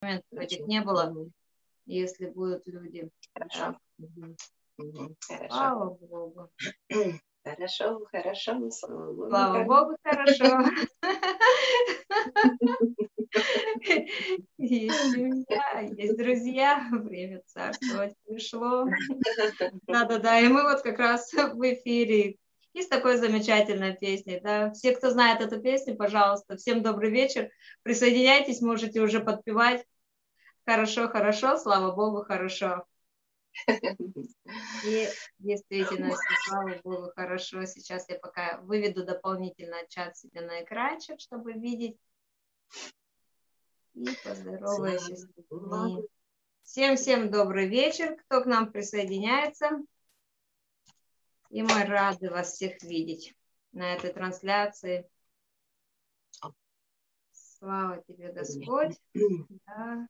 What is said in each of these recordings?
моментов этих не было, если будут люди. Хорошо. Угу. Хорошо. Слава Богу. Хорошо, хорошо, слава Богу. Слава Богу, хорошо. Есть семья, есть друзья, время царствовать пришло. Да-да-да, и мы вот как раз в эфире и с такой замечательной песней. Да. Все, кто знает эту песню, пожалуйста, всем добрый вечер. Присоединяйтесь, можете уже подпевать. Хорошо, хорошо, слава Богу, хорошо. И действительно, слава Богу, хорошо. Сейчас я пока выведу дополнительно чат себе на экранчик, чтобы видеть. И поздороваюсь с людьми. Всем-всем добрый вечер, кто к нам присоединяется. И мы рады вас всех видеть на этой трансляции. Слава тебе, Господь. Да.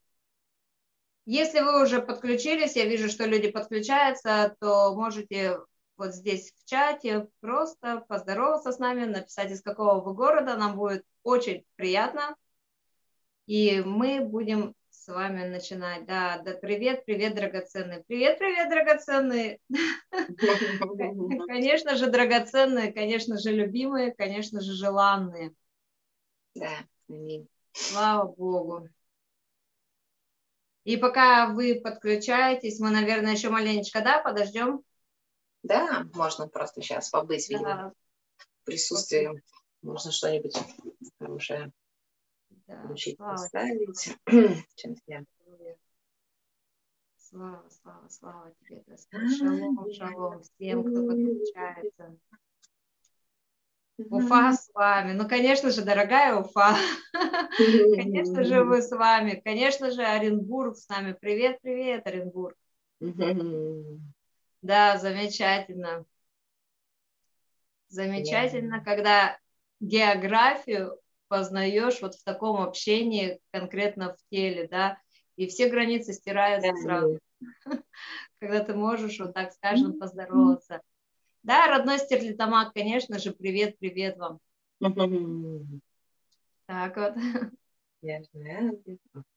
Если вы уже подключились, я вижу, что люди подключаются, то можете вот здесь в чате просто поздороваться с нами, написать, из какого вы города. Нам будет очень приятно. И мы будем с вами начинать. Да, да, привет, привет, драгоценные. Привет, привет, драгоценные. Конечно же, драгоценные, конечно же, любимые, конечно же, желанные. Да, Слава Богу. И пока вы подключаетесь, мы, наверное, еще маленечко, да, подождем? Да, можно просто сейчас побыть да. присутствием. Можно что-нибудь хорошее да. включить, слава поставить. Чем я. Слава, слава, слава тебе, Господь. Шалом, шалом всем, кто подключается. Уфа с вами. Ну, конечно же, дорогая Уфа. Конечно же, вы с вами. Конечно же, Оренбург с нами. Привет, привет, Оренбург. Да, замечательно. Замечательно, когда географию познаешь вот в таком общении конкретно в теле, да, и все границы стираются сразу, когда ты можешь вот так, скажем, поздороваться. Да, родной Стерлитамак, конечно же, привет, привет вам. Так вот.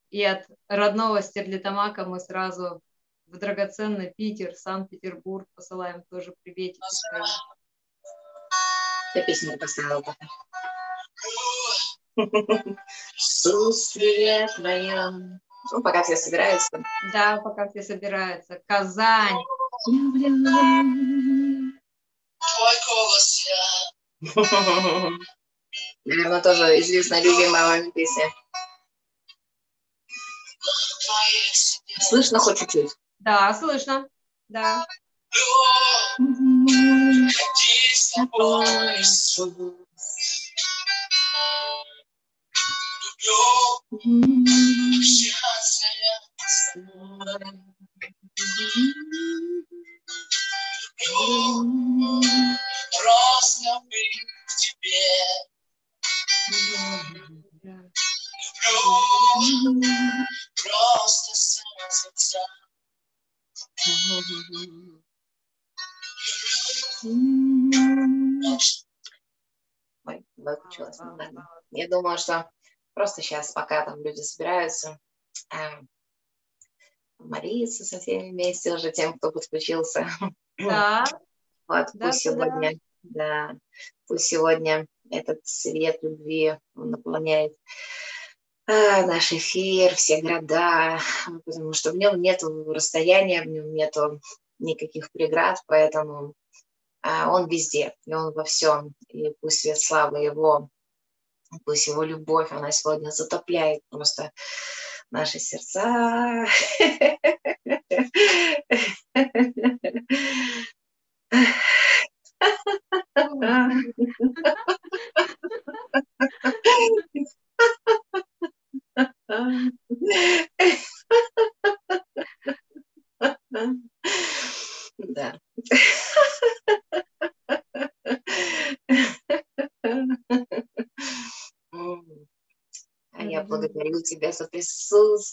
И от родного Стерлитамака мы сразу в драгоценный Питер, Санкт-Петербург посылаем тоже приветики. Я песню поставила Присутствие твое. Ну, пока все собираются. Да, пока все собираются. Казань. Твой голос я. Наверное, тоже известная любимая вами песня. Слышно хоть чуть-чуть? Да, слышно. Да. Просто Ой, выключилась. Я думаю, что просто сейчас, пока там люди собираются, эм, молиться со всеми вместе уже тем, кто подключился. Да. Вот, да, пусть да, сегодня, да. пусть сегодня этот свет любви наполняет а, наш эфир, все города, потому что в нем нет расстояния, в нем нет никаких преград, поэтому а, он везде, и он во всем. И пусть свет славы его, пусть его любовь, она сегодня затопляет просто наши сердца.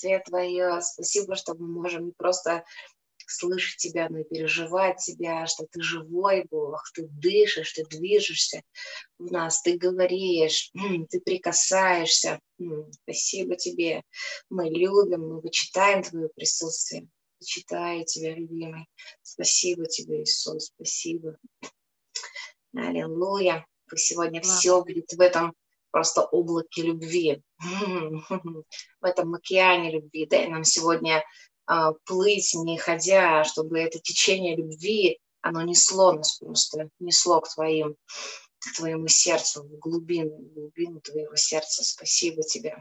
присутствие твое. Спасибо, что мы можем не просто слышать тебя, но и переживать тебя, что ты живой Бог, ты дышишь, ты движешься в нас, ты говоришь, ты прикасаешься. Спасибо тебе. Мы любим, мы вычитаем твое присутствие. Вычитаю тебя, любимый. Спасибо тебе, Иисус, спасибо. Аллилуйя. Пусть сегодня да. все будет в этом просто облаке любви, в этом океане любви. Дай нам сегодня а, плыть, не ходя, чтобы это течение любви, оно несло нас просто, несло к твоим, к твоему сердцу, в глубину, в глубину твоего сердца. Спасибо тебе.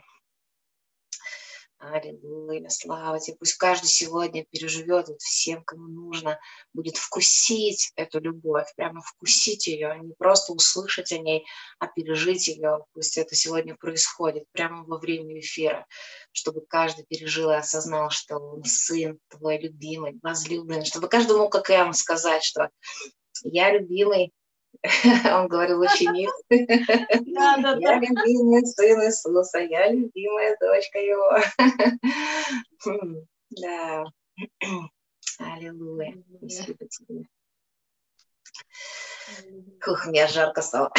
Аллилуйя, слава тебе. Пусть каждый сегодня переживет вот всем, кому нужно, будет вкусить эту любовь, прямо вкусить ее, а не просто услышать о ней, а пережить ее. Пусть это сегодня происходит прямо во время эфира, чтобы каждый пережил и осознал, что он сын твой любимый, возлюбленный, чтобы каждый мог, как и я, сказать, что я любимый, Он говорил ученик. Я любимый сын Иисуса, я любимая дочка его. Да. Аллилуйя. Спасибо тебе. Ух, мне жарко стало.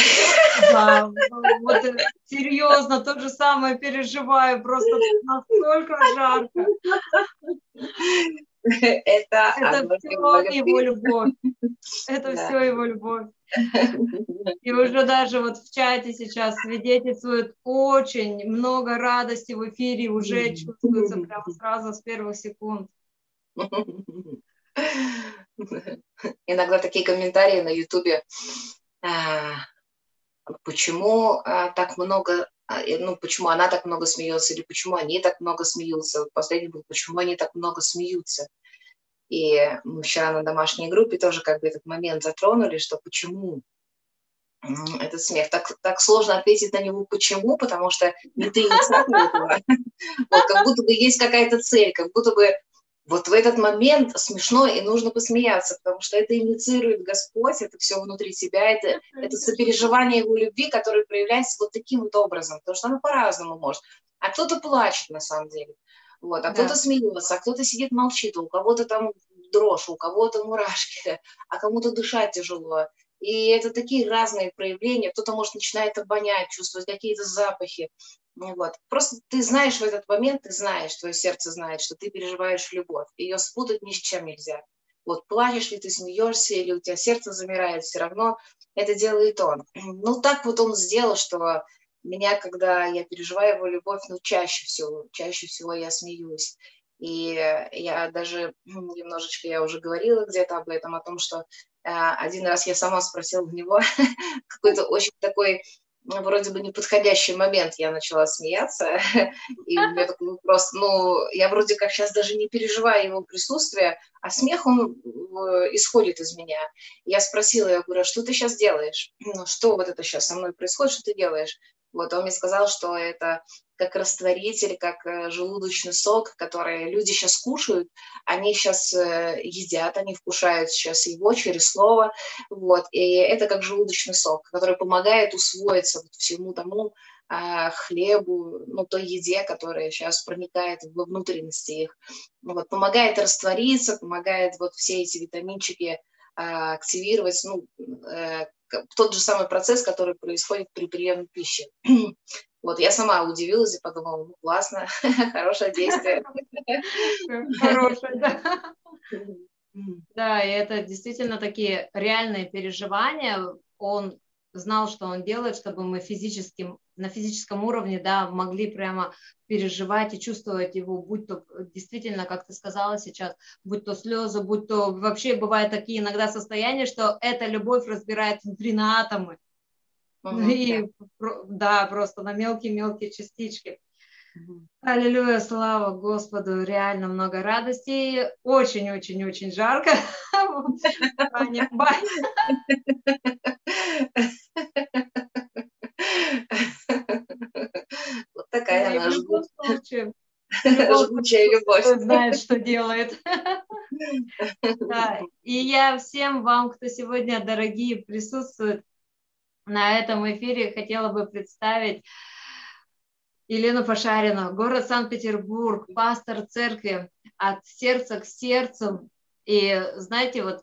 Да, вот серьезно, то же самое переживаю, просто настолько жарко. Это, это все его любовь. Это да. все его любовь. И уже даже вот в чате сейчас свидетельствует очень много радости в эфире, уже чувствуется прямо сразу с первых секунд. Иногда такие комментарии на Ютубе. А, почему а, так много, а, ну, почему она так много смеется, или почему они так много смеются. Вот последний был, почему они так много смеются. И мы вчера на домашней группе тоже как бы этот момент затронули, что почему этот смех. Так, так сложно ответить на него почему, потому что не ты инициатор этого. Вот, как будто бы есть какая-то цель, как будто бы вот в этот момент смешно и нужно посмеяться, потому что это инициирует Господь, это все внутри тебя, это, это сопереживание Его любви, которое проявляется вот таким вот образом, потому что оно по-разному может. А кто-то плачет на самом деле, вот, а да. кто-то смеется, а кто-то сидит молчит, у кого-то там дрожь, у кого-то мурашки, а кому-то дышать тяжело. И это такие разные проявления. Кто-то, может, начинает обонять, чувствовать какие-то запахи. Вот. Просто ты знаешь в этот момент, ты знаешь, твое сердце знает, что ты переживаешь любовь. Ее спутать ни с чем нельзя. Вот плачешь ли ты, смеешься, или у тебя сердце замирает, все равно это делает он. Ну, так вот он сделал, что меня, когда я переживаю его любовь, ну, чаще всего, чаще всего я смеюсь. И я даже немножечко, я уже говорила где-то об этом, о том, что э, один раз я сама спросила у него какой-то очень такой ну, вроде бы неподходящий момент я начала смеяться, и у меня такой просто, ну, я вроде как сейчас даже не переживаю его присутствие, а смех, он исходит из меня. Я спросила, я говорю, а что ты сейчас делаешь? Ну, что вот это сейчас со мной происходит, что ты делаешь? Вот он мне сказал, что это как растворитель, как э, желудочный сок, который люди сейчас кушают, они сейчас э, едят, они вкушают сейчас его через слово, вот, и это как желудочный сок, который помогает усвоиться вот всему тому а, хлебу, ну, той еде, которая сейчас проникает во внутренности их, вот, помогает раствориться, помогает вот все эти витаминчики а, активировать, ну, э, тот же самый процесс, который происходит при приеме пищи. Вот, я сама удивилась и подумала, ну, классно, хорошее действие. Хорошее, да. Да, и это действительно такие реальные переживания. Он знал, что он делает, чтобы мы физическим, на физическом уровне да, могли прямо переживать и чувствовать его, будь то действительно, как ты сказала сейчас, будь то слезы, будь то вообще бывают такие иногда состояния, что эта любовь разбирает внутри на атомы. Угу, и да. просто на мелкие-мелкие частички. Аллилуйя, слава Господу, реально много радости. Очень-очень-очень жарко. Вот такая она жгучая любовь. Знает, что делает. Да. И я всем вам, кто сегодня, дорогие, присутствует на этом эфире, хотела бы представить Елену Пашарину, город Санкт-Петербург, пастор церкви от сердца к сердцу. И знаете, вот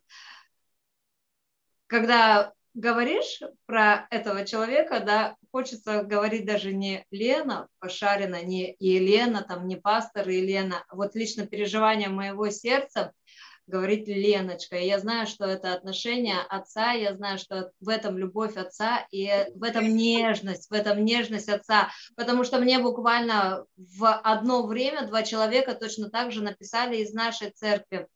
когда говоришь про этого человека, да, хочется говорить даже не Лена Пошарина, не Елена, там, не пастор Елена, вот лично переживание моего сердца говорить Леночка. И я знаю, что это отношение отца, я знаю, что в этом любовь отца и в этом нежность, в этом нежность отца. Потому что мне буквально в одно время два человека точно так же написали из нашей церкви.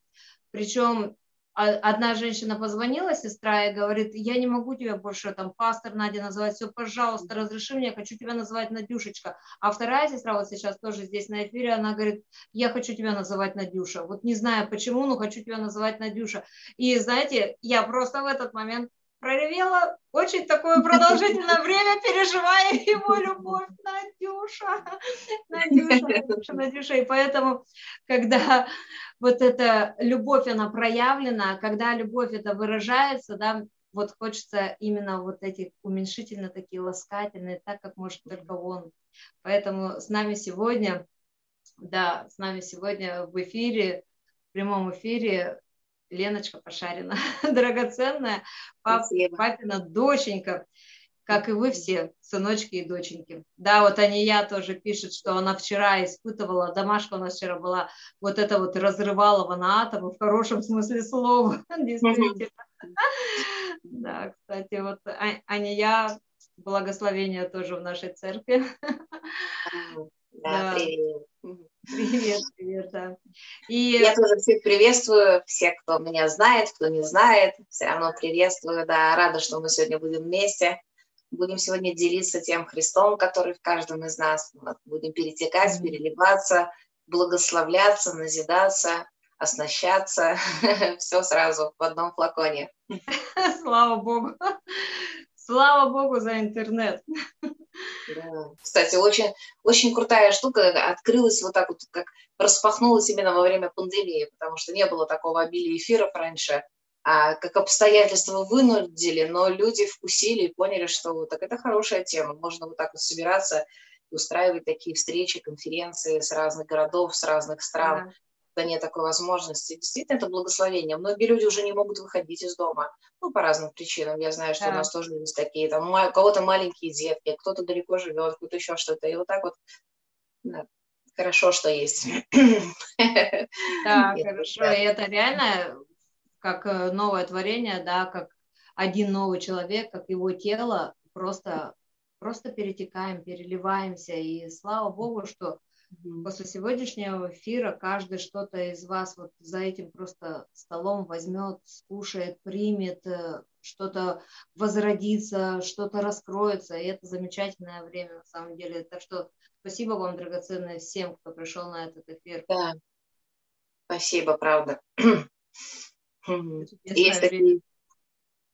Причем одна женщина позвонила, сестра, и говорит, я не могу тебя больше там пастор Надя называть, все, пожалуйста, разреши мне, я хочу тебя называть Надюшечка. А вторая сестра вот сейчас тоже здесь на эфире, она говорит, я хочу тебя называть Надюша. Вот не знаю почему, но хочу тебя называть Надюша. И знаете, я просто в этот момент проревела очень такое продолжительное время, переживая его любовь. Надюша, Надюша, Надюша, Надюша. И поэтому, когда вот эта любовь, она проявлена, когда любовь это выражается, да, вот хочется именно вот эти уменьшительно такие ласкательные, так как может только он. Поэтому с нами сегодня, да, с нами сегодня в эфире, в прямом эфире Леночка Пошарина, драгоценная пап, папина доченька, как и вы все, сыночки и доченьки. Да, вот они я тоже пишет, что она вчера испытывала, домашка у нас вчера была, вот это вот разрывала на атомы в хорошем смысле слова, действительно. Да, кстати, вот Аня, благословение тоже в нашей церкви. Да, привет. Привет, привет, да. И... Я тоже всех приветствую, всех, кто меня знает, кто не знает, все равно приветствую, да, рада, что мы сегодня будем вместе. Будем сегодня делиться тем Христом, который в каждом из нас. Будем перетекать, переливаться, благословляться, назидаться, оснащаться. Все сразу в одном флаконе. Слава Богу. Слава Богу за интернет. Да. Кстати, очень, очень крутая штука открылась вот так вот, как распахнулась именно во время пандемии, потому что не было такого обилия эфиров раньше, а как обстоятельства вынудили, но люди вкусили и поняли, что так это хорошая тема, можно вот так вот собираться и устраивать такие встречи, конференции с разных городов, с разных стран. Да когда нет такой возможности. Действительно, это благословение. Многие люди уже не могут выходить из дома. Ну, по разным причинам. Я знаю, что да. у нас тоже есть такие, там, у кого-то маленькие детки, кто-то далеко живет, кто-то еще что-то. И вот так вот да, хорошо, что есть. Да, хорошо. И это реально как э, новое творение, да, как один новый человек, как его тело, просто, просто перетекаем, переливаемся. И слава Богу, что После сегодняшнего эфира каждый что-то из вас вот за этим просто столом возьмет, скушает, примет, э, что-то возродится, что-то раскроется. И это замечательное время на самом деле. Так что спасибо вам, драгоценные, всем, кто пришел на этот эфир. Да, спасибо, правда. Есть такие,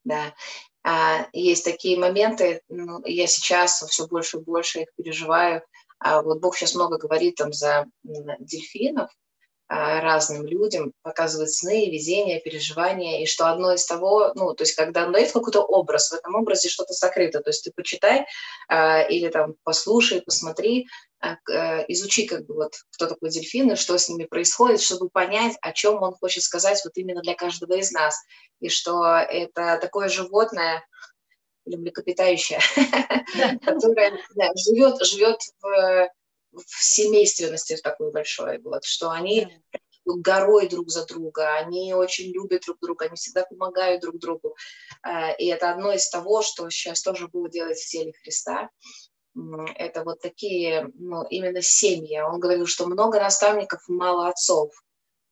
да, а, есть такие моменты, ну, я сейчас все больше и больше их переживаю, вот Бог сейчас много говорит там за дельфинов, а, разным людям, показывает сны, видения, переживания, и что одно из того, ну, то есть когда дает какой-то образ, в этом образе что-то сокрыто, то есть ты почитай а, или там послушай, посмотри, а, изучи как бы вот кто такой дельфин и что с ними происходит, чтобы понять, о чем он хочет сказать вот именно для каждого из нас, и что это такое животное, или млекопитающее, которое живет, живет в, в семейственности такой большой, вот, что они горой друг за друга, они очень любят друг друга, они всегда помогают друг другу. А, и это одно из того, что сейчас тоже будет делать в теле Христа. Это вот такие, ну, именно семьи. Он говорил, что много наставников, мало отцов.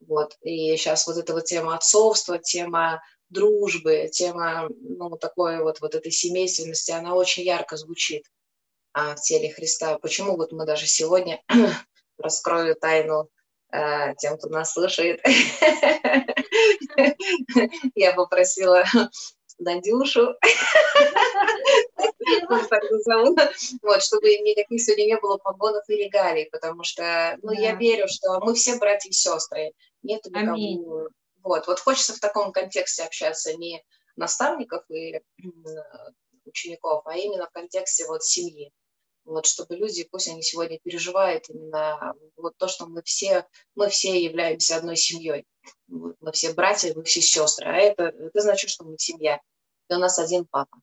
Вот. И сейчас вот эта вот тема отцовства, тема дружбы, тема ну, такой вот, вот этой семейственности, она очень ярко звучит а, в теле Христа. Почему вот мы даже сегодня раскрою тайну а, тем, кто нас слушает. Я попросила Надюшу, вот, чтобы никаких сегодня не было погонов и регалий, потому что, ну, я верю, что мы все братья и сестры, нет никого вот, вот хочется в таком контексте общаться не наставников и учеников, а именно в контексте вот семьи. Вот, чтобы люди, пусть они сегодня переживают именно вот то, что мы все, мы все являемся одной семьей. Мы все братья, мы все сестры. А это, это значит, что мы семья. И у нас один папа.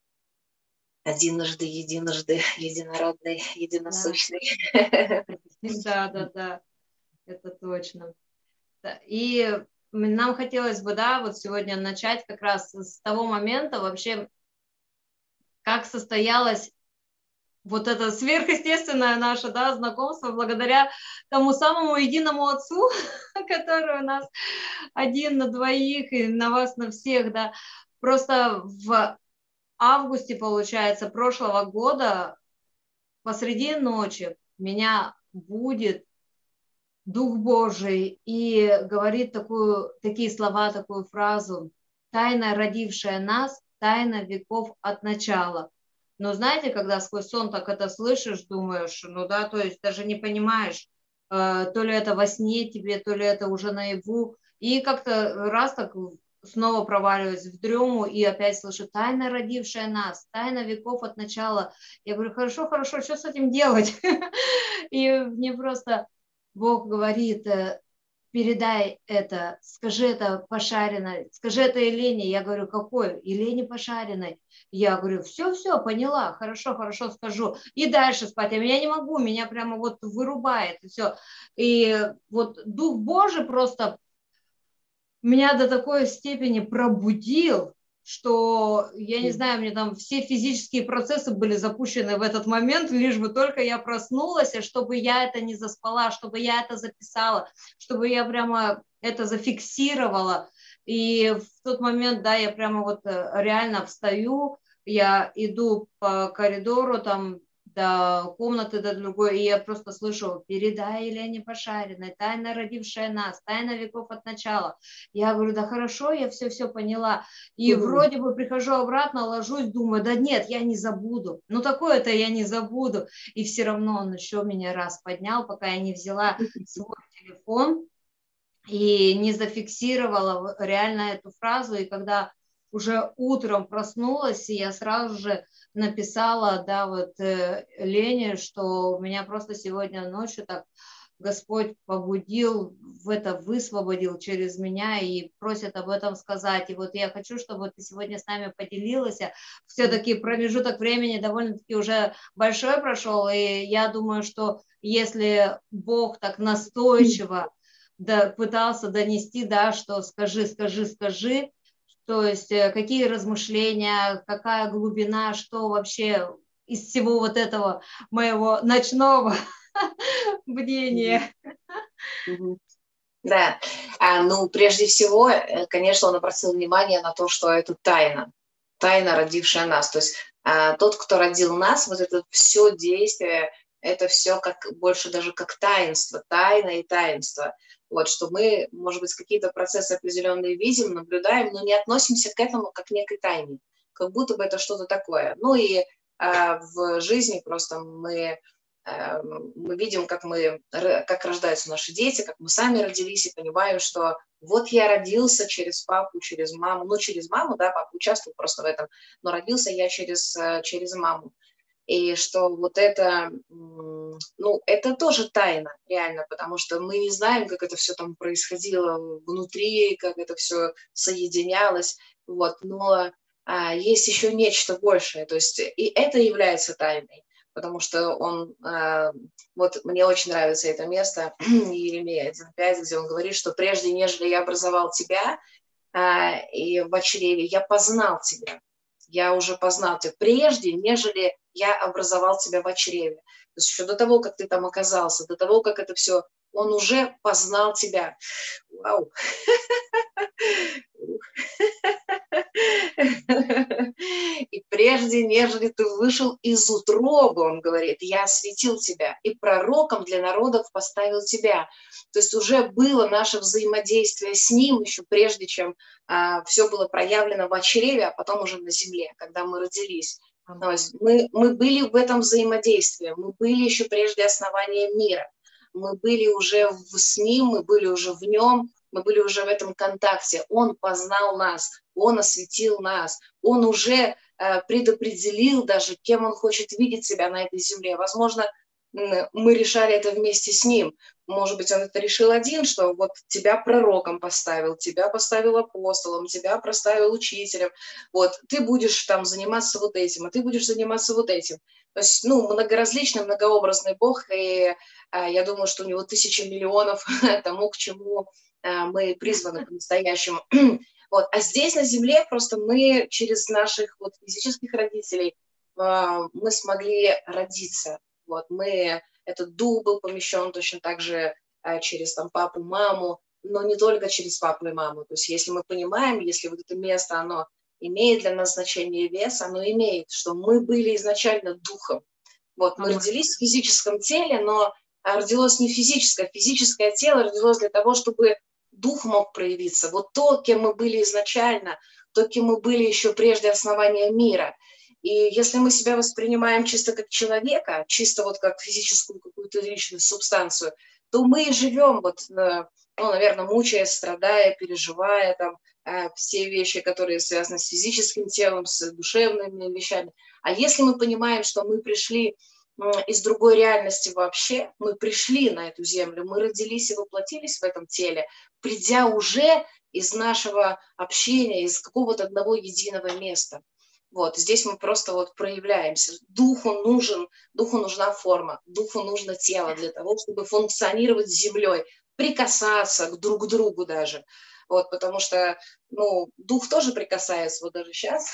Одиножды, единожды, единородный, единосущный. Да, да, да, это точно. И нам хотелось бы, да, вот сегодня начать как раз с того момента вообще, как состоялось вот это сверхъестественное наше да, знакомство благодаря тому самому единому отцу, который у нас один на двоих и на вас на всех, да. Просто в августе, получается, прошлого года посреди ночи меня будет Дух Божий и говорит такую, такие слова, такую фразу «Тайна, родившая нас, тайна веков от начала». Но знаете, когда сквозь сон так это слышишь, думаешь, ну да, то есть даже не понимаешь, э, то ли это во сне тебе, то ли это уже наяву. И как-то раз так снова проваливаюсь в дрему и опять слышу «Тайна, родившая нас, тайна веков от начала». Я говорю, хорошо, хорошо, что с этим делать? И мне просто Бог говорит, э, передай это, скажи это пошаренной, скажи это Елене. Я говорю, какой? Елене пошаренной. Я говорю, все, все, поняла, хорошо, хорошо скажу. И дальше спать. А меня не могу, меня прямо вот вырубает. И все. И вот Дух Божий просто меня до такой степени пробудил, что, я не знаю, мне там все физические процессы были запущены в этот момент, лишь бы только я проснулась, и чтобы я это не заспала, чтобы я это записала, чтобы я прямо это зафиксировала. И в тот момент, да, я прямо вот э, реально встаю, я иду по коридору, там до комнаты, до другой, и я просто слышу, передай Елене Пошариной, тайна родившая нас, тайна веков от начала. Я говорю, да хорошо, я все-все поняла. И mm вроде бы прихожу обратно, ложусь, думаю, да нет, я не забуду. Ну такое-то я не забуду. И все равно он еще меня раз поднял, пока я не взяла свой телефон и не зафиксировала реально эту фразу. И когда уже утром проснулась, и я сразу же написала, да, вот э, Лене, что меня просто сегодня ночью так Господь побудил, в это высвободил через меня и просит об этом сказать. И вот я хочу, чтобы ты сегодня с нами поделилась. Все-таки промежуток времени довольно-таки уже большой прошел, и я думаю, что если Бог так настойчиво да, пытался донести, да, что скажи, скажи, скажи, то есть э, какие размышления, какая глубина, что вообще из всего вот этого моего ночного бдения. Да, а, ну прежде всего, э, конечно, он обратил внимание на то, что это тайна, тайна, родившая нас. То есть а, тот, кто родил нас, вот это все действие, это все как больше даже как таинство, тайна и таинство. Вот, что мы, может быть, какие-то процессы определенные видим, наблюдаем, но не относимся к этому как к некой тайне, как будто бы это что-то такое. Ну и э, в жизни просто мы, э, мы видим, как, мы, как рождаются наши дети, как мы сами родились, и понимаем, что вот я родился через папу, через маму, ну, через маму, да, папа участвовал просто в этом, но родился я через, э, через маму и что вот это, ну, это тоже тайна, реально, потому что мы не знаем, как это все там происходило внутри, как это все соединялось, вот, но а, есть еще нечто большее, то есть и это является тайной, потому что он, а, вот мне очень нравится это место, Еремея 1.5, где он говорит, что прежде, нежели я образовал тебя, а, и в очреве я познал тебя, я уже познал тебя прежде, нежели я образовал тебя в чреве. То есть еще до того, как ты там оказался, до того, как это все, он уже познал тебя. Вау. И прежде, нежели ты вышел из утробы, он говорит, я осветил тебя, и пророком для народов поставил тебя. То есть уже было наше взаимодействие с ним еще прежде, чем а, все было проявлено в чреве, а потом уже на земле, когда мы родились. То есть мы, мы были в этом взаимодействии, мы были еще прежде основания мира, мы были уже в, с ним, мы были уже в нем, мы были уже в этом контакте. Он познал нас, он осветил нас, он уже э, предопределил даже, кем он хочет видеть себя на этой земле. Возможно, мы решали это вместе с ним. Может быть, он это решил один, что вот тебя пророком поставил, тебя поставил апостолом, тебя проставил учителем, вот, ты будешь там заниматься вот этим, а ты будешь заниматься вот этим. То есть, ну, многоразличный, многообразный Бог, и а, я думаю, что у него тысячи миллионов тому, к чему а, мы призваны по-настоящему. Вот. А здесь на Земле просто мы через наших вот физических родителей а, мы смогли родиться. Вот. Мы, этот дух был помещен точно так же а, через там, папу, маму, но не только через папу и маму. То есть если мы понимаем, если вот это место, оно имеет для нас значение и вес, оно имеет, что мы были изначально духом. Вот, мы родились в физическом теле, но родилось не физическое, физическое тело родилось для того, чтобы дух мог проявиться. Вот то, кем мы были изначально, то, кем мы были еще прежде основания мира. И если мы себя воспринимаем чисто как человека, чисто вот как физическую какую-то личную субстанцию, то мы живем вот, э, ну, наверное, мучаясь, страдая, переживая там э, все вещи, которые связаны с физическим телом, с душевными вещами. А если мы понимаем, что мы пришли из другой реальности вообще. Мы пришли на эту землю, мы родились и воплотились в этом теле, придя уже из нашего общения, из какого-то одного единого места. Вот, здесь мы просто вот проявляемся. Духу нужен, духу нужна форма, духу нужно тело для того, чтобы функционировать с землей, прикасаться к друг другу даже. Вот, потому что, ну, дух тоже прикасается, вот даже сейчас.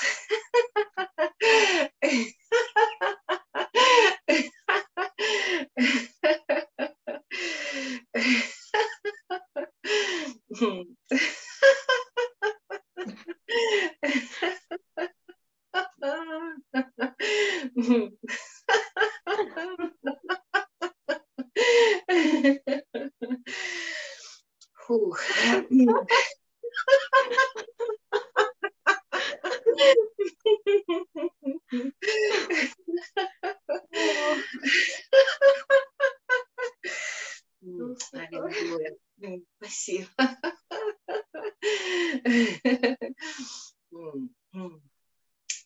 Спасибо.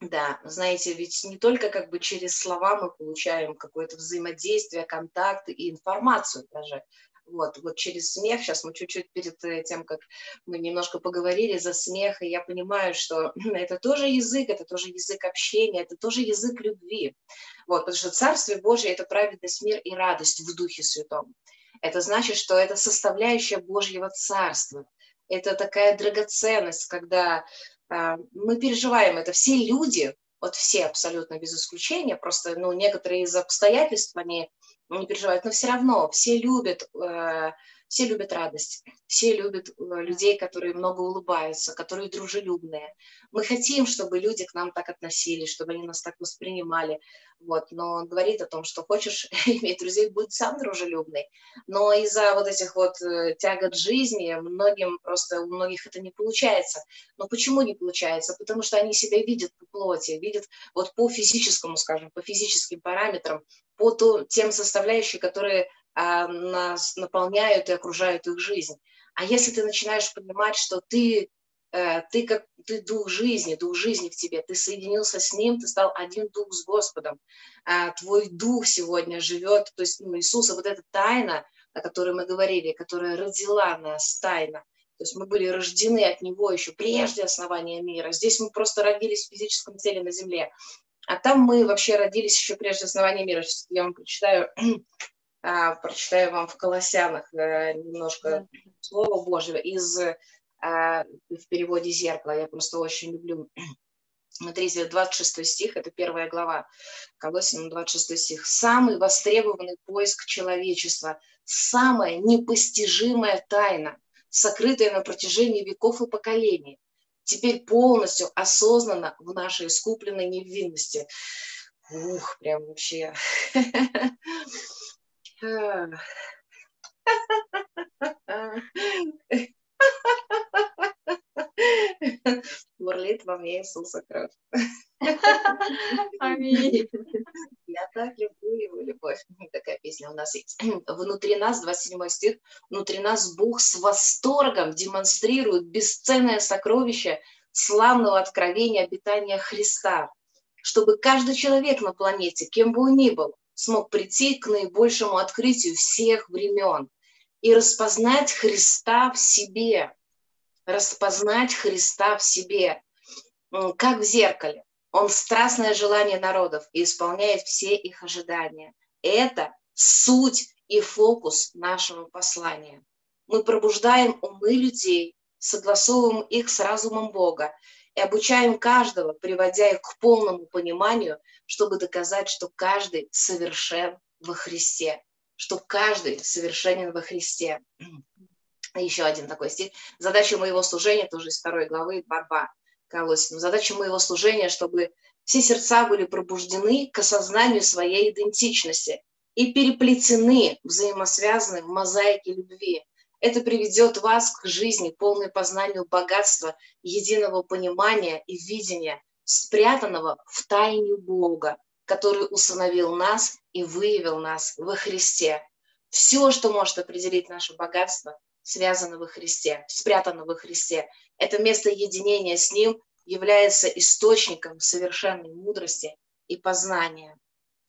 Да, знаете, ведь не только как бы через слова мы получаем какое-то взаимодействие, контакт и информацию даже. Вот, вот через смех, сейчас мы чуть-чуть перед тем, как мы немножко поговорили за смех, и я понимаю, что это тоже язык, это тоже язык общения, это тоже язык любви. Вот, потому что Царствие Божье – это праведность, мир и радость в Духе Святом. Это значит, что это составляющая Божьего Царства. Это такая драгоценность, когда э, мы переживаем это. Все люди, вот все абсолютно без исключения, просто ну, некоторые из обстоятельств, они не переживают, но все равно все любят, э, все любят радость, все любят э, людей, которые много улыбаются, которые дружелюбные. Мы хотим, чтобы люди к нам так относились, чтобы они нас так воспринимали. Вот. Но он говорит о том, что хочешь иметь друзей, будь сам дружелюбный. Но из-за вот этих вот э, тягот жизни многим просто, у многих это не получается. Но почему не получается? Потому что они себя видят по плоти, видят вот по физическому, скажем, по физическим параметрам, по тем составляющим, которые нас наполняют и окружают их жизнь. А если ты начинаешь понимать, что ты, э, ты как ты дух жизни, дух жизни в тебе, ты соединился с Ним, ты стал один дух с Господом, а твой дух сегодня живет, то есть ну, Иисуса, вот эта тайна, о которой мы говорили, которая родила нас тайна, то есть мы были рождены от Него еще прежде основания мира. Здесь мы просто родились в физическом теле на земле. А там мы вообще родились еще прежде основания мира. Сейчас я вам прочитаю, а, прочитаю вам в Колоссянах э, немножко Слова Божьего из а, в переводе «Зеркало». Я просто очень люблю Смотрите, 26 стих, это первая глава, Колосинам 26 стих. «Самый востребованный поиск человечества, самая непостижимая тайна, сокрытая на протяжении веков и поколений, теперь полностью осознанно в нашей искупленной невинности». Ух, прям вообще. Бурлит во мне Иисуса кровь. Аминь. Я так люблю его любовь. Такая песня у нас есть. Внутри нас, 27 стих, внутри нас Бог с восторгом демонстрирует бесценное сокровище славного откровения обитания Христа, чтобы каждый человек на планете, кем бы он ни был, смог прийти к наибольшему открытию всех времен. и распознать Христа в себе. Распознать Христа в себе, как в зеркале. Он страстное желание народов и исполняет все их ожидания. Это суть и фокус нашего послания. Мы пробуждаем умы людей, согласовываем их с разумом Бога и обучаем каждого, приводя их к полному пониманию, чтобы доказать, что каждый совершен во Христе, что каждый совершенен во Христе. Еще один такой стих. Задача моего служения, тоже из второй главы, борьба Колосинам. Задача моего служения, чтобы все сердца были пробуждены к осознанию своей идентичности и переплетены, взаимосвязаны в мозаике любви, это приведет вас к жизни, полной познанию богатства, единого понимания и видения, спрятанного в тайне Бога, который установил нас и выявил нас во Христе. Все, что может определить наше богатство, связано во Христе, спрятано во Христе. Это место единения с Ним является источником совершенной мудрости и познания.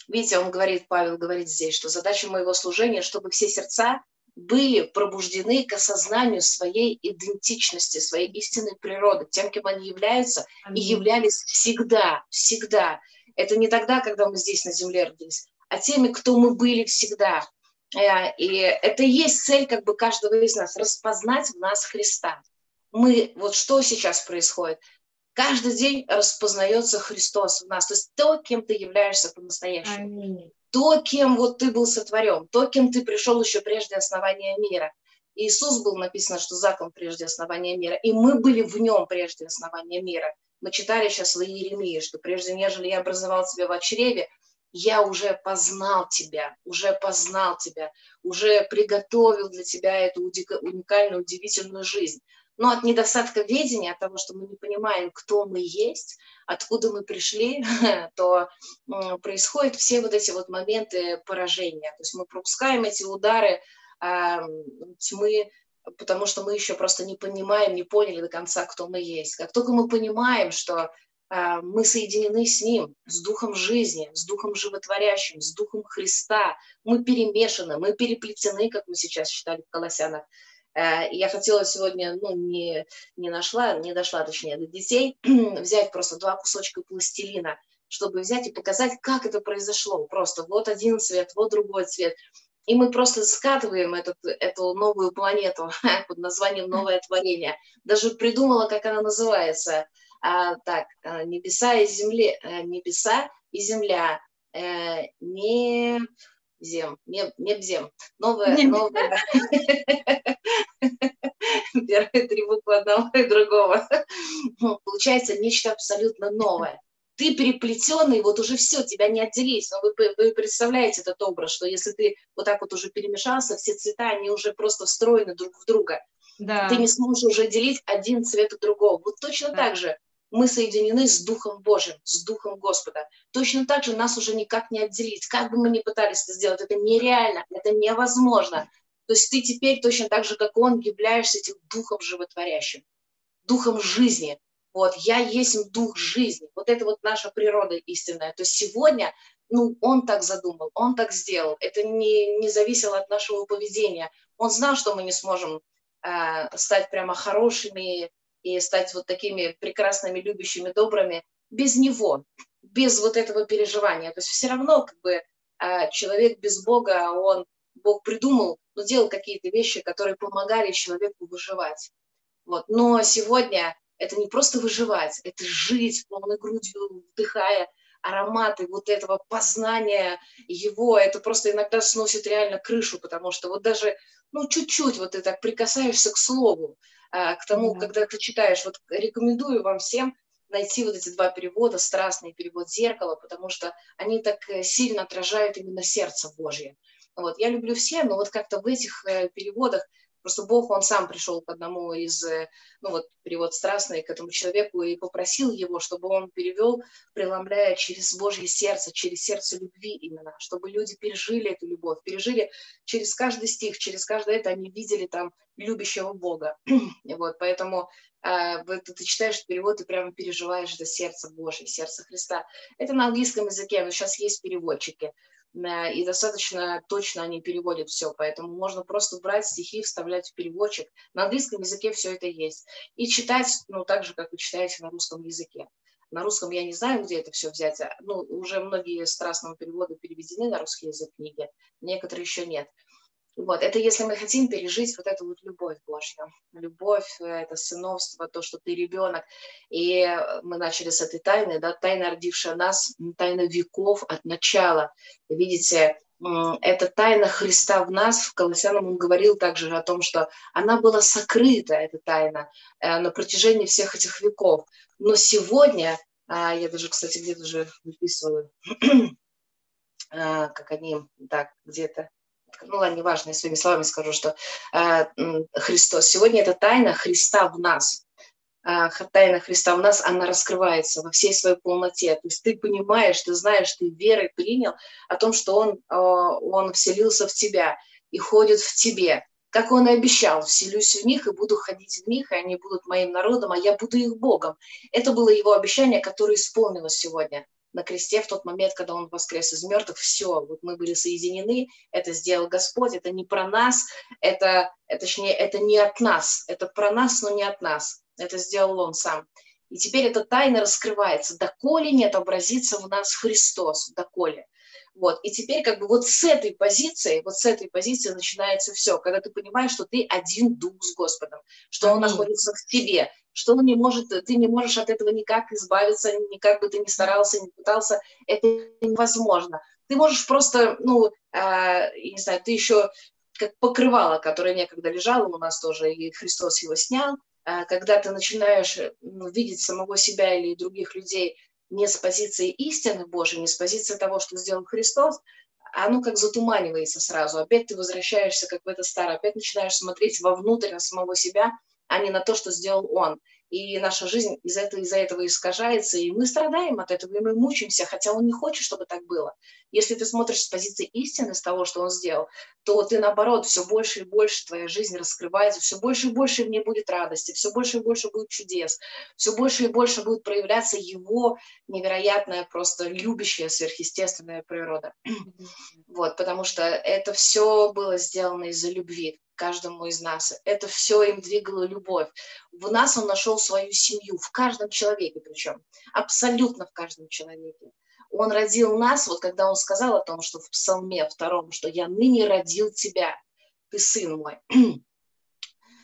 Видите, он говорит, Павел говорит здесь, что задача моего служения, чтобы все сердца были пробуждены к осознанию своей идентичности, своей истинной природы, тем, кем они являются и являлись всегда, всегда. Это не тогда, когда мы здесь на земле родились, а теми, кто мы были всегда. Э, и это и есть цель как бы каждого из нас, распознать в нас Христа. Мы, вот что сейчас происходит? Каждый день распознается Христос в нас, то есть то, кем ты являешься по-настоящему то, кем вот ты был сотворен, то, кем ты пришел еще прежде основания мира. Иисус был написано, что закон прежде основания мира, и мы были в нем прежде основания мира. Мы читали сейчас в Иеремии, что прежде нежели я образовал тебя в чреве, я уже познал тебя, уже познал тебя, уже приготовил для тебя эту уникальную, удивительную жизнь. Но от недостатка ведения, от того, что мы не понимаем, кто мы есть, откуда мы пришли, то происходят все вот эти вот моменты поражения. То есть мы пропускаем эти удары э, тьмы, потому что мы еще просто не понимаем, не поняли до конца, кто мы есть. Как только мы понимаем, что э, мы соединены с Ним, с Духом жизни, с Духом животворящим, с Духом Христа, мы перемешаны, мы переплетены, как мы сейчас читали в Колоссянах, Э, я хотела сегодня, ну, не, не нашла, не дошла, точнее, до детей, взять просто два кусочка пластилина, чтобы взять и показать, как это произошло. Просто вот один цвет, вот другой цвет. И мы просто скатываем этот, эту новую планету под названием «Новое творение». Даже придумала, как она называется. А, так, э, небеса и земля, э, небеса и земля. не зем, не, бзем. Новое, новое. Первые три буквы одного и другого. Получается нечто абсолютно новое. Ты переплетенный, вот уже все, тебя не отделить. Но вы, вы представляете этот образ, что если ты вот так вот уже перемешался, все цвета, они уже просто встроены друг в друга. Да. Ты не сможешь уже делить один цвет от другого. Вот точно да. так же мы соединены с Духом Божьим, с Духом Господа. Точно так же нас уже никак не отделить. Как бы мы ни пытались это сделать, это нереально, это невозможно. То есть ты теперь точно так же, как он, являешься этим духом животворящим, духом жизни. Вот, я есть дух жизни. Вот это вот наша природа истинная. То есть сегодня, ну, он так задумал, он так сделал. Это не, не зависело от нашего поведения. Он знал, что мы не сможем э, стать прямо хорошими и стать вот такими прекрасными, любящими, добрыми без него, без вот этого переживания. То есть все равно как бы э, человек без Бога, он Бог придумал, но делал какие-то вещи, которые помогали человеку выживать. Вот. Но сегодня это не просто выживать, это жить полной грудью, вдыхая ароматы вот этого познания его, это просто иногда сносит реально крышу, потому что вот даже, ну, чуть-чуть вот ты так прикасаешься к слову, а, к тому, mm-hmm. когда ты читаешь, вот рекомендую вам всем найти вот эти два перевода, страстный перевод зеркала, потому что они так э, сильно отражают именно сердце Божье. Вот. Я люблю все, но вот как-то в этих э, переводах просто Бог, он сам пришел к одному из, э, ну вот перевод страстный, к этому человеку и попросил его, чтобы он перевел, преломляя через Божье сердце, через сердце любви именно, чтобы люди пережили эту любовь, пережили через каждый стих, через каждое это они видели там любящего Бога. вот, поэтому э, ты читаешь перевод и прямо переживаешь это сердце Божье, сердце Христа. Это на английском языке, но сейчас есть переводчики. Э, и достаточно точно они переводят все, поэтому можно просто брать стихи, вставлять в переводчик. На английском языке все это есть. И читать, ну, так же, как вы читаете на русском языке. На русском я не знаю, где это все взять. А, ну, уже многие страстного перевода переведены на русский язык книги, некоторые еще нет. Вот, это если мы хотим пережить вот эту вот любовь Божью. Любовь, э, это сыновство, то, что ты ребенок. И мы начали с этой тайны, да, тайна, родившая нас, тайна веков от начала. Видите, это тайна Христа в нас. В Колоссянам он говорил также о том, что она была сокрыта, эта тайна, э, на протяжении всех этих веков. Но сегодня, а, я даже, кстати, где-то уже выписываю, а, как они так где-то ну ладно, неважно, я своими словами скажу, что э, Христос, сегодня это тайна Христа в нас. Э, тайна Христа в нас, она раскрывается во всей своей полноте. То есть ты понимаешь, ты знаешь, ты верой принял о том, что Он, э, он вселился в тебя и ходит в тебе. Как Он и обещал, вселюсь в них и буду ходить в них, и они будут моим народом, а я буду их Богом. Это было Его обещание, которое исполнилось сегодня на кресте в тот момент, когда он воскрес из мертвых, все, вот мы были соединены, это сделал Господь, это не про нас, это, это, точнее, это не от нас, это про нас, но не от нас, это сделал Он сам. И теперь эта тайна раскрывается, доколе не отобразится в нас Христос, доколе. Вот. И теперь как бы вот с этой позиции, вот с этой позиции начинается все, когда ты понимаешь, что ты один дух с Господом, что Он находится в тебе, что он не может, ты не можешь от этого никак избавиться, никак бы ты ни старался, не пытался, это невозможно. Ты можешь просто, ну, э, не знаю, ты еще как покрывало, которое некогда лежало у нас тоже, и Христос его снял, э, когда ты начинаешь ну, видеть самого себя или других людей не с позиции истины Божией, не с позиции того, что сделал Христос, оно как затуманивается сразу. Опять ты возвращаешься как в это старое, опять начинаешь смотреть вовнутрь на самого себя – а не на то, что сделал он. И наша жизнь из-за этого, из этого искажается, и мы страдаем от этого, и мы мучаемся, хотя он не хочет, чтобы так было. Если ты смотришь с позиции истины, с того, что он сделал, то ты, наоборот, все больше и больше твоя жизнь раскрывается, все больше и больше в ней будет радости, все больше и больше будет чудес, все больше и больше будет проявляться его невероятная, просто любящая, сверхъестественная природа. Вот, потому что это все было сделано из-за любви каждому из нас. Это все им двигало любовь. В нас он нашел свою семью, в каждом человеке причем, абсолютно в каждом человеке. Он родил нас, вот когда он сказал о том, что в псалме втором, что «я ныне родил тебя, ты сын мой».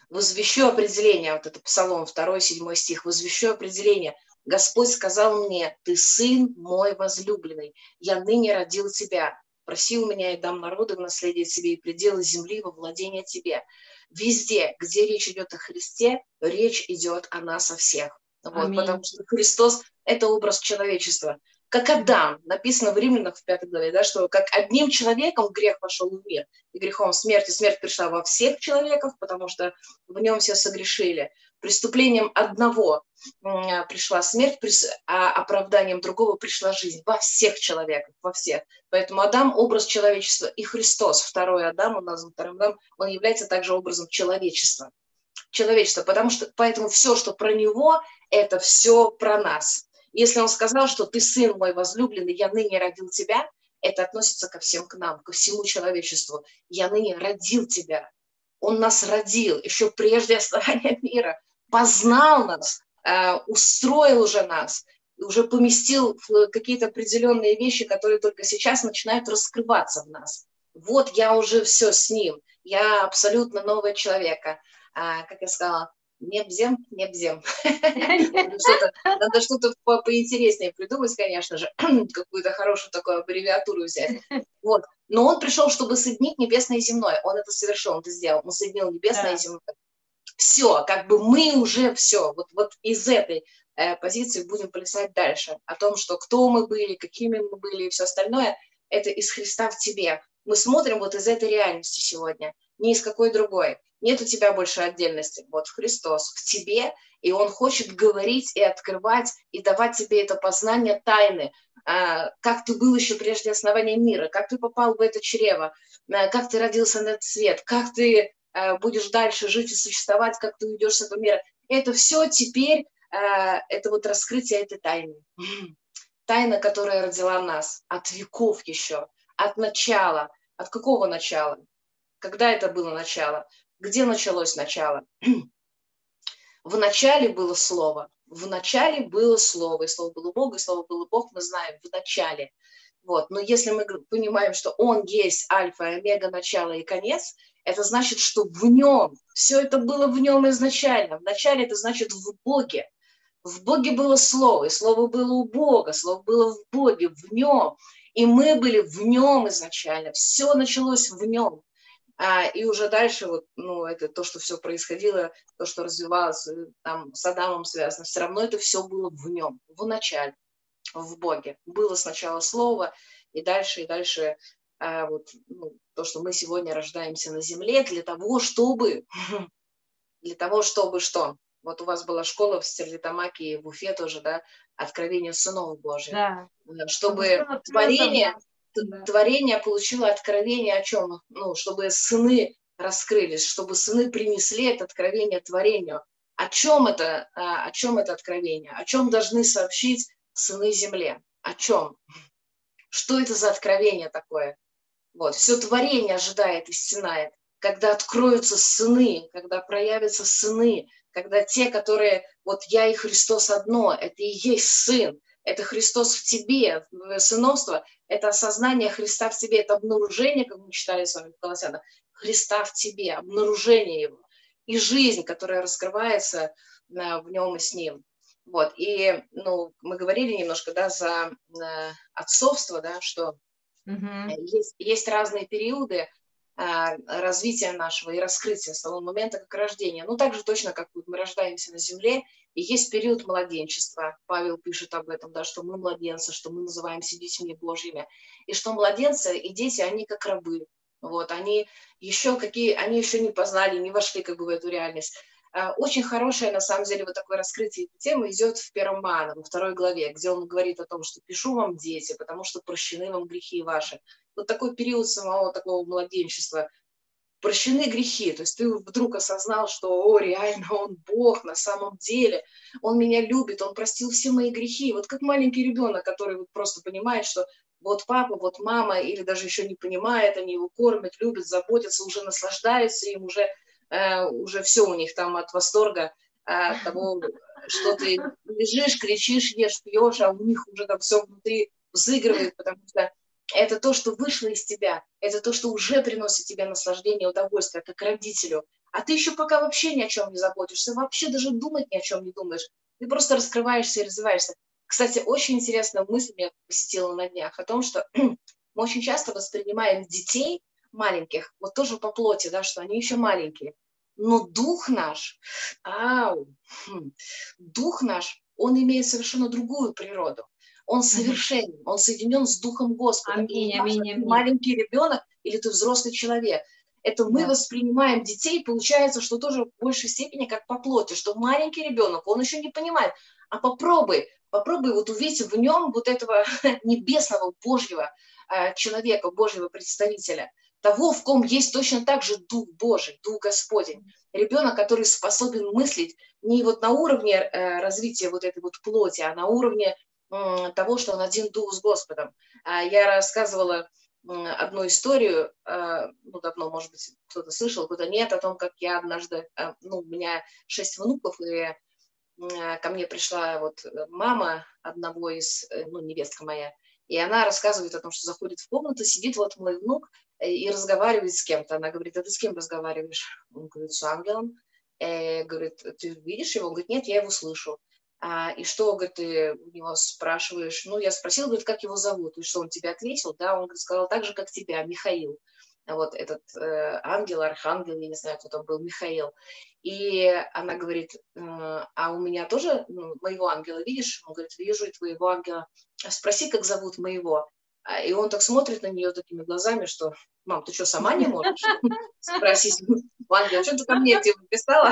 Возвещу определение, вот это псалом, второй, седьмой стих, возвещу определение. Господь сказал мне, ты сын мой возлюбленный, я ныне родил тебя, Проси у меня, и дам народы в наследие тебе, и пределы земли во владение тебе. Везде, где речь идет о Христе, речь идет о нас, о всех. Вот, потому что Христос – это образ человечества. Как Адам, написано в Римлянах в пятой главе, да, что как одним человеком грех вошел в мир, и грехом смерти смерть пришла во всех человеков, потому что в нем все согрешили преступлением одного пришла смерть, а оправданием другого пришла жизнь. Во всех человеках, во всех. Поэтому Адам – образ человечества, и Христос, второй Адам, он назван вторым Адамом, он является также образом человечества. Человечество, потому что, поэтому все, что про него, это все про нас. Если он сказал, что ты сын мой возлюбленный, я ныне родил тебя, это относится ко всем к нам, ко всему человечеству. Я ныне родил тебя. Он нас родил еще прежде основания мира познал нас, э, устроил уже нас, уже поместил в какие-то определенные вещи, которые только сейчас начинают раскрываться в нас. Вот я уже все с ним, я абсолютно новый человека. А, как я сказала, не бзем, не бзем. Надо что-то поинтереснее придумать, конечно же, какую-то хорошую такую аббревиатуру взять. Вот. Но он пришел, чтобы соединить небесное и земное. Он это совершил, он это сделал. Он соединил небесное и земное все, как бы мы уже все, вот, вот из этой э, позиции будем плясать дальше, о том, что кто мы были, какими мы были и все остальное, это из Христа в тебе. Мы смотрим вот из этой реальности сегодня, не из какой другой. Нет у тебя больше отдельности. Вот Христос в тебе, и Он хочет говорить и открывать, и давать тебе это познание тайны, а, как ты был еще прежде основания мира, как ты попал в это чрево, а, как ты родился на этот свет, как ты будешь дальше жить и существовать, как ты уйдешь с этого мира. Это все теперь, э, это вот раскрытие этой тайны. Тайна, которая родила нас от веков еще, от начала. От какого начала? Когда это было начало? Где началось начало? В начале было слово. В начале было слово. И слово было Бог, и слово было Бог, мы знаем, в начале. Вот. Но если мы понимаем, что Он есть альфа, омега, начало и конец, это значит, что в Нем, все это было в Нем изначально. В начале это значит в Боге. В Боге было Слово, и Слово было у Бога, Слово было в Боге, в Нем. И мы были в Нем изначально. Все началось в Нем. А, и уже дальше, вот, ну, это то, что все происходило, то, что развивалось э, там с Адамом связано, все равно это все было в нем, в начале, в Боге. Было сначала Слово, и дальше, и дальше вот, ну, то, что мы сегодня рождаемся на земле для того, чтобы, для того, чтобы что? Вот у вас была школа в Стерлитамаке и в Уфе тоже, да, откровение сынов Божьих. Да. Чтобы творение, да. творение получило откровение о чем? Ну, чтобы сыны раскрылись, чтобы сыны принесли это откровение творению. О чем это, а, о чем это откровение? О чем должны сообщить сыны земле? О чем? Что это за откровение такое? Вот, все творение ожидает и стенает, когда откроются сыны, когда проявятся сыны, когда те, которые, вот я и Христос одно, это и есть сын, это Христос в тебе, сыновство, это осознание Христа в тебе, это обнаружение, как мы читали с вами в Колоссянах, Христа в тебе, обнаружение Его, и жизнь, которая раскрывается э, в нем и с ним. Вот, и, ну, мы говорили немножко, да, за э, отцовство, да, что mm-hmm. есть, есть разные периоды, а, развития нашего и раскрытия с того момента, как рождения. Ну, так же точно, как мы рождаемся на земле, и есть период младенчества. Павел пишет об этом, да, что мы младенцы, что мы называемся детьми Божьими. И что младенцы и дети, они как рабы. Вот, они еще какие, они еще не познали, не вошли как бы в эту реальность. А, очень хорошее, на самом деле, вот такое раскрытие темы идет в первом Мана, во второй главе, где он говорит о том, что «пишу вам, дети, потому что прощены вам грехи ваши». Вот такой период самого такого младенчества. Прощены грехи, то есть ты вдруг осознал, что, о, реально, он Бог на самом деле, он меня любит, он простил все мои грехи. Вот как маленький ребенок, который вот просто понимает, что вот папа, вот мама, или даже еще не понимает, они его кормят, любят, заботятся, уже наслаждаются им, уже уже все у них там от восторга от того, что ты лежишь, кричишь, ешь, пьешь, а у них уже там все внутри взыгрывает, потому что это то, что вышло из тебя, это то, что уже приносит тебе наслаждение, удовольствие, как родителю. А ты еще пока вообще ни о чем не заботишься, вообще даже думать ни о чем не думаешь. Ты просто раскрываешься и развиваешься. Кстати, очень интересная мысль меня посетила на днях о том, что мы очень часто воспринимаем детей маленьких, вот тоже по плоти, да, что они еще маленькие. Но дух наш, ау, хм, дух наш, он имеет совершенно другую природу. Он совершенен, он соединен с Духом Господа. Аминь, аминь, аминь. Маленький ребенок или ты взрослый человек. Это мы да. воспринимаем детей, получается, что тоже в большей степени как по плоти, что маленький ребенок, он еще не понимает. А попробуй, попробуй вот увидеть в нем вот этого небесного Божьего э, человека, Божьего представителя – того, в ком есть точно так же Дух Божий, Дух Господень. Ребенок, который способен мыслить не вот на уровне э, развития вот этой вот плоти, а на уровне э, того, что он один Дух с Господом. А я рассказывала одну историю, э, ну, давно, может быть, кто-то слышал, кто-то нет, о том, как я однажды, э, ну, у меня шесть внуков, и э, ко мне пришла вот мама одного из, ну, невестка моя, и она рассказывает о том, что заходит в комнату, сидит вот мой внук и разговаривает с кем-то. Она говорит, а ты с кем разговариваешь? Он говорит, с ангелом. Э, говорит, ты видишь его? Он говорит, нет, я его слышу. А, и что, говорит, ты у него спрашиваешь? Ну, я спросила, говорит, как его зовут? И что, он тебе ответил? Да, он говорит, сказал так же, как тебя, Михаил вот этот э, ангел, архангел, я не знаю, кто там был, Михаил. И она говорит, э, а у меня тоже ну, моего ангела видишь? Он говорит, вижу и твоего ангела. Спроси, как зовут моего. А, и он так смотрит на нее такими глазами, что, мам, ты что, сама не можешь спросить у ангела, что ты ко мне тебе писала?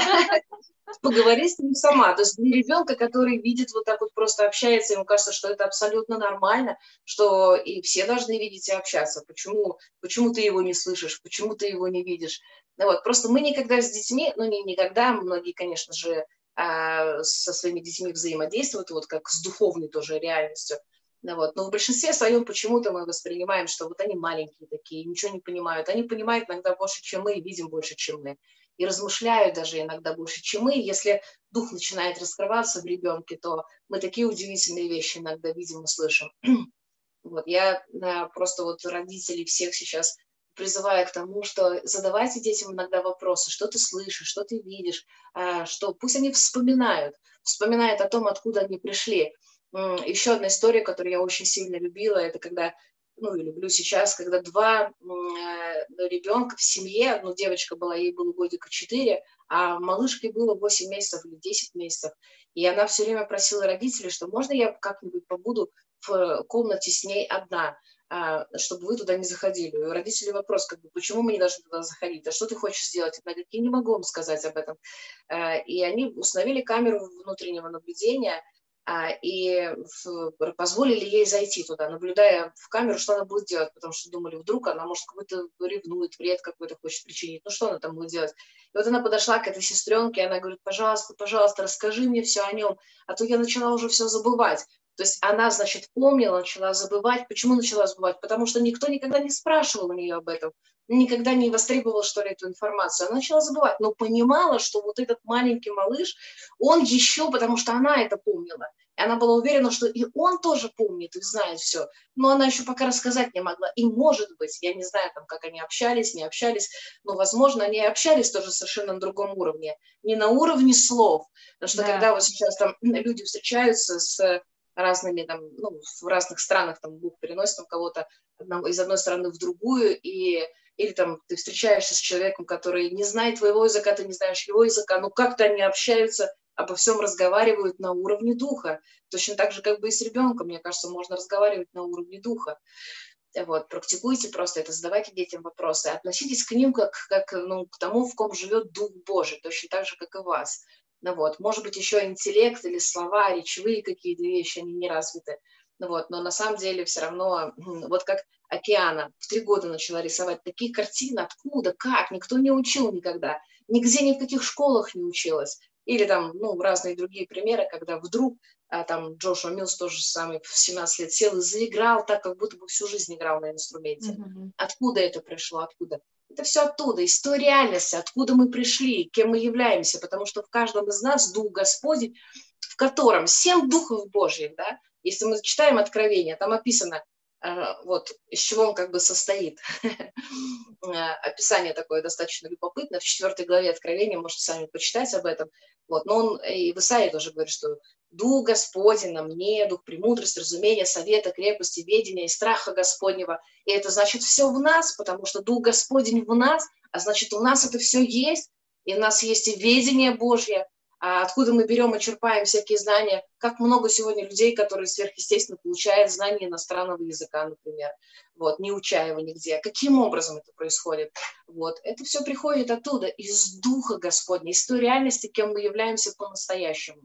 Поговори с ним сама. То есть для ребенка, который видит вот так вот просто общается, ему кажется, что это абсолютно нормально, что и все должны видеть и общаться. Почему, почему ты его не слышишь, почему ты его не видишь? Ну, вот. Просто мы никогда с детьми, ну не никогда, многие, конечно же, а, со своими детьми взаимодействуют, вот как с духовной тоже реальностью. Ну, вот. Но в большинстве своем почему-то мы воспринимаем, что вот они маленькие такие, ничего не понимают. Они понимают иногда больше, чем мы, и видим больше, чем мы. И размышляют даже иногда больше, чем мы. Если дух начинает раскрываться в ребенке, то мы такие удивительные вещи иногда видим и слышим. Вот, я да, просто вот родителей всех сейчас призываю к тому, что задавайте детям иногда вопросы, что ты слышишь, что ты видишь, а, что пусть они вспоминают, вспоминают о том, откуда они пришли. Еще одна история, которую я очень сильно любила, это когда, ну и люблю сейчас, когда два э, ребенка в семье, ну девочка была, ей было годика четыре, а малышке было 8 месяцев или 10 месяцев. И она все время просила родителей, что можно я как-нибудь побуду в комнате с ней одна, а, чтобы вы туда не заходили. У родителей вопрос, как бы, почему мы не должны туда заходить, а что ты хочешь сделать? Она говорит, я не могу вам сказать об этом. А, и они установили камеру внутреннего наблюдения, и позволили ей зайти туда, наблюдая в камеру, что она будет делать, потому что думали, вдруг она, может, какой-то ревнует, вред какой-то хочет причинить, ну что она там будет делать? И вот она подошла к этой сестренке, и она говорит, пожалуйста, пожалуйста, расскажи мне все о нем, а то я начала уже все забывать. То есть она, значит, помнила, начала забывать. Почему начала забывать? Потому что никто никогда не спрашивал у нее об этом, никогда не востребовал, что ли, эту информацию. Она начала забывать, но понимала, что вот этот маленький малыш, он еще, потому что она это помнила. И она была уверена, что и он тоже помнит и знает все. Но она еще пока рассказать не могла. И может быть, я не знаю, там, как они общались, не общались, но, возможно, они общались тоже совершенно на другом уровне. Не на уровне слов. Потому что да. когда вот сейчас там люди встречаются с разными там, ну, в разных странах там Бог переносит там кого-то из одной страны в другую, и или там ты встречаешься с человеком, который не знает твоего языка, ты не знаешь его языка, но как-то они общаются, обо всем разговаривают на уровне духа. Точно так же, как бы и с ребенком, мне кажется, можно разговаривать на уровне духа. Вот, практикуйте просто это, задавайте детям вопросы, относитесь к ним как, как ну, к тому, в ком живет Дух Божий, точно так же, как и вас. Ну вот, может быть, еще интеллект или слова, речевые какие-то вещи, они не развиты. Ну вот, но на самом деле все равно, вот как океана, в три года начала рисовать такие картины, откуда, как, никто не учил никогда, нигде ни в каких школах не училась. Или там, ну, разные другие примеры, когда вдруг а, там Джошуа Милс тоже самый в 17 лет сел и заиграл так, как будто бы всю жизнь играл на инструменте. Mm-hmm. Откуда это пришло, откуда? Это все оттуда, из той реальности, откуда мы пришли, кем мы являемся, потому что в каждом из нас Дух Господень, в котором семь Духов Божьих, да, если мы читаем Откровение, там описано, э, вот из чего он как бы состоит. Описание такое достаточно любопытное. В четвертой главе Откровения, можете сами почитать об этом. Вот. Но он и в Исаии тоже говорит, что Дух Господень на мне, Дух премудрости, разумения, совета, крепости, ведения и страха Господнего. И это значит все в нас, потому что Дух Господень в нас, а значит у нас это все есть, и у нас есть и ведение Божье, откуда мы берем и черпаем всякие знания. Как много сегодня людей, которые сверхъестественно получают знания иностранного языка, например, вот, не уча его нигде. Каким образом это происходит? Вот, это все приходит оттуда, из Духа Господня, из той реальности, кем мы являемся по-настоящему.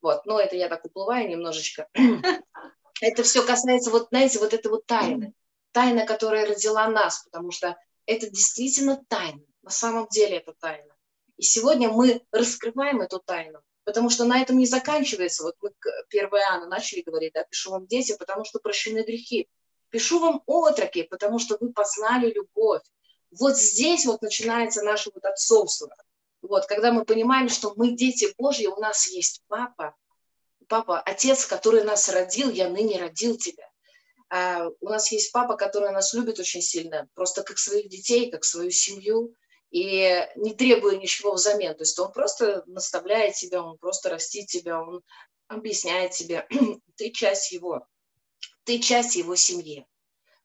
Вот, но это я так уплываю немножечко. Это все касается, вот, знаете, вот этой вот тайны. Тайна, которая родила нас, потому что это действительно тайна. На самом деле это тайна. И сегодня мы раскрываем эту тайну, потому что на этом не заканчивается. Вот мы 1 Иоанна начали говорить, да, пишу вам дети, потому что прощены грехи. Пишу вам отроки, потому что вы познали любовь. Вот здесь вот начинается наше вот отцовство. Вот, когда мы понимаем, что мы дети Божьи, у нас есть папа, папа, отец, который нас родил, я ныне родил тебя. А у нас есть папа, который нас любит очень сильно, просто как своих детей, как свою семью и не требуя ничего взамен. То есть он просто наставляет тебя, он просто растит тебя, он объясняет тебе, ты часть его, ты часть его семьи.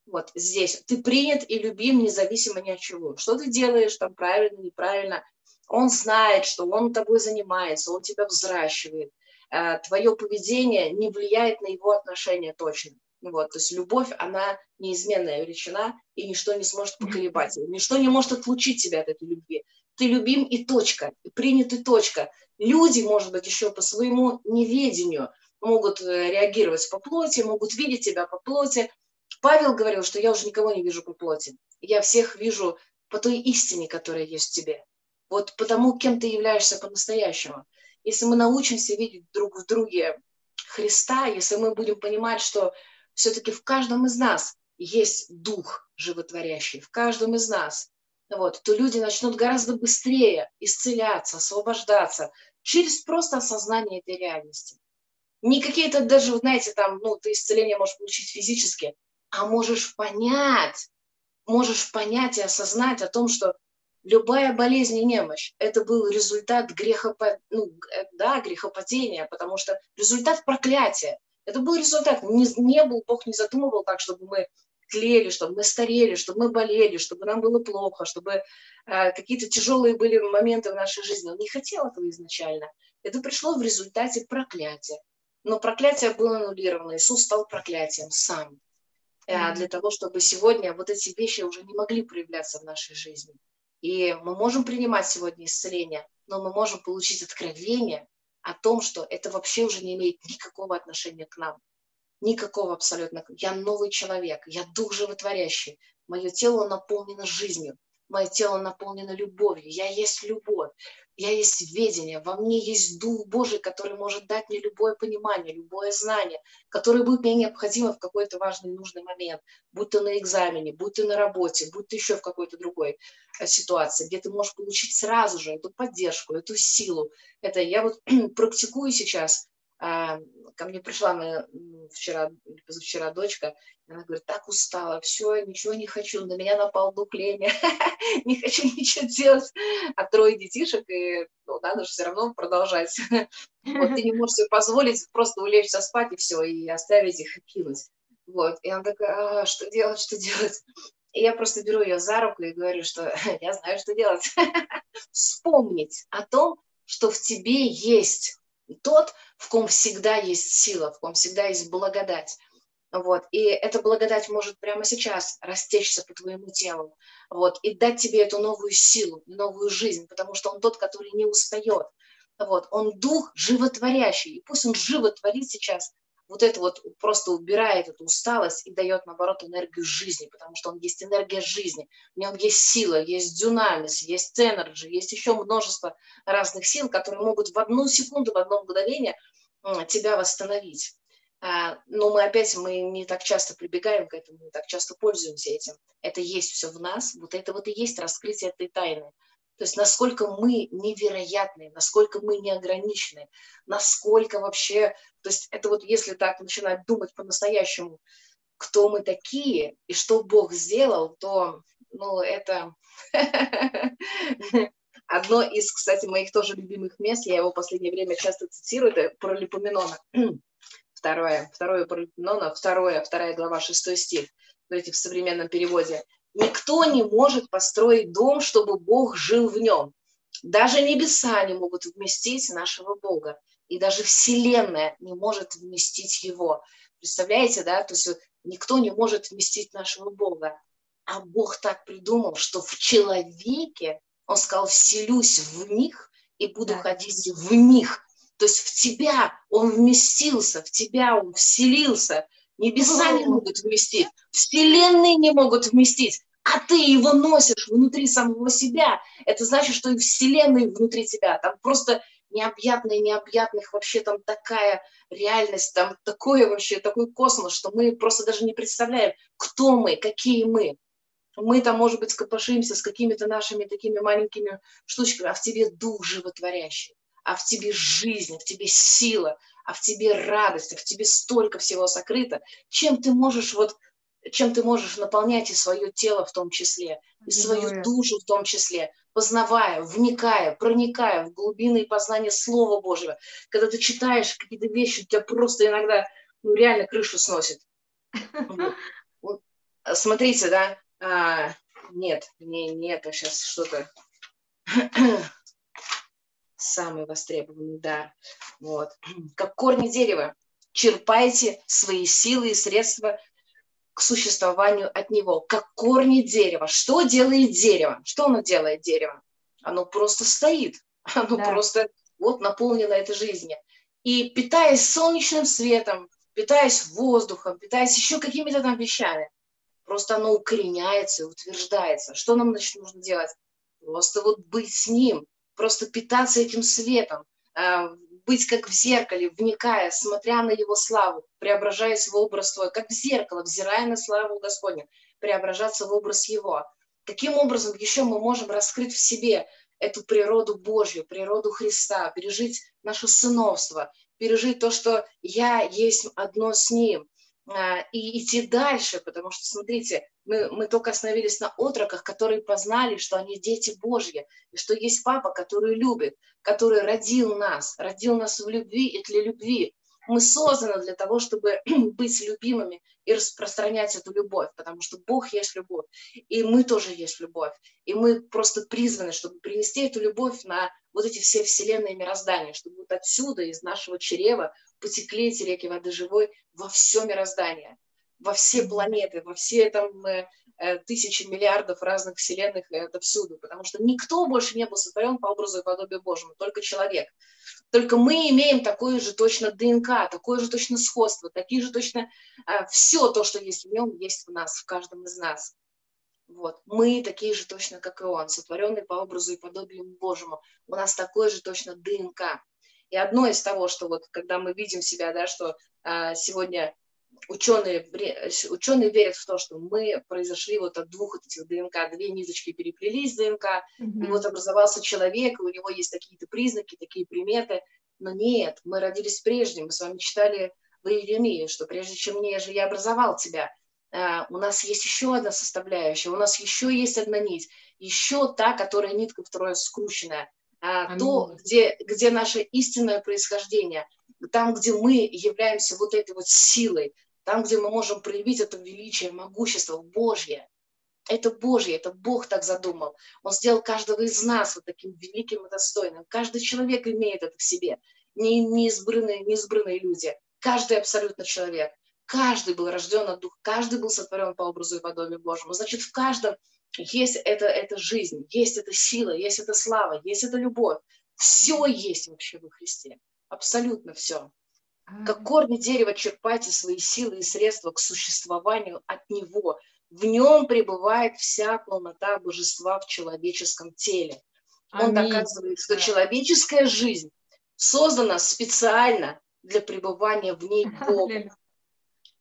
Вот здесь ты принят и любим независимо ни от чего. Что ты делаешь там правильно, неправильно, он знает, что он тобой занимается, он тебя взращивает. Э, Твое поведение не влияет на его отношения точно. Вот, то есть любовь, она неизменная величина, и ничто не сможет поколебать ее. Ничто не может отлучить тебя от этой любви. Ты любим и точка, и принят и точка. Люди, может быть, еще по своему неведению могут э, реагировать по плоти, могут видеть тебя по плоти. Павел говорил, что я уже никого не вижу по плоти. Я всех вижу по той истине, которая есть в тебе. Вот потому, кем ты являешься по-настоящему. Если мы научимся видеть друг в друге Христа, если мы будем понимать, что все-таки в каждом из нас есть дух животворящий, в каждом из нас, вот, то люди начнут гораздо быстрее исцеляться, освобождаться через просто осознание этой реальности. Не какие-то даже, знаете, там, ну, ты исцеление можешь получить физически, а можешь понять, можешь понять и осознать о том, что любая болезнь и немощь – это был результат грехопа... ну, э, да, грехопадения, потому что результат проклятия. Это был результат. Не, не был, Бог не задумывал так, чтобы мы тлели, чтобы мы старели, чтобы мы болели, чтобы нам было плохо, чтобы э, какие-то тяжелые были моменты в нашей жизни. Он не хотел этого изначально. Это пришло в результате проклятия. Но проклятие было аннулировано. Иисус стал проклятием сам. Mm-hmm. Для того, чтобы сегодня вот эти вещи уже не могли проявляться в нашей жизни. И мы можем принимать сегодня исцеление, но мы можем получить откровение о том, что это вообще уже не имеет никакого отношения к нам. Никакого абсолютно. Я новый человек, я дух животворящий. Мое тело наполнено жизнью, мое тело наполнено любовью. Я есть любовь я есть ведение, во мне есть Дух Божий, который может дать мне любое понимание, любое знание, которое будет мне необходимо в какой-то важный нужный момент, будь то на экзамене, будь то на работе, будь то еще в какой-то другой э, ситуации, где ты можешь получить сразу же эту поддержку, эту силу. Это я вот практикую сейчас ко мне пришла моя вчера позавчера дочка, и она говорит, так устала, все, ничего не хочу, на меня напал дух лени, не хочу ничего делать. А трое детишек, и ну, надо же все равно продолжать. Вот ты не можешь себе позволить просто улечься спать и все, и оставить их и кинуть. Вот. И она такая, а, что делать, что делать? И я просто беру ее за руку и говорю, что я знаю, что делать. Вспомнить о том, что в тебе есть тот, в ком всегда есть сила, в ком всегда есть благодать. Вот. И эта благодать может прямо сейчас растечься по твоему телу вот, и дать тебе эту новую силу, новую жизнь, потому что он тот, который не устает. Вот. Он дух животворящий, и пусть он животворит сейчас вот это вот просто убирает эту усталость и дает, наоборот, энергию жизни, потому что он есть энергия жизни, в нем есть сила, есть дюнамис, есть энерджи, есть еще множество разных сил, которые могут в одну секунду, в одно мгновение тебя восстановить. А, но мы опять, мы не так часто прибегаем к этому, не так часто пользуемся этим. Это есть все в нас, вот это вот и есть раскрытие этой тайны. То есть насколько мы невероятны, насколько мы неограничены, насколько вообще, то есть это вот если так начинать думать по-настоящему, кто мы такие и что Бог сделал, то, ну, это одно из, кстати, моих тоже любимых мест, я его в последнее время часто цитирую, это про Липоменона. Второе, второе про Липоменона, второе, вторая глава, шестой стих, смотрите, в современном переводе. Никто не может построить дом, чтобы Бог жил в нем. Даже небеса не могут вместить нашего Бога. И даже Вселенная не может вместить его. Представляете, да? То есть никто не может вместить нашего Бога. А Бог так придумал, что в человеке, Он сказал, вселюсь в них и буду да. ходить в них. То есть в тебя Он вместился, в тебя Он вселился. Небеса не могут вместить, вселенные не могут вместить, а ты его носишь внутри самого себя. Это значит, что и вселенные внутри тебя. Там просто необъятная, необъятных вообще там такая реальность, там такое вообще, такой космос, что мы просто даже не представляем, кто мы, какие мы. Мы там, может быть, копошимся с какими-то нашими такими маленькими штучками, а в тебе дух животворящий, а в тебе жизнь, в тебе сила, а в тебе радость, а в тебе столько всего сокрыто, чем ты можешь вот чем ты можешь наполнять и свое тело в том числе, и свою душу в том числе, познавая, вникая, проникая в глубины познания Слова Божьего. Когда ты читаешь какие-то вещи, у тебя просто иногда ну, реально крышу сносит. Вот. Смотрите, да, а, нет, не, не это сейчас что-то самый востребованный дар. Вот. Как корни дерева. Черпайте свои силы и средства к существованию от него, как корни дерева. Что делает дерево? Что оно делает, дерево? Оно просто стоит. Оно да. просто вот наполнено этой жизнью. И питаясь солнечным светом, питаясь воздухом, питаясь еще какими-то там вещами, просто оно укореняется, утверждается. Что нам значит нужно делать? Просто вот быть с ним, просто питаться этим светом, а, быть как в зеркале, вникая, смотря на Его славу, преображаясь в образ Твой, как в зеркало, взирая на славу Господня, преображаться в образ Его. Каким образом еще мы можем раскрыть в себе эту природу Божью, природу Христа, пережить наше сыновство, пережить то, что я есть одно с Ним, а, и идти дальше, потому что, смотрите, мы, мы только остановились на отроках, которые познали, что они дети Божьи, и что есть папа, который любит, который родил нас, родил нас в любви и для любви. Мы созданы для того, чтобы быть любимыми и распространять эту любовь, потому что Бог есть любовь, и мы тоже есть любовь. И мы просто призваны, чтобы принести эту любовь на вот эти все вселенные мироздания, чтобы вот отсюда, из нашего чрева, потекли эти реки воды живой во все мироздание, во все планеты, во все там э, э, тысячи миллиардов разных вселенных, это всюду, потому что никто больше не был сотворен по образу и подобию Божьему, только человек. Только мы имеем такое же точно ДНК, такое же точно сходство, такие же точно э, все то, что есть в нем, есть в нас, в каждом из нас. Вот. Мы такие же точно, как и он, сотворенные по образу и подобию Божьему. У нас такое же точно ДНК. И одно из того, что вот когда мы видим себя, да, что а, сегодня ученые, ученые верят в то, что мы произошли вот от двух от этих ДНК, две ниточки переплелись ДНК, mm-hmm. и вот образовался человек, и у него есть какие-то признаки, такие приметы. Но нет, мы родились прежде, мы с вами читали в Иеремии, что прежде чем мне же я образовал тебя, а, у нас есть еще одна составляющая, у нас еще есть одна нить, еще та, которая нитка второе скрученная, а, то, где, где наше истинное происхождение, там, где мы являемся вот этой вот силой, там, где мы можем проявить это величие, могущество Божье. Это Божье, это Бог так задумал. Он сделал каждого из нас вот таким великим и достойным. Каждый человек имеет это в себе. Не, не, избранные, не избранные люди. Каждый абсолютно человек. Каждый был рожден от Духа, каждый был сотворен по образу и подобию Божьему. Значит, в каждом есть это, эта жизнь, есть эта сила, есть эта слава, есть эта любовь. Все есть вообще во Христе. Абсолютно все. Как корни дерева черпайте свои силы и средства к существованию от Него. В нем пребывает вся полнота божества в человеческом теле. Он Аминь. доказывает, что человеческая жизнь создана специально для пребывания в ней Бога.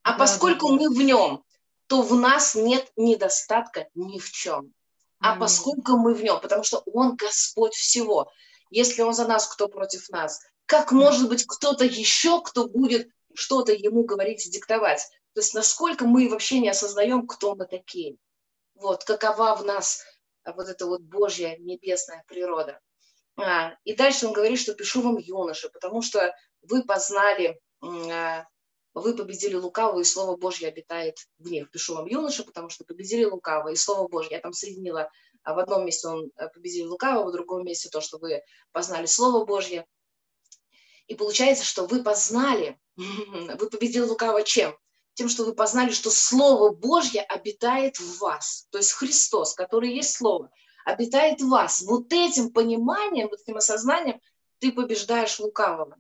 А поскольку мы в нем, то в нас нет недостатка ни в чем. А поскольку мы в нем, потому что Он Господь всего, если Он за нас, кто против нас? Как может быть кто-то еще, кто будет что-то ему говорить и диктовать? То есть насколько мы вообще не осознаем, кто мы такие. Вот, какова в нас вот эта вот Божья небесная природа. А, и дальше он говорит, что пишу вам юноши, потому что вы познали а, вы победили лукавого, и Слово Божье обитает в них. Пишу вам, юноша, потому что победили лукавого, и Слово Божье. Я там соединила, а в одном месте он э, победил лукавого, в другом месте то, что вы познали Слово Божье. И получается, что вы познали, вы победили лукавого чем? Тем, что вы познали, что Слово Божье обитает в вас. То есть Христос, который есть Слово, обитает в вас. Вот этим пониманием, вот этим осознанием ты побеждаешь лукавого.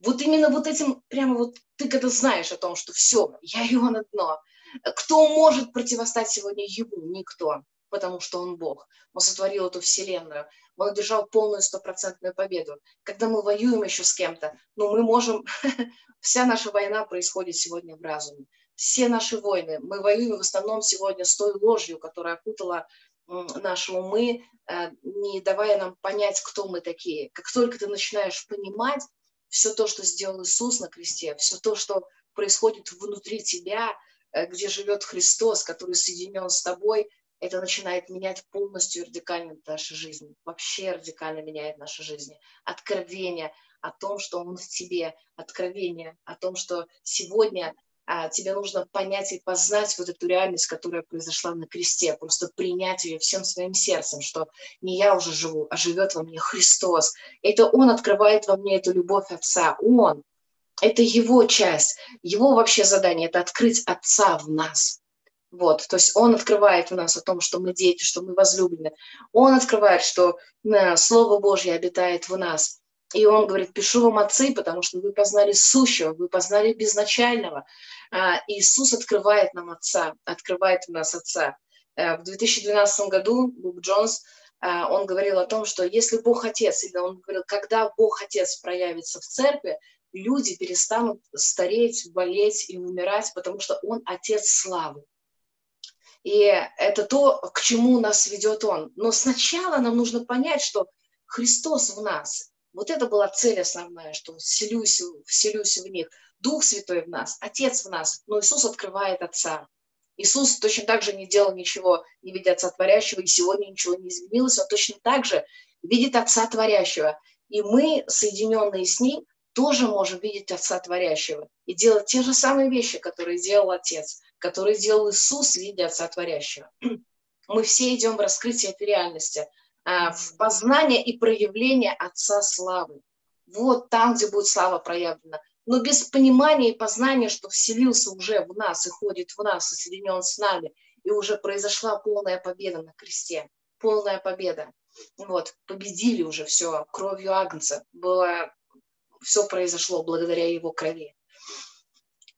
Вот именно вот этим, прямо вот ты когда знаешь о том, что все, я и он одно. Кто может противостать сегодня ему? Никто, потому что он Бог. Он сотворил эту вселенную. Он одержал полную стопроцентную победу. Когда мы воюем еще с кем-то, ну мы можем... Вся наша война происходит сегодня в разуме. Все наши войны, мы воюем в основном сегодня с той ложью, которая окутала наши умы, э, не давая нам понять, кто мы такие. Как только ты начинаешь понимать, все то, что сделал Иисус на кресте, все то, что происходит внутри тебя, э, где живет Христос, который соединен с тобой, это начинает менять полностью радикально нашу жизнь. Вообще радикально меняет нашу жизнь. Откровение о том, что Он в тебе, откровение о том, что сегодня а, тебе нужно понять и познать вот эту реальность, которая произошла на кресте, просто принять ее всем своим сердцем, что не я уже живу, а живет во мне Христос. Это Он открывает во мне эту любовь Отца, Он. Это Его часть, Его вообще задание – это открыть Отца в нас. Вот, то есть он открывает в нас о том, что мы дети, что мы возлюблены. Он открывает, что э, Слово Божье обитает в нас. И он говорит, пишу вам отцы, потому что вы познали сущего, вы познали безначального. А, Иисус открывает нам Отца, открывает в нас Отца. Э, в 2012 году Боб Джонс а, он говорил о том, что если Бог Отец, или он говорил, когда Бог Отец проявится в церкви, люди перестанут стареть, болеть и умирать, потому что Он Отец славы. И это то, к чему нас ведет Он. Но сначала нам нужно понять, что Христос в нас. Вот это была цель основная, что вселюсь, вселюсь в них. Дух Святой в нас, Отец в нас. Но Иисус открывает Отца. Иисус точно так же не делал ничего, не видя Отца Творящего, и сегодня ничего не изменилось. Он точно так же видит Отца Творящего. И мы, соединенные с Ним, тоже можем видеть Отца Творящего и делать те же самые вещи, которые делал Отец, которые делал Иисус, видя Отца Творящего. Мы все идем в раскрытие этой реальности, а, в познание и проявление Отца Славы. Вот там, где будет слава проявлена но без понимания и познания, что вселился уже в нас и ходит в нас, и соединен с нами, и уже произошла полная победа на кресте, полная победа. Вот, победили уже все кровью Агнца, было, все произошло благодаря его крови.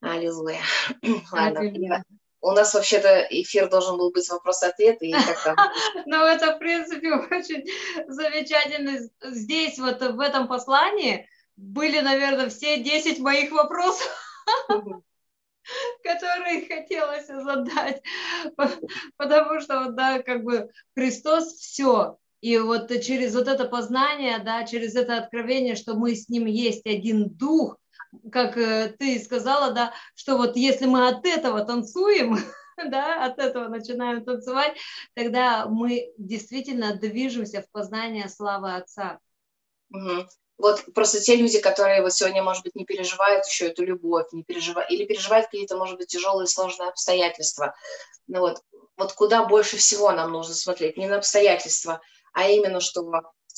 Аллилуйя. Ладно, у нас вообще-то эфир должен был быть вопрос-ответ, и как Ну, это, в принципе, очень замечательно. Здесь, вот в этом послании, были, наверное, все 10 моих вопросов, которые хотелось задать, потому что, да, как бы Христос все, и вот через вот это познание, да, через это откровение, что мы с Ним есть один дух, как э, ты сказала, да, что вот если мы от этого танцуем, да, от этого начинаем танцевать, тогда мы действительно движемся в познание славы Отца. Угу. Вот просто те люди, которые вот сегодня, может быть, не переживают еще эту любовь, не переживают, или переживают какие-то, может быть, тяжелые, сложные обстоятельства. Ну вот, вот куда больше всего нам нужно смотреть, не на обстоятельства, а именно, что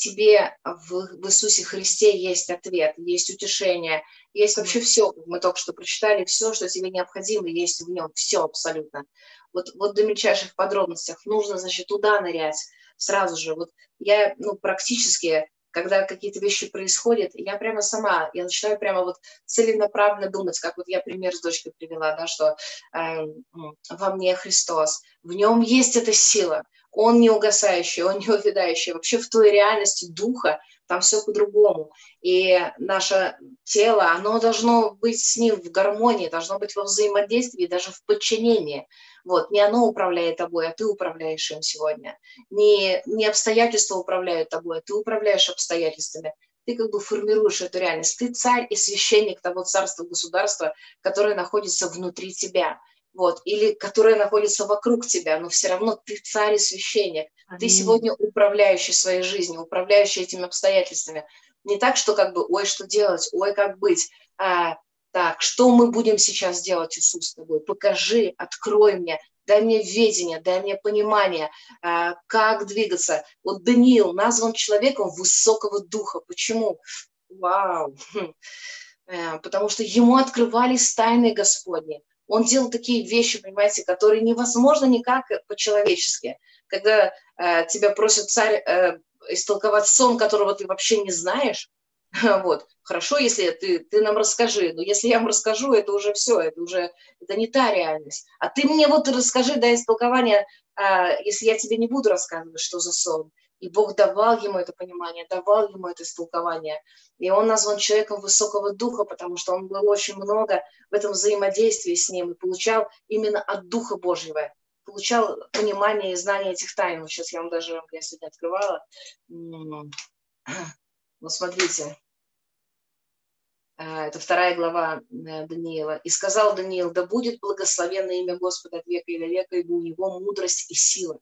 тебе, в, в Иисусе Христе есть ответ, есть утешение, есть вообще все, как мы только что прочитали, все, что тебе необходимо, есть в нем, все абсолютно. Вот, вот до мельчайших подробностях нужно, значит, туда нырять сразу же. Вот я, ну, практически когда какие-то вещи происходят, я прямо сама, я начинаю прямо вот целенаправленно думать, как вот я пример с дочкой привела, да, что э, во мне Христос, в нем есть эта сила, он не угасающий, он не увядающий. Вообще в той реальности духа там все по-другому. И наше тело, оно должно быть с ним в гармонии, должно быть во взаимодействии, даже в подчинении. Вот, не оно управляет тобой, а ты управляешь им сегодня. Не, не обстоятельства управляют тобой, а ты управляешь обстоятельствами. Ты как бы формируешь эту реальность. Ты царь и священник того царства, государства, которое находится внутри тебя. Вот, или которое находится вокруг тебя, но все равно ты царь и священник. Аминь. Ты сегодня управляющий своей жизнью, управляющий этими обстоятельствами. Не так, что как бы, ой, что делать, ой, как быть. А, так, что мы будем сейчас делать, Иисус, с тобой? Покажи, открой мне, дай мне ведение, дай мне понимание, а, как двигаться. Вот Даниил назван человеком высокого духа. Почему? Вау! Хм. Э, потому что ему открывались тайны Господни. Он делал такие вещи, понимаете, которые невозможно никак по-человечески. Когда э, тебя просит царь э, истолковать сон, которого ты вообще не знаешь, Вот. Хорошо, если ты, ты нам расскажи, но если я вам расскажу, это уже все, это уже это не та реальность. А ты мне вот расскажи, дай истолкование, а, если я тебе не буду рассказывать, что за сон. И Бог давал ему это понимание, давал ему это истолкование. И он назван человеком высокого духа, потому что он был очень много в этом взаимодействии с ним и получал именно от Духа Божьего получал понимание и знание этих тайн. Вот сейчас я вам даже, я сегодня открывала. Ну, смотрите, э, это вторая глава э, Даниила. «И сказал Даниил, да будет благословенно имя Господа от века и до века, ибо у него мудрость и сила.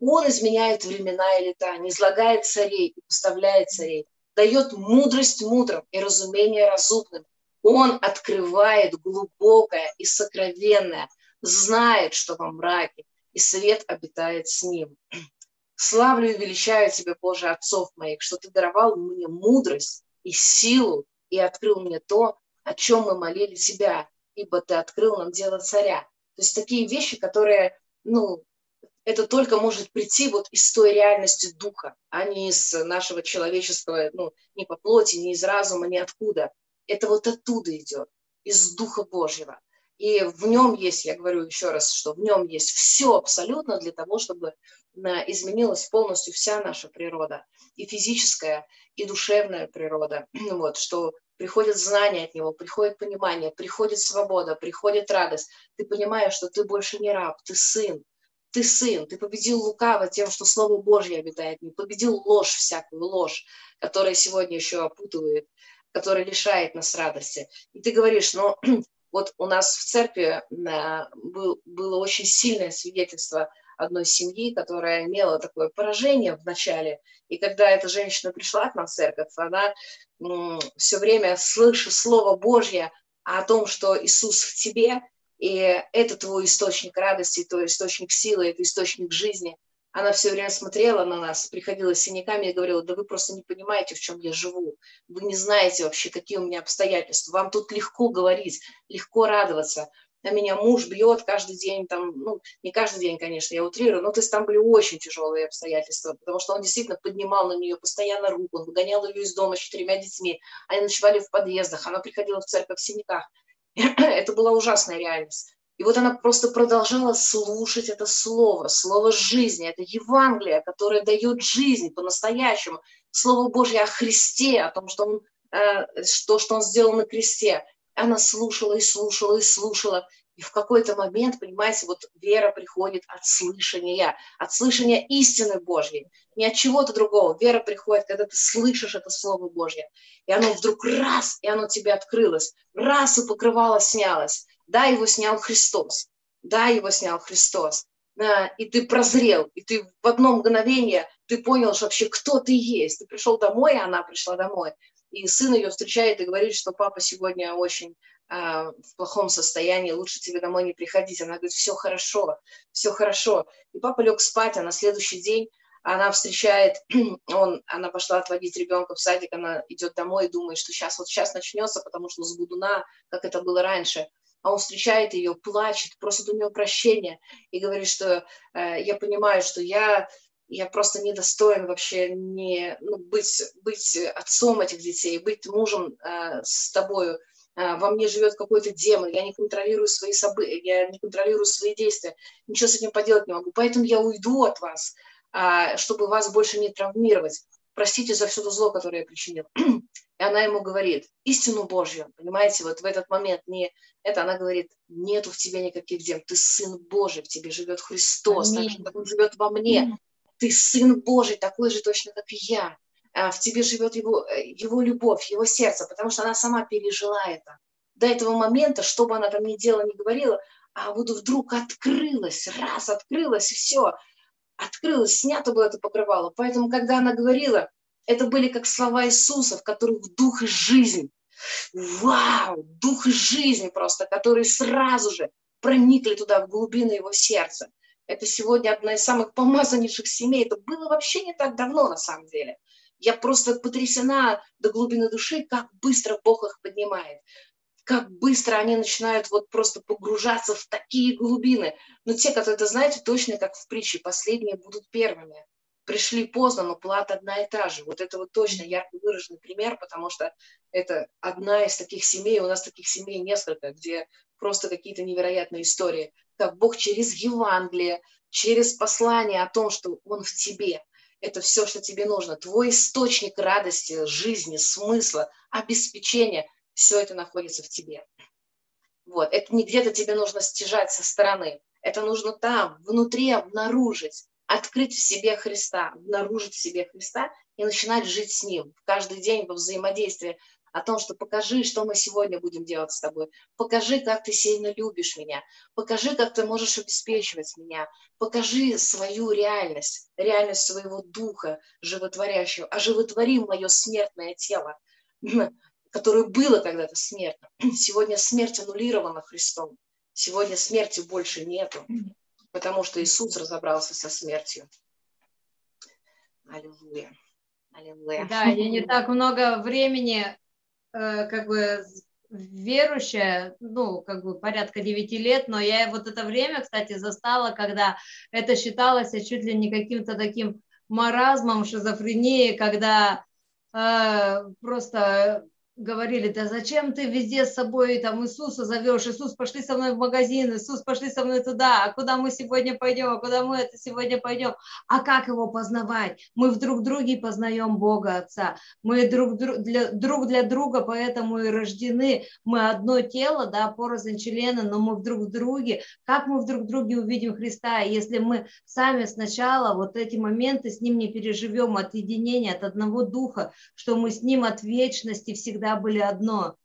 Он изменяет времена и лета, не излагает царей и поставляет царей, дает мудрость мудрым и разумение разумным. Он открывает глубокое и сокровенное, знает, что во мраке, и свет обитает с ним. Славлю и величаю Тебя, Боже, отцов моих, что Ты даровал мне мудрость и силу и открыл мне то, о чем мы молили Тебя, ибо Ты открыл нам дело царя. То есть такие вещи, которые, ну, это только может прийти вот из той реальности духа, а не из нашего человеческого, ну, не по плоти, не из разума, ни откуда. Это вот оттуда идет, из Духа Божьего. И в нем есть, я говорю еще раз, что в нем есть все абсолютно для того, чтобы э, изменилась полностью вся наша природа, и физическая, и душевная природа. Вот, что приходит знание от него, приходит понимание, приходит свобода, приходит радость. Ты понимаешь, что ты больше не раб, ты сын. Ты сын, ты победил лукаво тем, что Слово Божье обитает, не победил ложь всякую, ложь, которая сегодня еще опутывает, которая лишает нас радости. И ты говоришь, ну, вот у нас в церкви э, был, было очень сильное свидетельство одной семьи, которая имела такое поражение в начале. И когда эта женщина пришла к нам в церковь, она все время слышит Слово Божье о том, что Иисус в тебе, и это твой источник радости, твой источник силы, это источник жизни. Она все время смотрела на нас, приходила с синяками и говорила, да вы просто не понимаете, в чем я живу. Вы не знаете вообще, какие у меня обстоятельства. Вам тут легко говорить, легко радоваться на меня муж бьет каждый день, там, ну, не каждый день, конечно, я утрирую, но то есть там были очень тяжелые обстоятельства, потому что он действительно поднимал на нее постоянно руку, он выгонял ее из дома с четырьмя детьми, они ночевали в подъездах, она приходила в церковь в синяках. это была ужасная реальность. И вот она просто продолжала слушать это слово, слово жизни, это Евангелие, которое дает жизнь по-настоящему, слово Божье о Христе, о том, что он, э, что, что он сделал на кресте. Она слушала и слушала и слушала. И в какой-то момент, понимаете, вот вера приходит от слышания, от слышания истины Божьей, не от чего-то другого. Вера приходит, когда ты слышишь это Слово Божье, и оно вдруг раз, и оно тебе открылось, раз и покрывало снялось. Да, его снял Христос, да, его снял Христос. Да, и ты прозрел, и ты в одно мгновение ты понял, что вообще кто ты есть. Ты пришел домой, и она пришла домой и сын ее встречает и говорит, что папа сегодня очень а, в плохом состоянии, лучше тебе домой не приходить. Она говорит, все хорошо, все хорошо. И папа лег спать, а на следующий день она встречает, он, она пошла отводить ребенка в садик, она идет домой и думает, что сейчас вот сейчас начнется, потому что с Гудуна, как это было раньше, а он встречает ее, плачет, просит у нее прощения и говорит, что э, я понимаю, что я я просто недостоин вообще не, ну, быть, быть отцом этих детей, быть мужем э, с тобою. Э, во мне живет какой-то демон, я не контролирую свои события, я не контролирую свои действия, ничего с этим поделать не могу. Поэтому я уйду от вас, чтобы вас больше не травмировать. Простите за все то зло, которое я причинил. И она ему говорит, истину Божью, понимаете, вот в этот момент не это, она говорит, нету в тебе никаких дем, ты сын Божий, в тебе живет Христос, так же, как он живет во мне ты сын Божий, такой же точно, как и я. А, в тебе живет его, э, его любовь, его сердце, потому что она сама пережила это. До этого момента, что бы она там ни делала, ни говорила, а вот вдруг открылась, раз открылась, и все, открылась, снято было это покрывало. Поэтому, когда она говорила, это были как слова Иисуса, в которых дух и жизнь. Вау, дух и жизнь просто, которые сразу же проникли туда, в глубины его сердца. Это сегодня одна из самых помазаннейших семей. Это было вообще не так давно, на самом деле. Я просто потрясена до глубины души, как быстро Бог их поднимает. Как быстро они начинают вот просто погружаться в такие глубины. Но те, которые это знаете, точно как в притче, последние будут первыми. Пришли поздно, но плата одна и та же. Вот это вот точно ярко выраженный пример, потому что это одна из таких семей, у нас таких семей несколько, где просто какие-то невероятные истории как Бог через Евангелие, через послание о том, что Он в тебе. Это все, что тебе нужно. Твой источник радости, жизни, смысла, обеспечения, все это находится в тебе. Вот. Это не где-то тебе нужно стяжать со стороны. Это нужно там, внутри обнаружить, открыть в себе Христа, обнаружить в себе Христа и начинать жить с Ним. Каждый день во взаимодействии о том, что покажи, что мы сегодня будем делать с тобой, покажи, как ты сильно любишь меня, покажи, как ты можешь обеспечивать меня, покажи свою реальность, реальность своего духа животворящего, оживотвори мое смертное тело, которое было когда-то смертно. Сегодня смерть аннулирована Христом, сегодня смерти больше нету, потому что Иисус разобрался со смертью. Аллилуйя. Аллилуйя. Да, я не так много времени Э, как бы верующая, ну, как бы порядка 9 лет, но я вот это время, кстати, застала, когда это считалось чуть ли не каким-то таким маразмом, шизофренией, когда э, просто говорили, да зачем ты везде с собой там Иисуса зовешь, Иисус, пошли со мной в магазин, Иисус, пошли со мной туда, а куда мы сегодня пойдем, а куда мы это сегодня пойдем, а как его познавать? Мы в друг друге познаем Бога Отца, мы друг для, друг для друга, поэтому и рождены, мы одно тело, да, порознь члена, но мы в друг друге, как мы в друг друге увидим Христа, если мы сами сначала вот эти моменты с Ним не переживем от единения, от одного духа, что мы с Ним от вечности всегда всегда были одно.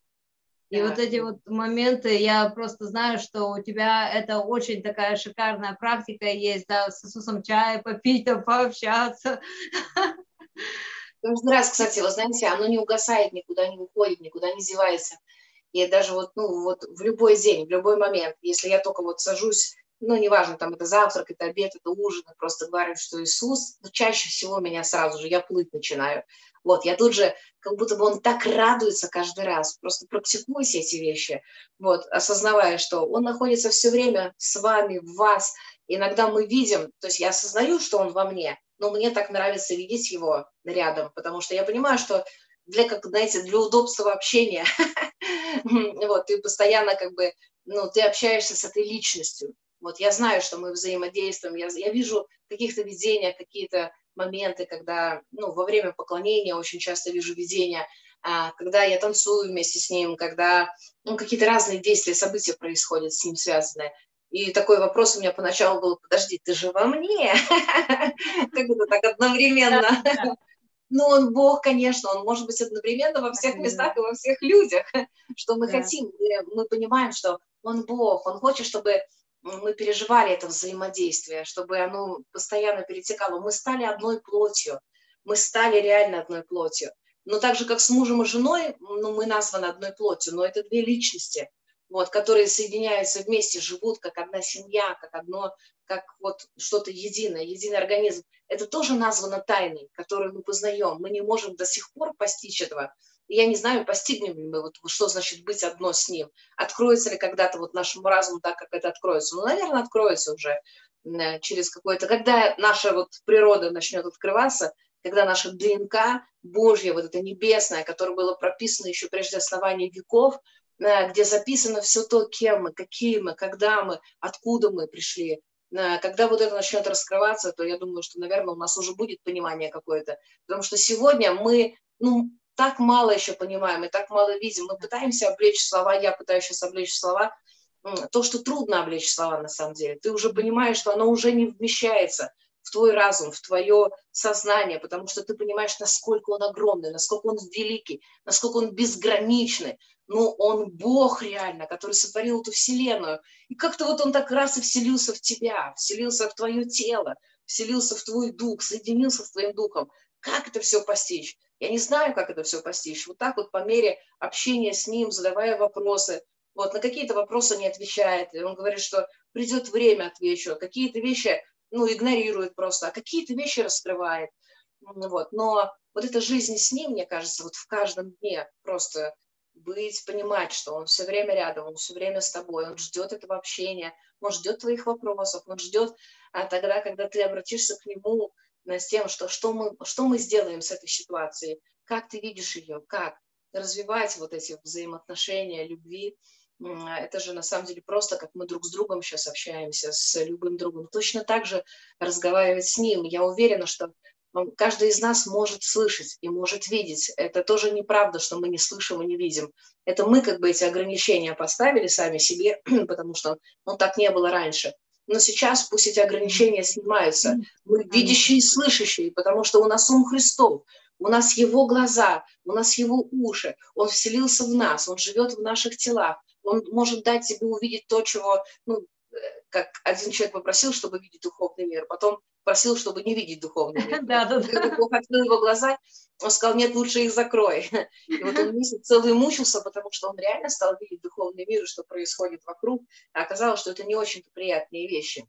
И да. вот эти вот моменты, я просто знаю, что у тебя это очень такая шикарная практика есть, да, с Иисусом чай попить, там, пообщаться. Каждый раз, кстати, вы знаете, оно не угасает, никуда не уходит, никуда не зевается. И даже вот, ну, вот в любой день, в любой момент, если я только вот сажусь, ну, неважно, там, это завтрак, это обед, это ужин, просто говорю, что Иисус, но чаще всего меня сразу же, я плыть начинаю. Вот, я тут же, как будто бы он так радуется каждый раз, просто практикуйте эти вещи, вот, осознавая, что он находится все время с вами, в вас. Иногда мы видим, то есть я осознаю, что он во мне, но мне так нравится видеть его рядом, потому что я понимаю, что для, как, знаете, для удобства общения, вот, ты постоянно как бы, ну, ты общаешься с этой личностью. Вот я знаю, что мы взаимодействуем, я, я вижу каких-то видения, какие-то моменты, когда, ну, во время поклонения очень часто вижу видения, а, когда я танцую вместе с ним, когда, ну, какие-то разные действия, события происходят с ним связанные. И такой вопрос у меня поначалу был, подожди, ты же во мне? Как это так одновременно? Ну, он Бог, конечно, он может быть одновременно во всех местах и во всех людях, что мы хотим. Мы понимаем, что он Бог, он хочет, чтобы мы переживали это взаимодействие, чтобы оно постоянно перетекало. Мы стали одной плотью, мы стали реально одной плотью. Но так же, как с мужем и женой, ну, мы названы одной плотью, но это две личности, вот, которые соединяются вместе, живут как одна семья, как одно, как вот что-то единое, единый организм. Это тоже названо тайной, которую мы познаем. Мы не можем до сих пор постичь этого, я не знаю, постигнем ли мы, вот, что значит быть одно с ним. Откроется ли когда-то вот нашему разуму так, как это откроется? Ну, наверное, откроется уже э, через какое-то... Когда наша вот природа начнет открываться, когда наша ДНК Божья, вот это небесное, которое было прописано еще прежде основания веков, э, где записано все то, кем мы, какие мы, когда мы, откуда мы пришли, э, когда вот это начнет раскрываться, то я думаю, что, наверное, у нас уже будет понимание какое-то. Потому что сегодня мы, ну, так мало еще понимаем и так мало видим. Мы пытаемся облечь слова, я пытаюсь сейчас облечь слова, то, что трудно облечь слова на самом деле. Ты уже понимаешь, что оно уже не вмещается в твой разум, в твое сознание, потому что ты понимаешь, насколько он огромный, насколько он великий, насколько он безграничный. Ну, он Бог реально, который сотворил эту вселенную. И как-то вот он так раз и вселился в тебя, вселился в твое тело, вселился в твой дух, соединился с твоим духом. Как это все постичь? Я не знаю, как это все постичь. Вот так вот по мере общения с ним, задавая вопросы, вот на какие-то вопросы не отвечает. И он говорит, что придет время, отвечу. Какие-то вещи, ну, игнорирует просто, а какие-то вещи раскрывает. Вот. Но вот эта жизнь с ним, мне кажется, вот в каждом дне просто быть, понимать, что он все время рядом, он все время с тобой, он ждет этого общения, он ждет твоих вопросов, он ждет а тогда, когда ты обратишься к нему с тем, что, что, мы, что мы сделаем с этой ситуацией, как ты видишь ее, как развивать вот эти взаимоотношения, любви. Это же на самом деле просто, как мы друг с другом сейчас общаемся, с любым другом. Точно так же разговаривать с ним. Я уверена, что каждый из нас может слышать и может видеть. Это тоже неправда, что мы не слышим и не видим. Это мы как бы эти ограничения поставили сами себе, потому что ну, так не было раньше но сейчас пусть эти ограничения снимаются. Мы видящие и слышащие, потому что у нас ум Христов, у нас Его глаза, у нас Его уши, Он вселился в нас, Он живет в наших телах, Он может дать тебе увидеть то, чего, ну, как один человек попросил, чтобы видеть духовный мир, потом просил, чтобы не видеть духовный мир. Да, да, да. Открыл его глаза, он сказал, нет, лучше их закрой. И вот он месяц целый мучился, потому что он реально стал видеть духовный мир, что происходит вокруг. А оказалось, что это не очень-то приятные вещи.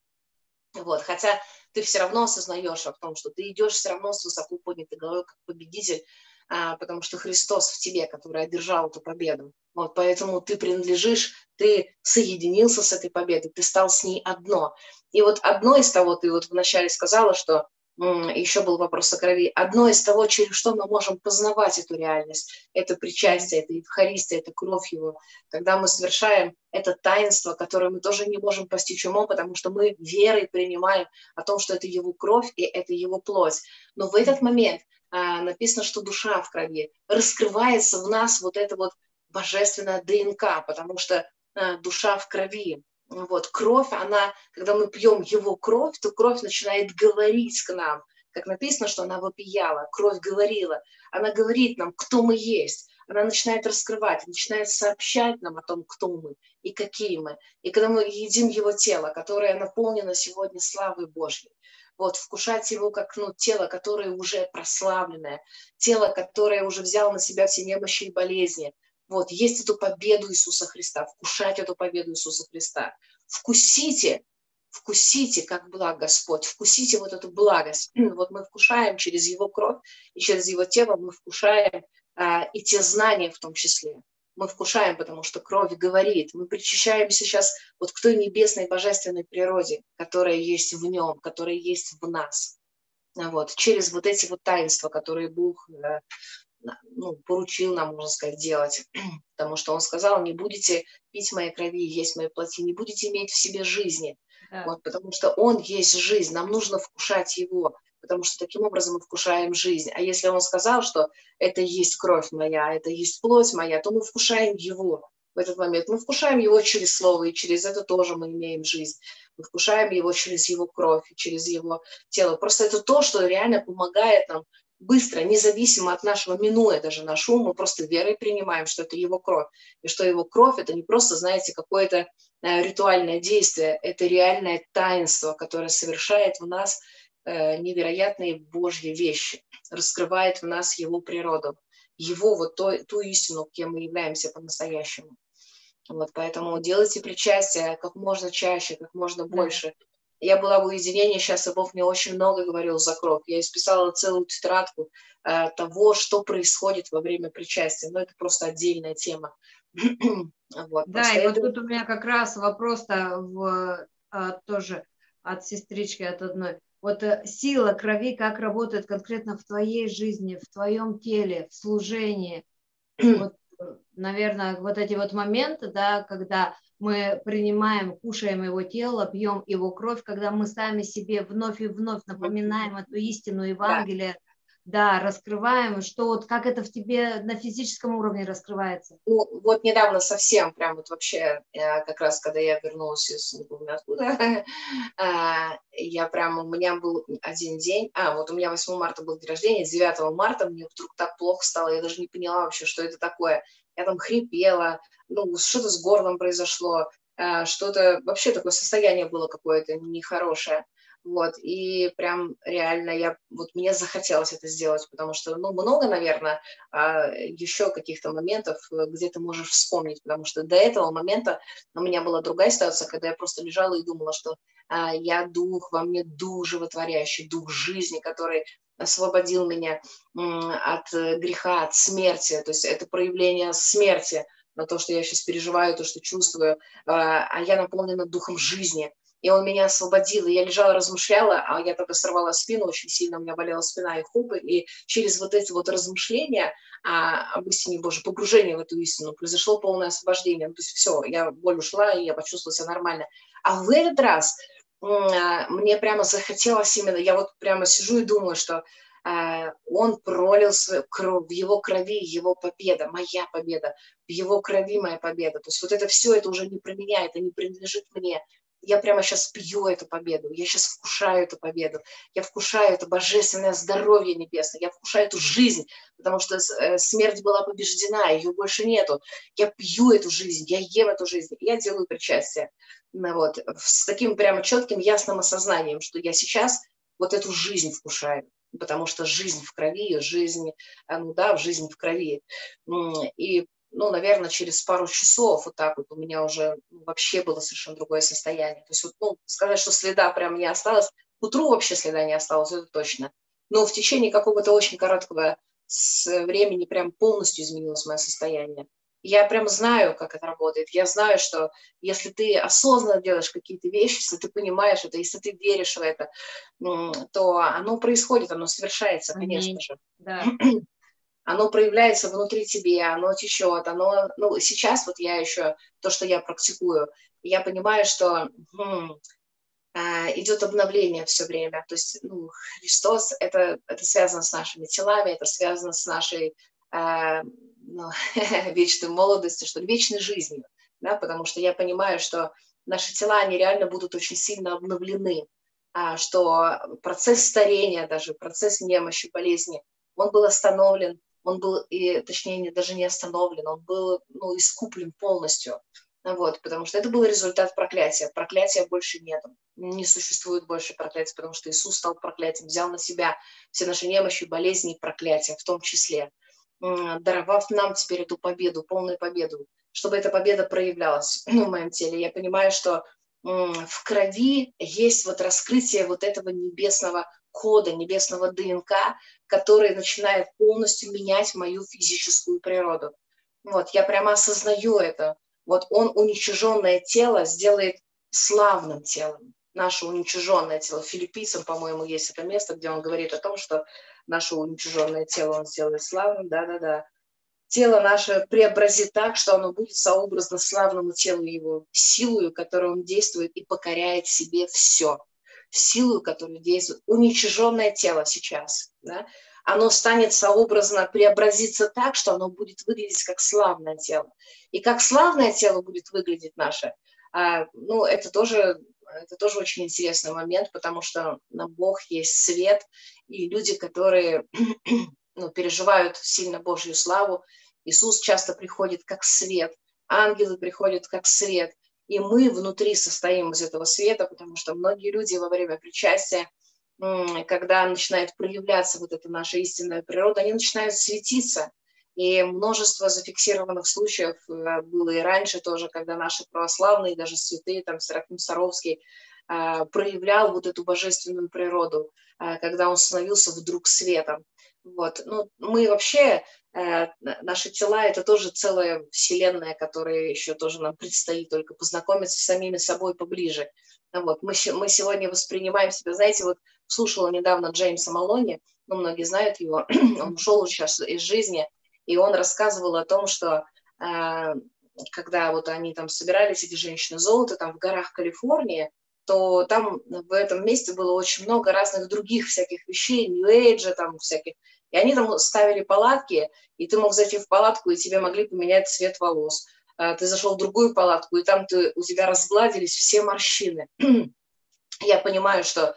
Вот, хотя ты все равно осознаешь о том, что ты идешь все равно с высоко поднятой головой, как победитель, а, потому что Христос в тебе, который одержал эту победу. Вот, поэтому ты принадлежишь, ты соединился с этой победой, ты стал с ней одно. И вот одно из того, ты вот вначале сказала, что еще был вопрос о крови. Одно из того, через что мы можем познавать эту реальность, это причастие, это Евхаристия, это кровь Его. Когда мы совершаем это таинство, которое мы тоже не можем постичь умом, потому что мы верой принимаем о том, что это Его кровь и это Его плоть. Но в этот момент а, написано, что душа в крови, раскрывается в нас вот эта вот божественная ДНК, потому что душа в крови. Вот, кровь, она, когда мы пьем его кровь, то кровь начинает говорить к нам. Как написано, что она вопияла, кровь говорила. Она говорит нам, кто мы есть. Она начинает раскрывать, начинает сообщать нам о том, кто мы и какие мы. И когда мы едим его тело, которое наполнено сегодня славой Божьей, вот, вкушать его как ну, тело, которое уже прославленное, тело, которое уже взяло на себя все немощи и болезни, вот, есть эту победу Иисуса Христа, вкушать эту победу Иисуса Христа. Вкусите, вкусите, как благ Господь, вкусите вот эту благость. Вот мы вкушаем через Его кровь и через Его тело мы вкушаем а, и те знания в том числе. Мы вкушаем, потому что кровь говорит. Мы причащаемся сейчас вот к той небесной божественной природе, которая есть в нем, которая есть в нас. Вот, через вот эти вот таинства, которые Бог э, ну, поручил нам, можно сказать, делать. Потому что он сказал, не будете пить моей крови, есть моей плоти, не будете иметь в себе жизни. Да. Вот, потому что он есть жизнь, нам нужно вкушать его, потому что таким образом мы вкушаем жизнь. А если он сказал, что это есть кровь моя, это есть плоть моя, то мы вкушаем его в этот момент. Мы вкушаем его через слово, и через это тоже мы имеем жизнь. Мы вкушаем его через его кровь, через его тело. Просто это то, что реально помогает нам быстро, независимо от нашего, минуя даже наш ум, мы просто верой принимаем, что это его кровь. И что его кровь – это не просто, знаете, какое-то э, ритуальное действие, это реальное таинство, которое совершает в нас э, невероятные Божьи вещи, раскрывает в нас его природу, его вот то, ту истину, кем мы являемся по-настоящему. Вот, поэтому делайте причастие как можно чаще, как можно больше – я была в уединении, сейчас и Бог мне очень много говорил за кровь. Я исписала целую тетрадку э, того, что происходит во время причастия. Но это просто отдельная тема. вот, да, и вот тут у меня как раз вопрос-то в, а, тоже от сестрички, от одной. Вот э, сила крови, как работает конкретно в твоей жизни, в твоем теле, в служении. вот, э, наверное, вот эти вот моменты, да, когда мы принимаем, кушаем его тело, пьем его кровь, когда мы сами себе вновь и вновь напоминаем эту истину Евангелия, да, да раскрываем, что вот как это в тебе на физическом уровне раскрывается? Ну, вот недавно совсем, прям вот вообще, э, как раз когда я вернулась из, не помню откуда, э, я прям, у меня был один день, а, вот у меня 8 марта был день рождения, 9 марта мне вдруг так плохо стало, я даже не поняла вообще, что это такое. Я там хрипела, ну, что-то с горлом произошло, э, что-то, вообще такое состояние было какое-то нехорошее. Вот, и прям реально я, вот мне захотелось это сделать, потому что, ну, много, наверное, а, еще каких-то моментов, где ты можешь вспомнить, потому что до этого момента у меня была другая ситуация, когда я просто лежала и думала, что а, я дух, во мне дух животворящий, дух жизни, который освободил меня от греха, от смерти, то есть это проявление смерти, на то, что я сейчас переживаю, то, что чувствую, а, а я наполнена духом жизни. И он меня освободил, и я лежала, размышляла, а я тогда сорвала спину, очень сильно у меня болела спина и хупы, и через вот эти вот размышления а, об истине Божьей, погружение в эту истину, произошло полное освобождение. Ну, то есть все, я боль ушла, и я почувствовала себя нормально. А в этот раз мне прямо захотелось именно, я вот прямо сижу и думаю, что а, он пролил свою кровь, в его крови его победа, моя победа, в его крови моя победа. То есть вот это все, это уже не про меня, это не принадлежит мне. Я прямо сейчас пью эту победу, я сейчас вкушаю эту победу, я вкушаю это божественное здоровье небесное, я вкушаю эту жизнь, потому что э, смерть была побеждена, ее больше нету. Я пью эту жизнь, я ем эту жизнь, я делаю причастие. Ну вот, с таким прямо четким, ясным осознанием, что я сейчас вот эту жизнь вкушаю потому что жизнь в крови, жизнь, э, ну да, жизнь в крови. И, ну, наверное, через пару часов вот так вот у меня уже ну, вообще было совершенно другое состояние. То есть вот, ну, сказать, что следа прям не осталось, к утру вообще следа не осталось, это точно. Но в течение какого-то очень короткого времени прям полностью изменилось мое состояние. Я прям знаю, как это работает. Я знаю, что если ты осознанно делаешь какие-то вещи, если ты понимаешь это, если ты веришь в это, то оно происходит, оно совершается, конечно же. Да. Оно проявляется внутри тебя, оно течет, оно, ну, сейчас вот я еще, то, что я практикую, я понимаю, что хм, а, идет обновление все время. То есть ну, Христос это, это связано с нашими телами, это связано с нашей а, ну, вечной молодостью, что ли, вечной жизнью. Да? Потому что я понимаю, что наши тела, они реально будут очень сильно обновлены, а, что процесс старения, даже процесс немощи, болезни, он был остановлен, он был, и, точнее, даже не остановлен, он был ну, искуплен полностью. Вот, потому что это был результат проклятия. Проклятия больше нет. Не существует больше проклятия, потому что Иисус стал проклятием, взял на себя все наши немощи, болезни и проклятия в том числе, даровав нам теперь эту победу, полную победу, чтобы эта победа проявлялась в моем теле. Я понимаю, что в крови есть вот раскрытие вот этого небесного кода, небесного ДНК, который начинает полностью менять мою физическую природу. Вот, я прямо осознаю это, вот он уничиженное тело сделает славным телом. Наше уничиженное тело. Филиппийцам, по-моему, есть это место, где он говорит о том, что наше уничиженное тело он сделает славным. Да-да-да. Тело наше преобразит так, что оно будет сообразно славному телу его, силою, которую он действует и покоряет себе все. Силу, которую действует уничиженное тело сейчас. Да? оно станет сообразно преобразиться так, что оно будет выглядеть как славное тело. И как славное тело будет выглядеть наше, а, ну, это тоже, это тоже очень интересный момент, потому что на Бог есть свет, и люди, которые ну, переживают сильно Божью славу, Иисус часто приходит как свет, ангелы приходят как свет, и мы внутри состоим из этого света, потому что многие люди во время причастия когда начинает проявляться вот эта наша истинная природа, они начинают светиться. И множество зафиксированных случаев э, было и раньше тоже, когда наши православные, даже святые, там Серафим Саровский, проявлял вот эту божественную природу, э, когда он становился вдруг светом. Вот. Ну, мы вообще, наши тела – это тоже целая вселенная, которая еще тоже нам предстоит только познакомиться с самими собой поближе. Вот. Мы, мы сегодня воспринимаем себя, знаете, вот слушала недавно Джеймса Малони, ну, многие знают его, он ушел сейчас из жизни, и он рассказывал о том, что э, когда вот они там собирались, эти женщины золото, там в горах Калифорнии, то там в этом месте было очень много разных других всяких вещей, нью-эйджа там всяких, и они там ставили палатки, и ты мог зайти в палатку, и тебе могли поменять цвет волос. А, ты зашел в другую палатку, и там ты, у тебя разгладились все морщины. Я понимаю, что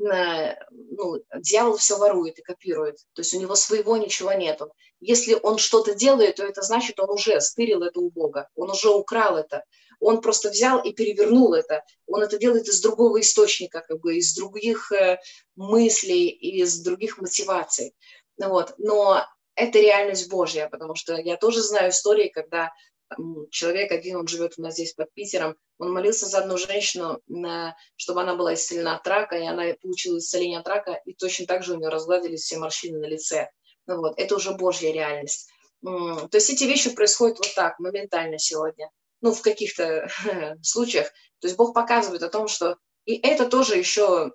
ну, дьявол все ворует и копирует. То есть у него своего ничего нету. Если он что-то делает, то это значит, он уже стырил это у Бога, он уже украл это. Он просто взял и перевернул это. Он это делает из другого источника, как бы из других э, мыслей, из других мотиваций. Вот. Но это реальность Божья, потому что я тоже знаю истории, когда человек один, он живет у нас здесь под Питером, он молился за одну женщину, чтобы она была исцелена от рака, и она получила исцеление от рака, и точно так же у нее разгладились все морщины на лице. Ну вот, это уже Божья реальность. То есть эти вещи происходят вот так, моментально сегодня. Ну, в каких-то случаях. То есть Бог показывает о том, что и это тоже еще,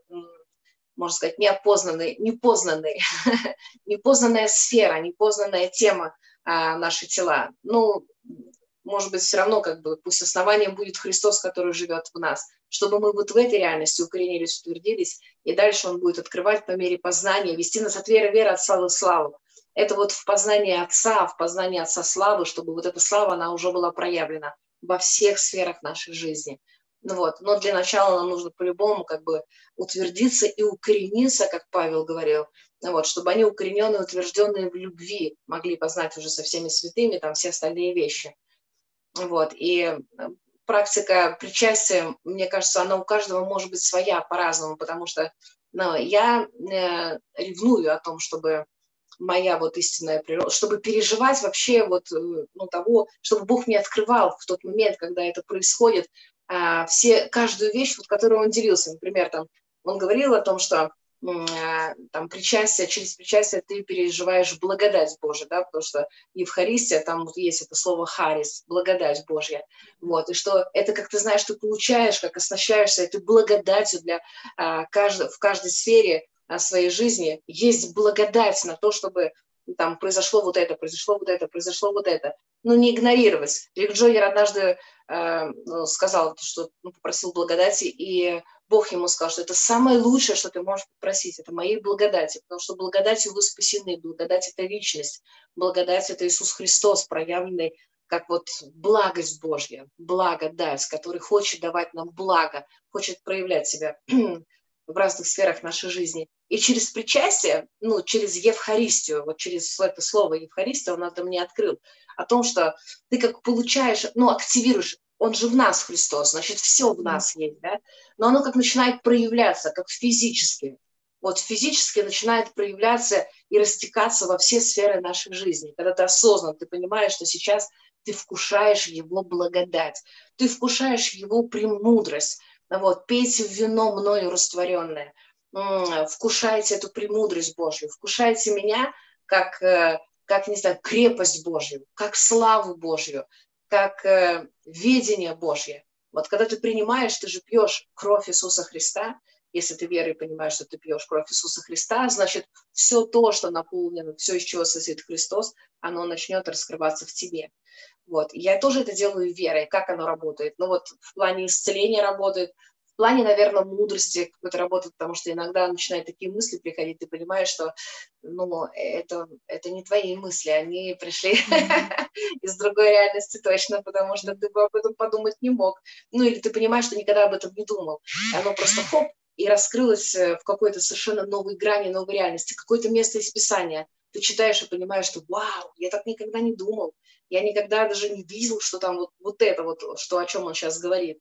можно сказать, неопознанный, непознанный, непознанная сфера, непознанная тема а, наши тела. Ну, может быть, все равно как бы пусть основанием будет Христос, который живет в нас, чтобы мы вот в этой реальности укоренились, утвердились, и дальше Он будет открывать по мере познания, вести нас от веры, веры от славы в славу. Это вот в познании Отца, в познании Отца славы, чтобы вот эта слава, она уже была проявлена во всех сферах нашей жизни. Ну вот. Но для начала нам нужно по-любому как бы утвердиться и укорениться, как Павел говорил, ну вот, чтобы они укорененные, утвержденные в любви могли познать уже со всеми святыми там все остальные вещи. Вот, и э, практика причастия, мне кажется, она у каждого может быть своя по-разному, потому что ну, я э, ревную о том, чтобы моя вот истинная природа, чтобы переживать вообще вот э, ну, того, чтобы Бог мне открывал в тот момент, когда это происходит, э, все, каждую вещь, вот, которую он делился. Например, там, он говорил о том, что э, там причастие, через причастие ты переживаешь благодать Божию, да, потому что Евхаристия, там вот есть это слово харис, благодать Божья, вот, и что это, как ты знаешь, ты получаешь, как оснащаешься этой благодатью для а, каждой, в каждой сфере а, своей жизни, есть благодать на то, чтобы там произошло вот это, произошло вот это, произошло вот это. Ну, не игнорировать. Рик Джойер однажды э, ну, сказал, что ну, попросил благодати, и Бог ему сказал, что это самое лучшее, что ты можешь попросить, это моей благодати, потому что благодатью вы спасены, благодать – это личность, благодать – это Иисус Христос, проявленный как вот благость Божья, благодать, который хочет давать нам благо, хочет проявлять себя в разных сферах нашей жизни. И через причастие, ну, через Евхаристию, вот через это слово Евхаристия он это мне открыл, о том, что ты как получаешь, ну, активируешь, он же в нас Христос, значит, все в нас есть, да, но оно как начинает проявляться, как физически, вот физически начинает проявляться и растекаться во все сферы нашей жизни. Когда ты осознан, ты понимаешь, что сейчас ты вкушаешь Его благодать, ты вкушаешь Его премудрость, вот, пейте вино мною растворенное, вкушайте эту премудрость Божью, вкушайте меня как, э, как, не знаю, крепость Божью, как славу Божью, как э, видение Божье. Вот когда ты принимаешь, ты же пьешь кровь Иисуса Христа, если ты верой понимаешь, что ты пьешь кровь Иисуса Христа, значит, все то, что наполнено, все, из чего состоит Христос, оно начнет раскрываться в тебе. Вот. Я тоже это делаю верой. Как оно работает? Ну вот в плане исцеления работает, в плане, наверное, мудрости какой-то работает, потому что иногда начинают такие мысли приходить, ты понимаешь, что ну, это, это не твои мысли, они пришли из другой реальности точно, потому что ты об этом подумать не мог. Ну или ты понимаешь, что никогда об этом не думал. Оно просто хоп, и раскрылось э, в какой-то совершенно новой грани, новой реальности, какое-то место из Писания. Ты читаешь и понимаешь, что вау, я так никогда не думал, я никогда даже не видел, что там вот, вот это вот, что о чем он сейчас говорит.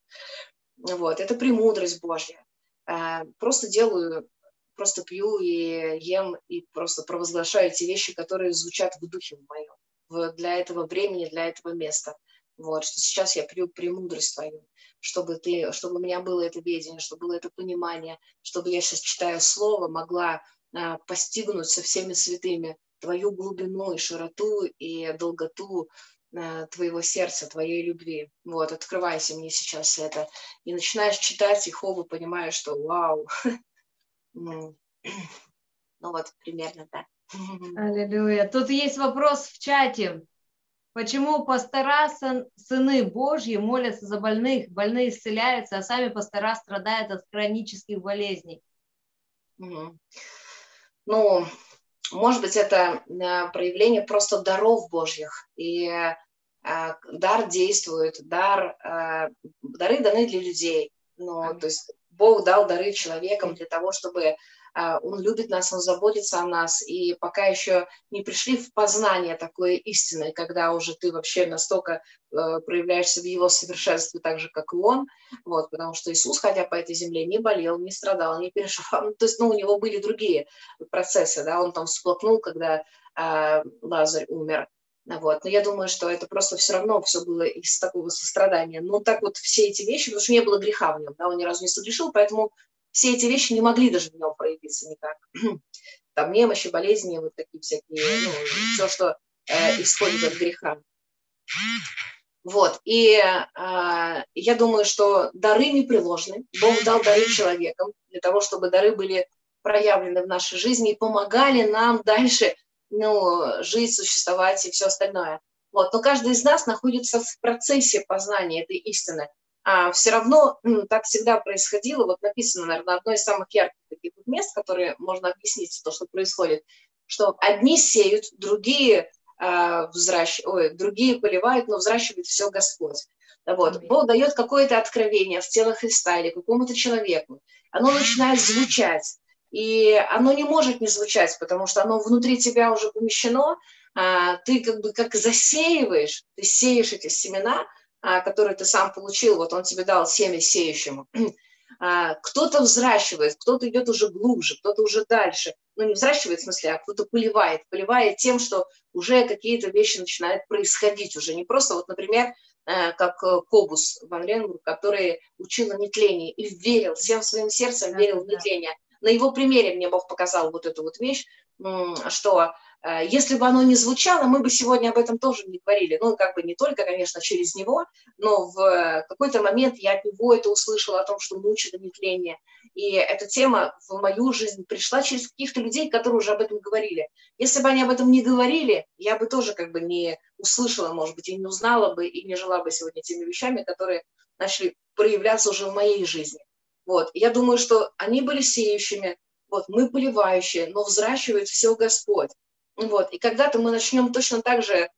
Вот, это премудрость Божья. Э, просто делаю, просто пью и ем, и просто провозглашаю те вещи, которые звучат в духе моем, для этого времени, для этого места. Вот, что сейчас я пью премудрость твою, чтобы, ты, чтобы у меня было это видение, чтобы было это понимание, чтобы я сейчас, читая слово, могла а, постигнуть со всеми святыми твою глубину и широту и долготу Э, твоего сердца, твоей любви. Вот, открывайся мне сейчас это. И начинаешь читать, и хоба понимаешь, что вау. Ну, ну вот, примерно так. Аллилуйя. Тут есть вопрос в чате. Почему пастора, сыны Божьи, молятся за больных, больные исцеляются, а сами пастора страдают от хронических болезней? Ну, может быть, это э, проявление просто даров Божьих. И а, дар действует, дар, а, дары даны для людей. Ну, то есть Бог дал дары человекам для того, чтобы Он любит нас, Он заботится о нас, и пока еще не пришли в познание такой истины, когда уже ты вообще настолько проявляешься в Его совершенстве так же, как и Он, вот, потому что Иисус, ходя по этой земле, не болел, не страдал, не переживал, ну, то есть, ну, у него были другие процессы, да, он там всплакнул, когда Лазарь умер, вот. Но я думаю, что это просто все равно все было из такого сострадания. Но так вот все эти вещи, потому что не было греха в нем, да, он ни разу не согрешил, поэтому все эти вещи не могли даже в нем проявиться никак. Там немощи, болезни, вот такие всякие, ну, все, что э, исходит от греха. Вот, и э, я думаю, что дары не приложены. Бог дал дары человекам для того, чтобы дары были проявлены в нашей жизни и помогали нам дальше ну, жить, существовать и все остальное. Вот. Но каждый из нас находится в процессе познания этой истины. А все равно ну, так всегда происходило. Вот написано, наверное, одно из самых ярких таких мест, которые можно объяснить то, что происходит, что одни сеют, другие э, взращ... Ой, другие поливают, но взращивает все Господь. Вот. Бог дает какое-то откровение в тело Христа или какому-то человеку. Оно начинает звучать и оно не может не звучать, потому что оно внутри тебя уже помещено, а, ты как бы как засеиваешь, ты сеешь эти семена, а, которые ты сам получил, вот он тебе дал семя сеющему. А, кто-то взращивает, кто-то идет уже глубже, кто-то уже дальше. Ну, не взращивает в смысле, а кто-то поливает. Поливает тем, что уже какие-то вещи начинают происходить уже. Не просто, вот, например, э, как э, Кобус Ван Ленбург, который учил о нетлении и верил, всем своим сердцем верил в нетление на его примере мне Бог показал вот эту вот вещь, что если бы оно не звучало, мы бы сегодня об этом тоже не говорили. Ну, как бы не только, конечно, через него, но в какой-то момент я от него это услышала о том, что мучит нетление. И эта тема в мою жизнь пришла через каких-то людей, которые уже об этом говорили. Если бы они об этом не говорили, я бы тоже как бы не услышала, может быть, и не узнала бы, и не жила бы сегодня теми вещами, которые начали проявляться уже в моей жизни. Вот. Я думаю, что они были сеющими, вот, мы поливающие, но взращивает все Господь. Вот. И когда-то мы начнем точно так же э,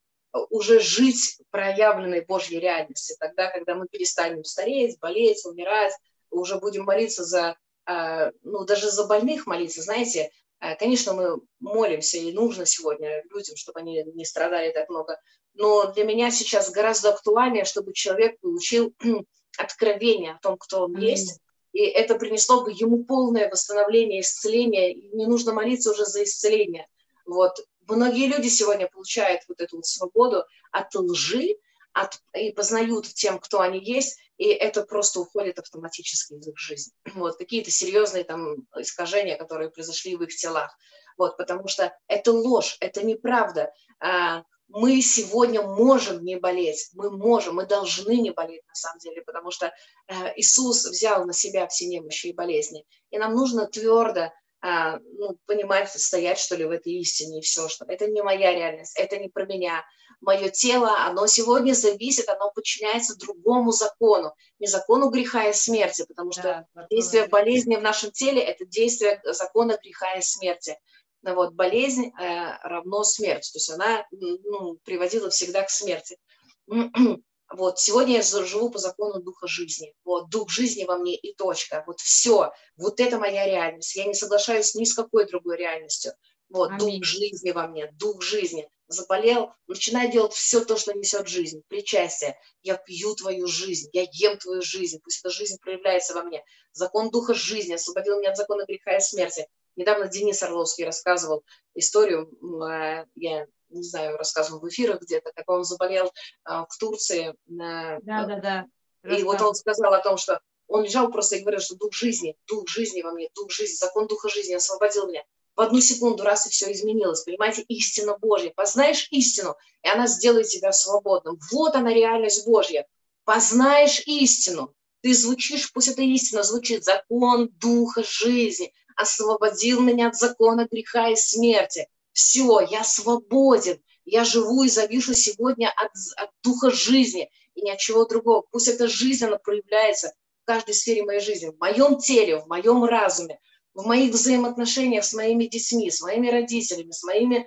уже жить проявленной Божьей реальности, тогда, когда мы перестанем стареть, болеть, умирать, уже будем молиться за, э, ну, даже за больных молиться, знаете, э, Конечно, мы молимся, и нужно сегодня людям, чтобы они не страдали так много. Но для меня сейчас гораздо актуальнее, чтобы человек получил откровение о том, кто он есть, и это принесло бы ему полное восстановление, исцеление, и не нужно молиться уже за исцеление. Вот. Многие люди сегодня получают вот эту вот свободу от лжи, от, и познают тем, кто они есть, и это просто уходит автоматически из их жизни. Вот, какие-то серьезные там искажения, которые произошли в их телах. Вот, потому что это ложь, это неправда. А, мы сегодня можем не болеть, мы можем, мы должны не болеть на самом деле, потому что э, Иисус взял на себя все немощи и болезни. И нам нужно твердо ну, понимать, стоять, что ли, в этой истине и все, что это не моя реальность, это не про меня. Мое тело, оно сегодня зависит, оно подчиняется другому закону, не закону греха и смерти, потому что да, действие болезни в нашем теле – это действие закона греха и смерти вот, болезнь э, равно смерть, то есть она ну, приводила всегда к смерти. Вот, сегодня я живу по закону духа жизни. Вот, дух жизни во мне и точка. Вот все. Вот это моя реальность. Я не соглашаюсь ни с какой другой реальностью. Вот, Аминь. дух жизни во мне, дух жизни. Заболел, начинай делать все то, что несет жизнь. Причастие. Я пью твою жизнь, я ем твою жизнь. Пусть эта жизнь проявляется во мне. Закон духа жизни освободил меня от закона греха и смерти. Недавно Денис Орловский рассказывал историю, э, я не знаю, рассказывал в эфирах где-то, как он заболел а, в Турции. Да, да, да. И вот он сказал о том, что он лежал просто и говорил, что дух жизни, дух жизни во мне, дух жизни, закон духа жизни освободил меня. В одну секунду раз и все изменилось. Понимаете, истина Божья. Познаешь истину, и она сделает тебя свободным. Вот она реальность Божья. Познаешь истину, ты звучишь, пусть эта истина звучит, закон духа жизни, освободил меня от закона греха и смерти. Все, я свободен, я живу и завишу сегодня от, от духа жизни и ни от чего другого. Пусть эта жизнь, она проявляется в каждой сфере моей жизни, в моем теле, в моем разуме, в моих взаимоотношениях с моими детьми, с моими родителями, с моими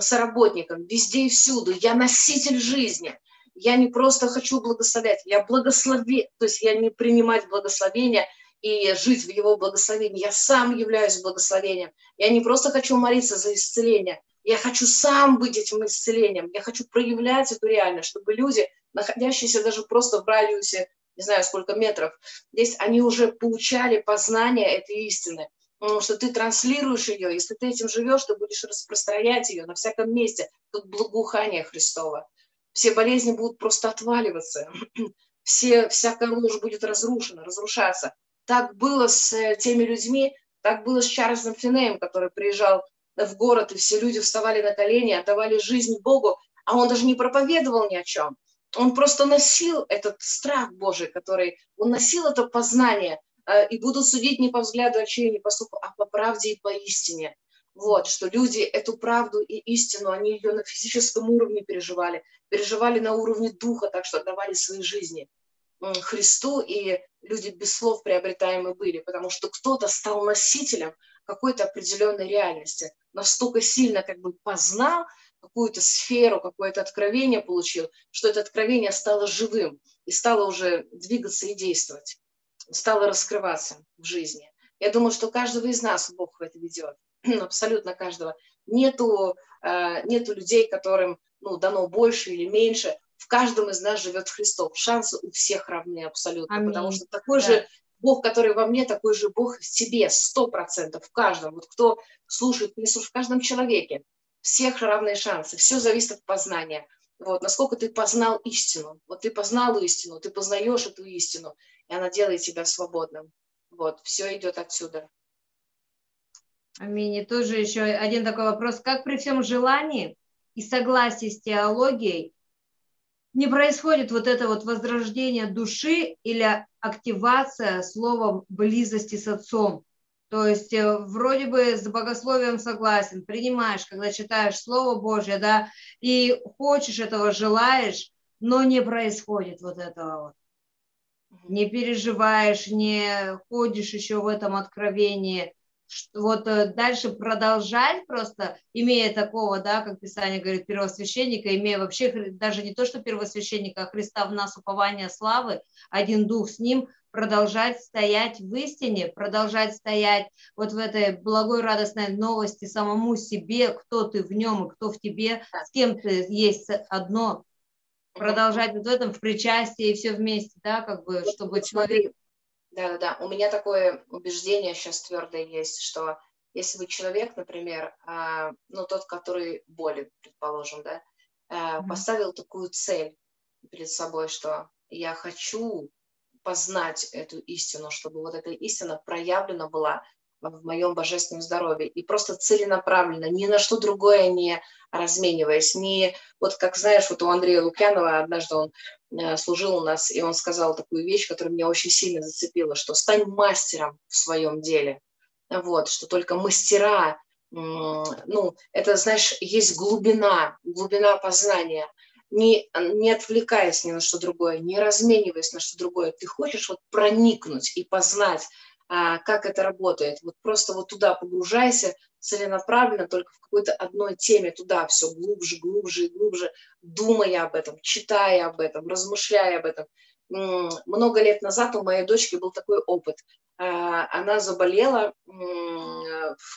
соработниками, везде и всюду. Я носитель жизни. Я не просто хочу благословлять, я благослови, то есть я не принимать благословения – и жить в Его благословении. Я сам являюсь благословением. Я не просто хочу молиться за исцеление, я хочу сам быть этим исцелением. Я хочу проявлять эту реальность, чтобы люди, находящиеся даже просто в радиусе, не знаю сколько метров, здесь они уже получали познание этой истины. Потому что ты транслируешь ее, если ты этим живешь, ты будешь распространять ее на всяком месте, как благоухание Христова. Все болезни будут просто отваливаться, все, всякая ложь будет разрушена, разрушаться. Так было с э, теми людьми, так было с Чарльзом Финеем, который приезжал в город, и все люди вставали на колени, отдавали жизнь Богу, а он даже не проповедовал ни о чем. Он просто носил этот страх Божий, который, он носил это познание, э, и будут судить не по взгляду очей, не по слуху, а по правде и по истине. Вот, что люди эту правду и истину, они ее на физическом уровне переживали, переживали на уровне духа, так что отдавали свои жизни. Христу, и люди без слов приобретаемы были, потому что кто-то стал носителем какой-то определенной реальности, настолько сильно как бы познал какую-то сферу, какое-то откровение получил, что это откровение стало живым и стало уже двигаться и действовать, стало раскрываться в жизни. Я думаю, что каждого из нас Бог это ведет, абсолютно каждого. Нету, э, нету людей, которым ну, дано больше или меньше, в каждом из нас живет Христос. Шансы у всех равны абсолютно, Аминь. потому что такой да. же Бог, который во мне, такой же Бог в тебе, сто процентов, в каждом. Вот кто слушает, не слушает, в каждом человеке. Всех равные шансы. Все зависит от познания. Вот, насколько ты познал истину. Вот ты познал истину, ты познаешь эту истину, и она делает тебя свободным. Вот, все идет отсюда. Аминь. И тоже еще один такой вопрос. Как при всем желании и согласии с теологией не происходит вот это вот возрождение души или активация словом близости с Отцом? То есть э, вроде бы с богословием согласен, принимаешь, когда читаешь Слово Божье, да, и хочешь этого, желаешь, но не происходит вот этого вот. Не переживаешь, не ходишь еще в этом откровении. Вот э, дальше продолжать просто, имея такого, да, как Писание говорит, первосвященника, имея вообще даже не то, что первосвященника, а Христа в нас упование славы, один дух с ним, продолжать стоять в истине, продолжать стоять вот в этой благой радостной новости самому себе, кто ты в нем и кто в тебе, с кем ты есть одно, продолжать вот в этом в причастии и все вместе, да, как бы, чтобы человек... Да, да, да. У меня такое убеждение сейчас твердое есть, что если вы человек, например, а, ну, тот, который болен, предположим, да, mm-hmm. поставил такую цель перед собой, что я хочу познать эту истину, чтобы вот эта истина проявлена была в моем божественном здоровье и просто целенаправленно, ни на что другое не размениваясь, не вот как знаешь, вот у Андрея Лукьянова однажды он э, служил у нас, и он сказал такую вещь, которая меня очень сильно зацепила, что стань мастером в своем деле, вот, что только мастера, ну, это, знаешь, есть глубина, глубина познания – не, не отвлекаясь ни на что другое, не размениваясь на что другое, ты хочешь вот проникнуть и познать, как это работает. Вот просто вот туда погружайся целенаправленно, только в какой-то одной теме, туда все глубже, глубже и глубже, думая об этом, читая об этом, размышляя об этом. Много лет назад у моей дочки был такой опыт. А, она заболела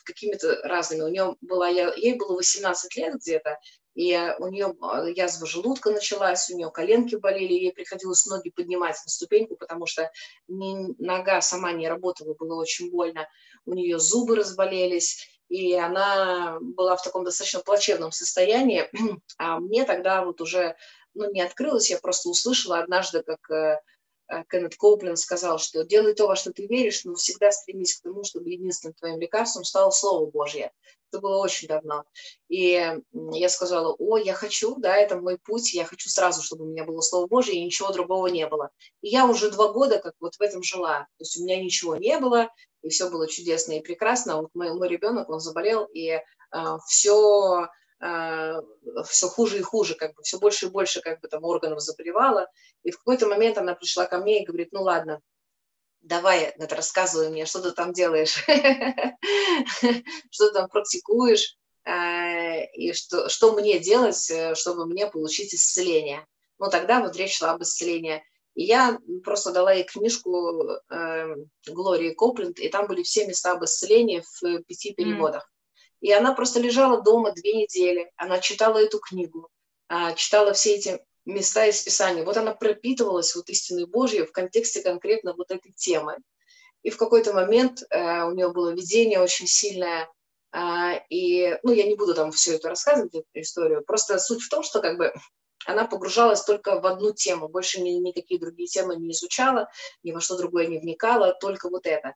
какими-то разными. У нее была, ей было 18 лет где-то, и у нее а, язва желудка началась, у нее коленки болели, ей приходилось ноги поднимать на ступеньку, потому что нога сама не работала, было очень больно, у нее зубы разболелись, и она была в таком достаточно плачевном состоянии, а мне тогда вот уже, ну, не открылось, я просто услышала однажды, как э, Э, Кеннет Коупленд сказал, что делай то, во что ты веришь, но всегда стремись к тому, чтобы единственным твоим лекарством стало Слово Божье. Это было очень давно. И я сказала, о, я хочу, да, это мой путь, я хочу сразу, чтобы у меня было Слово Божье, и ничего другого не было. И я уже два года как вот в этом жила. То есть у меня ничего не было, и все было чудесно и прекрасно. Вот мой, мой ребенок, он заболел, и э, все а, все хуже и хуже, как бы все больше и больше как бы там органов заболевала. И в какой-то момент она пришла ко мне и говорит, ну ладно, давай, это рассказывай мне, что ты там делаешь, что ты там практикуешь, а, и что, что мне делать, э, чтобы мне получить исцеление. Ну, тогда вот речь шла об исцелении. И я просто дала ей книжку э, Глории Копленд, и там были все места об исцелении в пяти переводах. И она просто лежала дома две недели, она читала эту книгу, а, читала все эти места из Писания. Вот она пропитывалась вот истиной Божьей в контексте конкретно вот этой темы. И в какой-то момент э, у нее было видение очень сильное, э, и, ну, я не буду там все это рассказывать, эту историю, просто суть в том, что как бы она погружалась только в одну тему, больше ни, никакие другие темы не изучала, ни во что другое не вникала, только вот это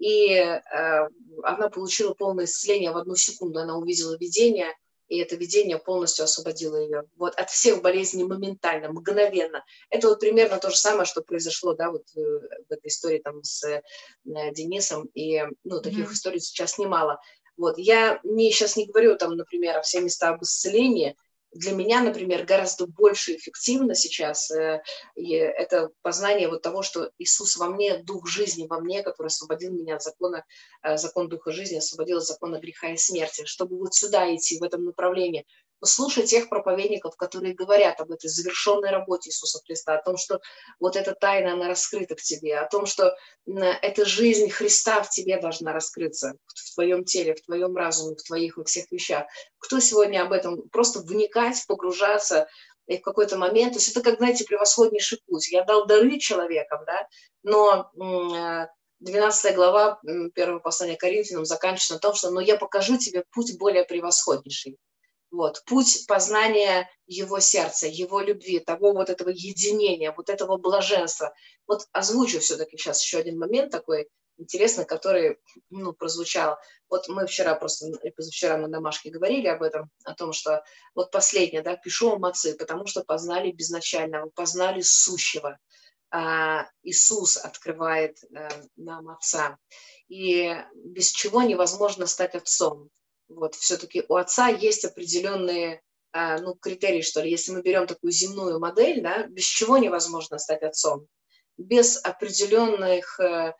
и э, она получила полное исцеление в одну секунду. Она увидела видение, и это видение полностью освободило ее вот, от всех болезней моментально, мгновенно. Это вот примерно то же самое, что произошло да, вот, э, в этой истории там, с э, Денисом, и ну, таких mm-hmm. историй сейчас немало. Вот. Я не, сейчас не говорю, там, например, все места об исцелении, для меня, например, гораздо больше эффективно сейчас э, это познание вот того, что Иисус во мне, Дух жизни во мне, который освободил меня от закона, э, закон Духа жизни, освободил от закона греха и смерти, чтобы вот сюда идти, в этом направлении, послушай тех проповедников, которые говорят об этой завершенной работе Иисуса Христа, о том, что вот эта тайна, она раскрыта к тебе, о том, что эта жизнь Христа в тебе должна раскрыться, в твоем теле, в твоем разуме, в твоих во всех вещах. Кто сегодня об этом? Просто вникать, погружаться, и в какой-то момент, то есть это как, знаете, превосходнейший путь. Я дал дары человекам, да, но 12 э, глава первого послания Коринфянам заканчивается на том, что «но я покажу тебе путь более превосходнейший». Вот, путь познания его сердца, его любви, того вот этого единения, вот этого блаженства. Вот озвучу все-таки сейчас еще один момент такой. интересный, который, ну, прозвучал. Вот мы вчера просто, позавчера на домашке говорили об этом, о том, что вот последнее, да, пишу вам отцы, потому что познали безначального, познали сущего. А, Иисус открывает а, нам Отца. И без чего невозможно стать отцом. Вот, все-таки у отца есть определенные а, ну, критерии, что ли. Если мы берем такую земную модель, да, без чего невозможно стать отцом? Без определенных э,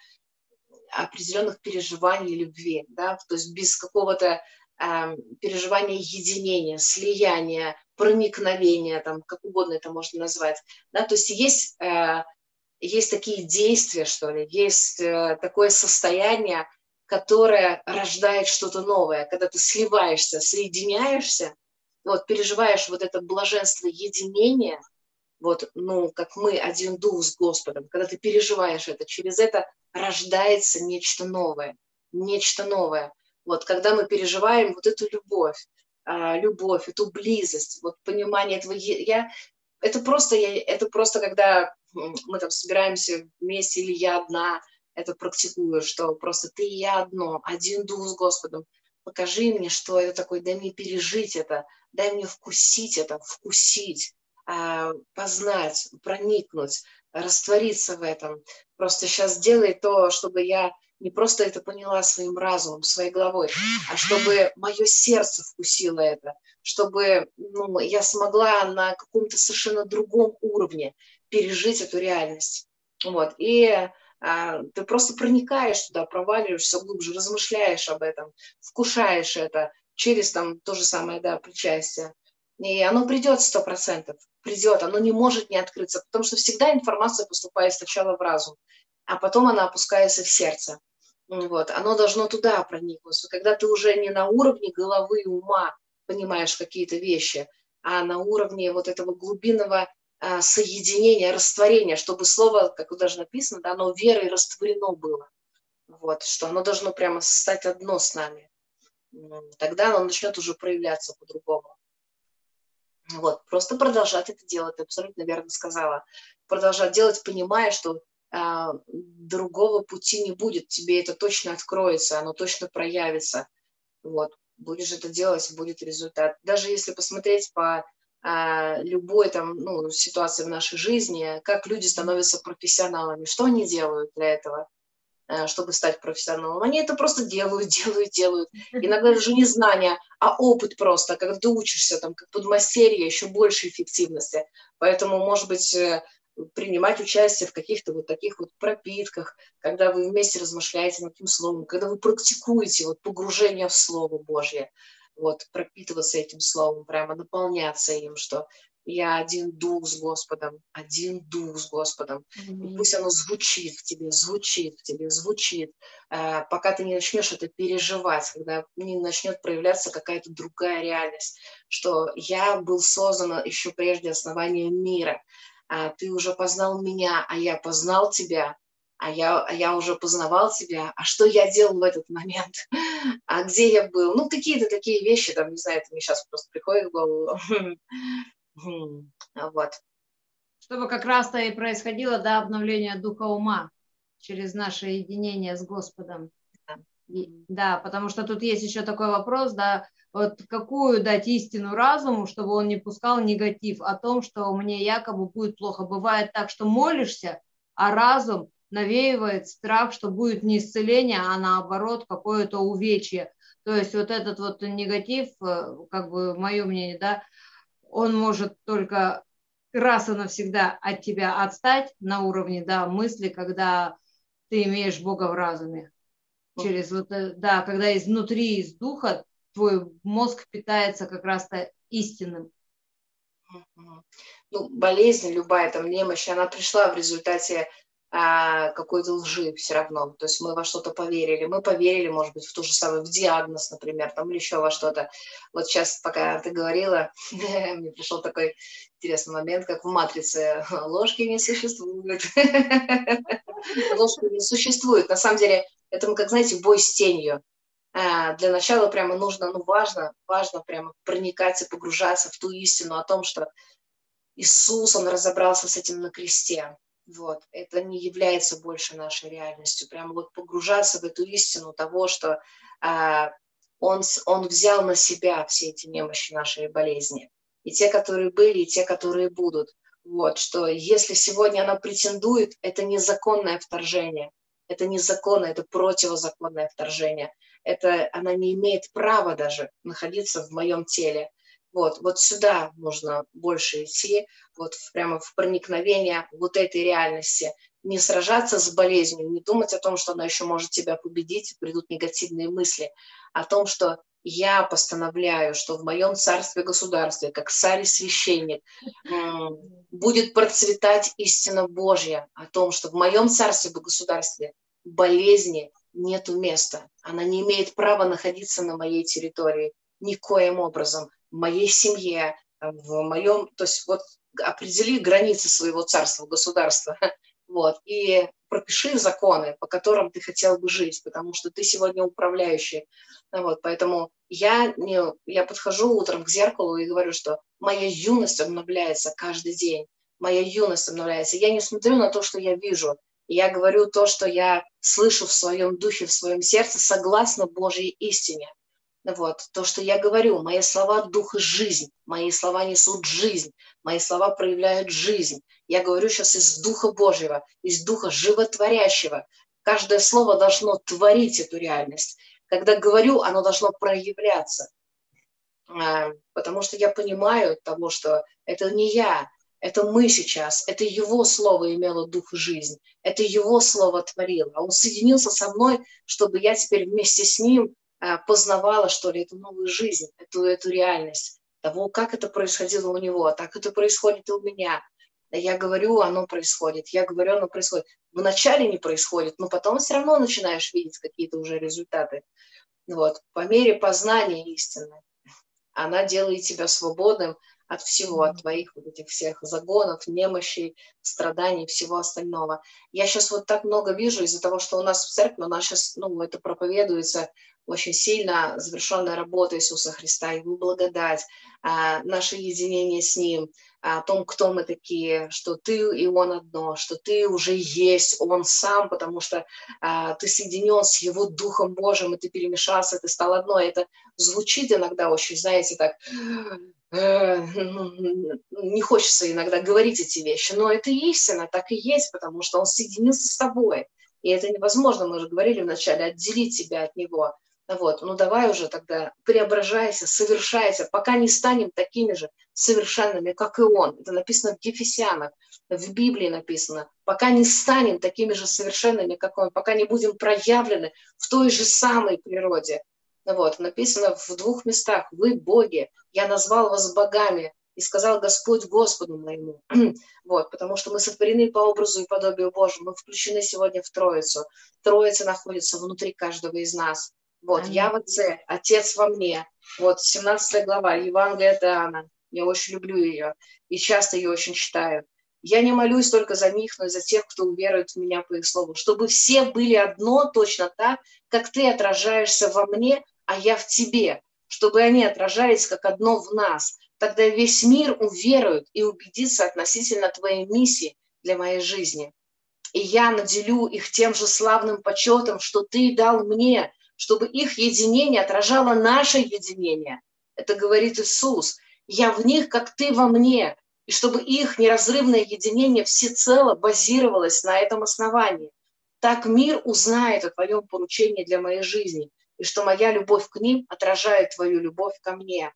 определенных переживаний любви, да, то есть без какого-то э, переживания единения, слияния, проникновения, там, как угодно это можно назвать, да, то есть есть, э, есть такие действия, что ли, есть э, такое состояние, которое рождает что-то новое, когда ты сливаешься, соединяешься, вот, переживаешь вот это блаженство единения, вот, ну, как мы, один дух с Господом, когда ты переживаешь это, через это рождается нечто новое, нечто новое. Вот, когда мы переживаем вот эту любовь, а, любовь, эту близость, вот понимание этого, я, это просто, я, это просто, когда мы там собираемся вместе или я одна, это практикую, что просто ты и я одно, один дух с Господом. Покажи мне, что это такое, дай мне пережить это, дай мне вкусить это, вкусить. А, познать, проникнуть, раствориться в этом. Просто сейчас делай то, чтобы я не просто это поняла своим разумом, своей головой, а чтобы мое сердце вкусило это, чтобы ну, я смогла на каком-то совершенно другом уровне пережить эту реальность. Вот. И ты просто проникаешь туда, проваливаешься глубже, размышляешь об этом, вкушаешь это через там то же самое, да, причастие. И оно придет сто процентов придет, оно не может не открыться, потому что всегда информация поступает сначала в разум, а потом она опускается в сердце. Вот, оно должно туда проникнуться. Когда ты уже не на уровне головы и ума понимаешь какие-то вещи, а на уровне вот этого глубинного а, соединения, растворения, чтобы слово, как даже написано, да, оно верой растворено было. Вот, что оно должно прямо стать одно с нами. Тогда оно начнет уже проявляться по-другому. Вот, просто продолжать это делать, ты абсолютно верно сказала. Продолжать делать, понимая, что а, другого пути не будет, тебе это точно откроется, оно точно проявится. Вот, будешь это делать, будет результат. Даже если посмотреть по любой там, ну, ситуации в нашей жизни, как люди становятся профессионалами, что они делают для этого – Э, чтобы стать профессионалом. Они это просто делают, делают, делают. Иногда даже не знания, а опыт просто, когда ты учишься, там, как подмастерье, еще больше эффективности. Поэтому, может быть, э, принимать участие в каких-то вот таких вот пропитках, когда вы вместе размышляете над этим словом, когда вы практикуете вот погружение в Слово Божье, вот пропитываться этим словом, прямо наполняться им, что я один дух с Господом, один дух с Господом. Mm-hmm. И пусть оно звучит в тебе, звучит в тебе, звучит, э, пока ты не начнешь это переживать, когда не начнет проявляться какая-то другая реальность, что я был создан еще прежде основания мира, а ты уже познал меня, а я познал тебя, а я, а я уже познавал тебя, а что я делал в этот момент, а где я был, ну, какие-то такие вещи, там, не знаю, это мне сейчас просто приходит в голову, Вот. Чтобы как раз-то и происходило до обновления духа ума через наше единение с Господом. Да, потому что тут есть еще такой вопрос, да, вот какую дать истину разуму, чтобы он не пускал негатив о том, что мне якобы будет плохо. Бывает так, что молишься, а разум навеивает страх, что будет не исцеление, а наоборот какое-то увечье. То есть вот этот вот негатив, э, как бы мое мнение, да, он может только раз и навсегда от тебя отстать на уровне да, мысли, когда ты имеешь Бога в разуме. Через вот, э, да, когда изнутри, из духа твой мозг питается как раз-то истинным. Ну, болезнь любая, там, немощь, она пришла в результате какой-то лжи все равно. То есть мы во что-то поверили. Мы поверили, может быть, в ту же самую, в диагноз, например, там, или еще во что-то. Вот сейчас, пока ты говорила, мне пришел такой интересный момент, как в «Матрице». Ложки не существуют. Ложки не существует. На самом деле, это, как, знаете, бой с тенью. А, для начала прямо нужно, ну, важно, важно прямо проникать и погружаться в ту истину о том, что Иисус, Он разобрался с этим на кресте Вот. Это не является больше нашей реальностью. Прямо вот погружаться в эту истину того, что а, он, он взял на себя все эти немощи нашей болезни. И те, которые были, и те, которые будут. Вот, что если сегодня она претендует, это незаконное вторжение. Это незаконно, это противозаконное вторжение. Это она не имеет права даже находиться в моем теле. Вот, вот сюда нужно больше идти, вот прямо в проникновение вот этой реальности. Не сражаться с болезнью, не думать о том, что она еще может тебя победить, придут негативные мысли, о том, что я постановляю, что в моем царстве государстве, как царь и священник, будет процветать истина Божья о том, что в моем царстве государстве болезни нету места. Она не имеет права находиться на моей территории никоим образом моей семье, в моем, то есть вот определи границы своего царства, государства, вот, и пропиши законы, по которым ты хотел бы жить, потому что ты сегодня управляющий, вот, поэтому я, не, я подхожу утром к зеркалу и говорю, что моя юность обновляется каждый день, моя юность обновляется, я не смотрю на то, что я вижу, я говорю то, что я слышу в своем духе, в своем сердце, согласно Божьей истине, вот, то, что я говорю, мои слова – дух и жизнь, мои слова несут жизнь, мои слова проявляют жизнь. Я говорю сейчас из Духа Божьего, из Духа Животворящего. Каждое слово должно творить эту реальность. Когда говорю, оно должно проявляться. А, потому что я понимаю того, что это не я, это мы сейчас, это Его Слово имело дух и жизнь, это Его Слово творило. Он соединился со мной, чтобы я теперь вместе с Ним а, познавала, что ли, эту новую жизнь, эту, эту реальность того, как это происходило у него, а так это происходит и у меня. Я говорю, оно происходит, я говорю, оно происходит. Вначале не происходит, но потом все равно начинаешь видеть какие-то уже результаты. Вот. По мере познания истины она делает тебя свободным от всего, от твоих вот этих всех загонов, немощей, страданий, всего остального. Я сейчас вот так много вижу из-за того, что у нас в церкви, у нас сейчас, ну, это проповедуется очень сильно завершенная работа Иисуса Христа, Его благодать, а, наше единение с Ним, о том, кто мы такие, что ты и Он одно, что ты уже есть Он сам, потому что а, ты соединен с Его Духом Божьим, и ты перемешался, ты стал одно. Это звучит иногда очень, знаете, так не хочется иногда говорить эти вещи, но это истина, так и есть, потому что он соединился с тобой. И это невозможно, мы же говорили вначале, отделить тебя от него. Вот, ну давай уже тогда преображайся, совершайся, пока не станем такими же совершенными, как и он. Это написано в Ефесянах, в Библии написано. Пока не станем такими же совершенными, как он, пока не будем проявлены в той же самой природе. Вот, написано в двух местах. Вы боги, я назвал вас богами, и сказал Господь Господу моему. вот, потому что мы сотворены по образу и подобию Божьему, мы включены сегодня в Троицу. Троица находится внутри каждого из нас. Вот, Аминь. я в Отце, Отец во мне. Вот, 17 глава, Евангелие от. Я очень люблю ее и часто ее очень читаю. Я не молюсь только за них, но и за тех, кто уверует в меня по их слову, чтобы все были одно точно так, как ты отражаешься во мне, а я в тебе, чтобы они отражались как одно в нас. Тогда весь мир уверует и убедится относительно твоей миссии для моей жизни. И я наделю их тем же славным почетом, что ты дал мне, чтобы их единение отражало наше единение. Это говорит Иисус. Я в них, как ты во мне. И чтобы их неразрывное единение всецело базировалось на этом основании. Так мир узнает о твоем поручении для моей жизни, и что моя любовь к ним отражает твою любовь ко мне.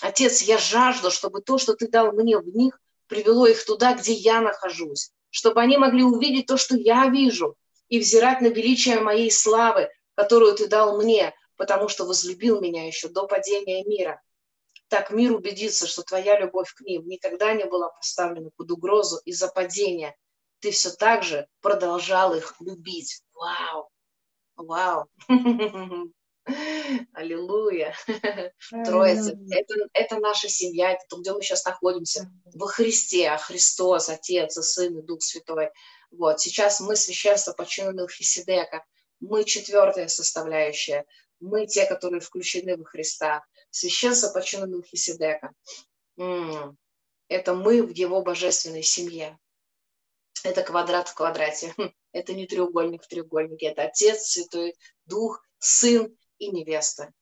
Отец, я жажду, чтобы то, что ты дал мне в них, привело их туда, где я нахожусь, чтобы они могли увидеть то, что я вижу, и взирать на величие моей славы, которую ты дал мне, потому что возлюбил меня еще до падения мира. Так мир убедится, что твоя любовь к ним никогда не была поставлена под угрозу из-за падения. Ты все так же продолжал их любить. Вау! Вау! Аллилуйя! Троица. Это, это наша семья, это то, где мы сейчас находимся. Во Христе, а Христос, Отец и Сын и Дух Святой. Вот. Сейчас мы священство по чину Мелхиседека – мы четвертая составляющая. Мы те, которые включены во Христа. Священство по чину Мелхиседека. Это мы в его божественной семье. это квадрат в квадрате. Это не треугольник в треугольнике, это Отец, Святой Дух, Сын и невеста.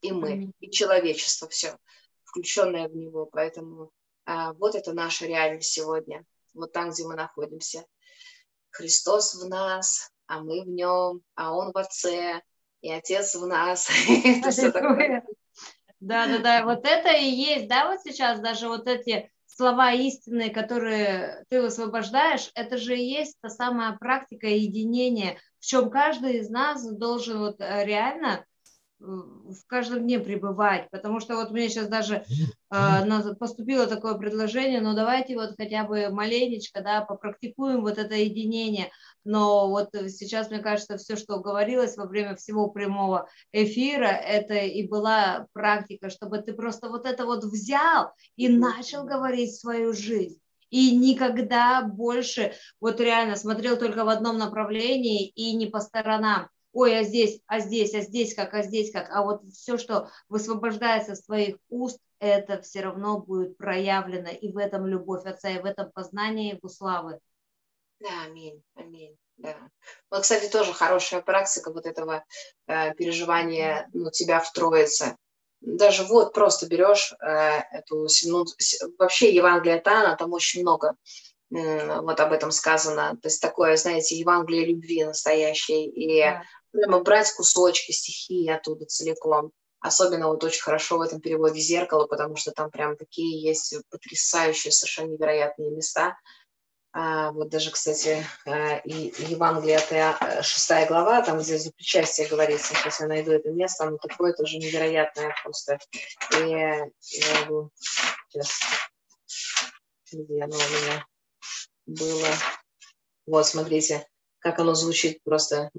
И мы, и человечество, все, включенное в него. Поэтому а, вот это наша реальность сегодня, вот там, где мы находимся. Христос в нас, а мы в нем, а Он в Отце, и Отец в нас. это все такое. Да, да, да, вот это и есть, да, вот сейчас даже вот эти слова истинные, которые ты высвобождаешь, это же и есть та самая практика единения, в чем каждый из нас должен вот э, реально в каждом дне пребывать, потому что вот мне сейчас даже э, поступило такое предложение, ну давайте вот хотя бы маленечко, да, попрактикуем вот это единение, но вот сейчас, мне кажется, все, что говорилось во время всего прямого эфира, это и была практика, чтобы ты просто вот это вот взял и начал говорить свою жизнь и никогда больше вот реально смотрел только в одном направлении и не по сторонам ой, а здесь, а здесь, а здесь как, а здесь как, а вот все, что высвобождается с твоих уст, это все равно будет проявлено, и в этом любовь Отца, и в этом познание Его славы. Да, аминь, аминь. Да. Вот, кстати, тоже хорошая практика вот этого э, переживания ну, тебя в Троице. Даже вот просто берешь э, эту, ну, вообще Евангелие Тана, там очень много э, вот об этом сказано. То есть такое, знаете, Евангелие любви настоящее. И да прямо брать кусочки стихии оттуда целиком. Особенно вот очень хорошо в этом переводе «Зеркало», потому что там прям такие есть потрясающие, совершенно невероятные места. А, вот даже, кстати, а, и Евангелие, это шестая глава, там, где за причастие говорится, сейчас я найду это место, оно такое тоже невероятное просто. И я могу сейчас, где оно у меня было. Вот, смотрите, как оно звучит просто.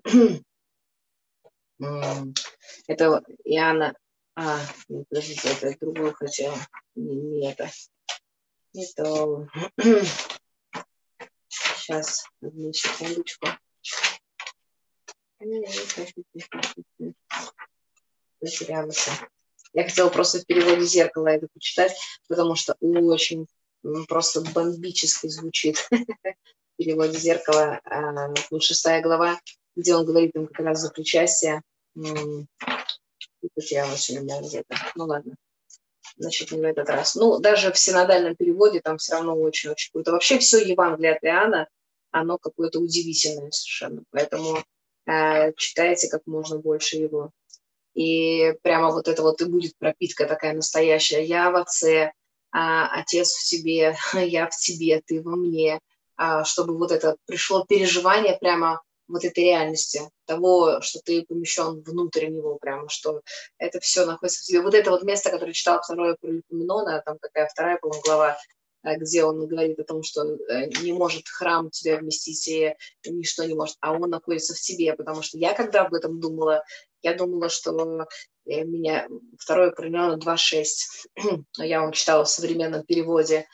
Это Иоанна... А, подождите, это другую хотела. Не, не это. Не то. Сейчас, одну секундочку. Потерялась. Я хотела просто в переводе зеркала это почитать, потому что очень просто бомбически звучит в переводе зеркала. А, шестая глава где он говорит им как раз за причастие. Потерялась у меня где-то. Ну ладно. Значит, не в этот раз. Ну, даже в синодальном переводе там все равно очень-очень круто. Вообще все Евангелие от Иоанна, оно какое-то удивительное совершенно. Поэтому э, читайте как можно больше его. И прямо вот это вот и будет пропитка такая настоящая. Я в Отце, а, Отец в тебе, я в тебе, ты во мне. А, чтобы вот это пришло переживание прямо вот этой реальности, того, что ты помещен внутрь него прямо, что это все находится в тебе. Вот это вот место, которое читал второе про Липоменона, там какая вторая, по глава, э, где он говорит о том, что э, не может храм тебя вместить, и ничто не может, а он находится в тебе, потому что я когда об этом думала, я думала, что э, меня второе Липоменона 2.6, я вам читала в современном переводе,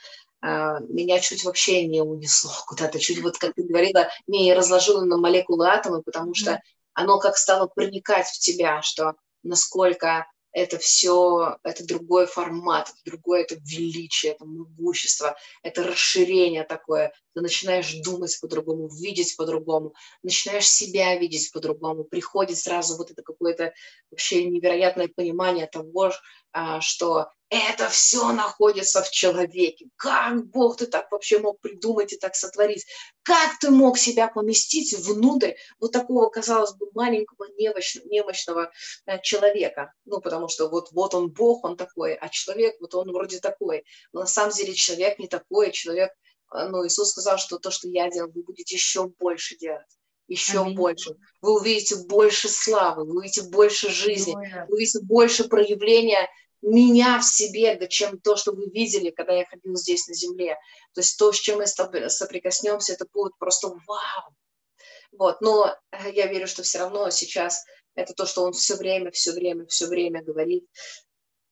меня чуть вообще не унесло куда-то, чуть вот, как ты говорила, не разложило на молекулы атомы, потому что оно как стало проникать в тебя, что насколько это все, это другой формат, это другое, это величие, это могущество, это расширение такое. Ты начинаешь думать по-другому, видеть по-другому, начинаешь себя видеть по-другому. Приходит сразу вот это какое-то вообще невероятное понимание того, а, что это все находится в человеке. Как Бог ты так вообще мог придумать и так сотворить? Как ты мог себя поместить внутрь вот такого, казалось бы, маленького немощного, немощного э, человека? Ну, потому что вот, вот он Бог, он такой, а человек, вот он вроде такой. Но на самом деле человек не такой, человек, э, ну, Иисус сказал, что то, что я делал, вы будете еще больше делать еще Аминь. больше. Вы увидите больше славы, вы увидите больше жизни, вы увидите больше проявления меня в себе, да, чем то, что вы видели, когда я ходил здесь на земле. То есть то, с чем мы соприкоснемся, это будет просто вау. Вот, но э, я верю, что все равно сейчас это то, что он все время, все время, все время говорит,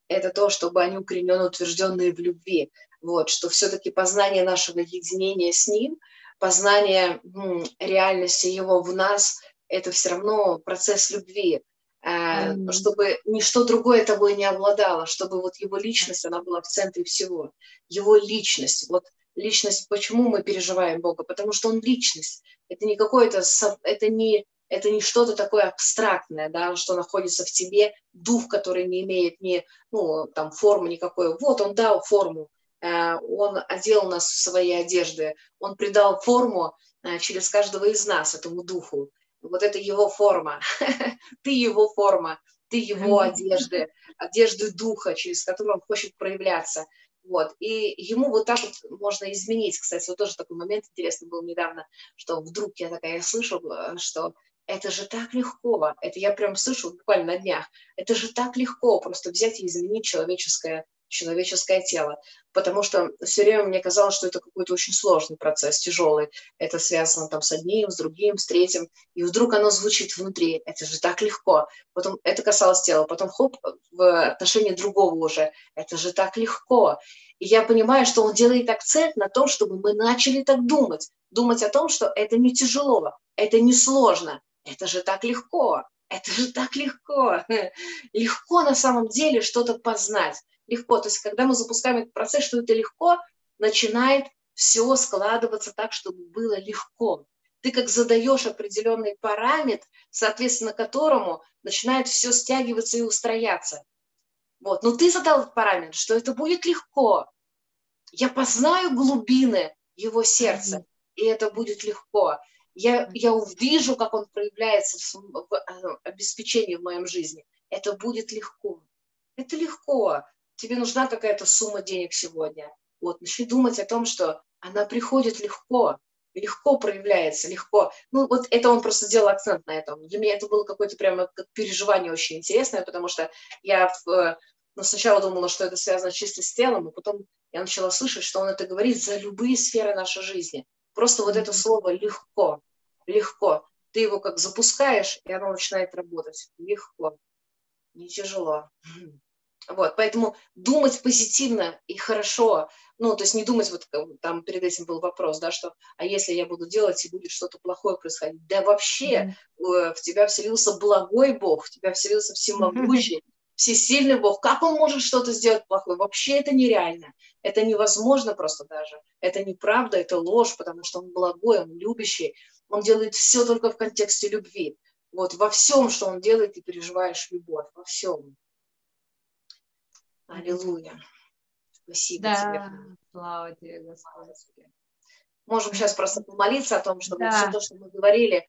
это то, чтобы они укорененно утвержденные в любви. Вот, что все-таки познание нашего единения с ним, познание реальности его в нас, это все равно процесс любви. Mm-hmm. чтобы ничто другое тобой не обладало, чтобы вот его личность, она была в центре всего. Его личность, вот личность, почему мы переживаем Бога? Потому что Он личность. Это не какое-то, это не, это не что-то такое абстрактное, да, что находится в тебе, дух, который не имеет ни, ну, там, формы никакой. Вот Он дал форму, Он одел нас в свои одежды, Он придал форму э, через каждого из нас, этому духу. Вот это его форма. Ты его форма, ты его одежды, одежды духа, через которую он хочет проявляться. Вот. И ему вот так вот можно изменить. Кстати, вот тоже такой момент интересный был недавно, что вдруг я такая я слышу, э, что это же так легко. Это я прям слышу буквально на днях. Это же так легко просто взять и изменить человеческое человеческое тело. Потому что все время мне казалось, что это какой-то очень сложный процесс, тяжелый. Это связано там с одним, с другим, с третьим. И вдруг оно звучит внутри. Это же так легко. Потом это касалось тела. Потом хоп, в отношении другого уже. Это же так легко. И я понимаю, что он делает акцент на том, чтобы мы начали так думать. Думать о том, что это не тяжело, это не сложно. Это же так легко. Это же так легко. Легко на самом деле что-то познать легко. То есть, когда мы запускаем этот процесс, что это легко, начинает все складываться так, чтобы было легко. Ты как задаешь определенный параметр, соответственно которому начинает все стягиваться и устрояться. Вот. Но ты задал этот параметр, что это будет легко. Я познаю глубины его сердца, и это будет легко. Я, я увижу, как он проявляется в, в, в э, обеспечении в моем жизни. Это будет легко. Это легко тебе нужна какая-то сумма денег сегодня. Вот, начни думать о том, что она приходит легко, легко проявляется, легко. Ну, вот это он просто сделал акцент на этом. Для меня это было какое-то прямо переживание очень интересное, потому что я в, ну, сначала думала, что это связано чисто с телом, а потом я начала слышать, что он это говорит за любые сферы нашей жизни. Просто вот это слово «легко», «легко». Ты его как запускаешь, и оно начинает работать. Легко, не тяжело. Вот, поэтому думать позитивно и хорошо, ну, то есть не думать, вот там перед этим был вопрос, да, что, а если я буду делать, и будет что-то плохое происходить? Да вообще mm-hmm. в тебя вселился благой Бог, в тебя вселился всемогущий, mm-hmm. всесильный Бог. Как он может что-то сделать плохое? Вообще это нереально. Это невозможно просто даже. Это неправда, это ложь, потому что он благой, он любящий. Он делает все только в контексте любви. Вот во всем, что он делает, ты переживаешь любовь, во всем. Аллилуйя. Спасибо да. тебе. Слава тебе, Господь. Можем сейчас просто помолиться о том, чтобы да. все то, что мы говорили,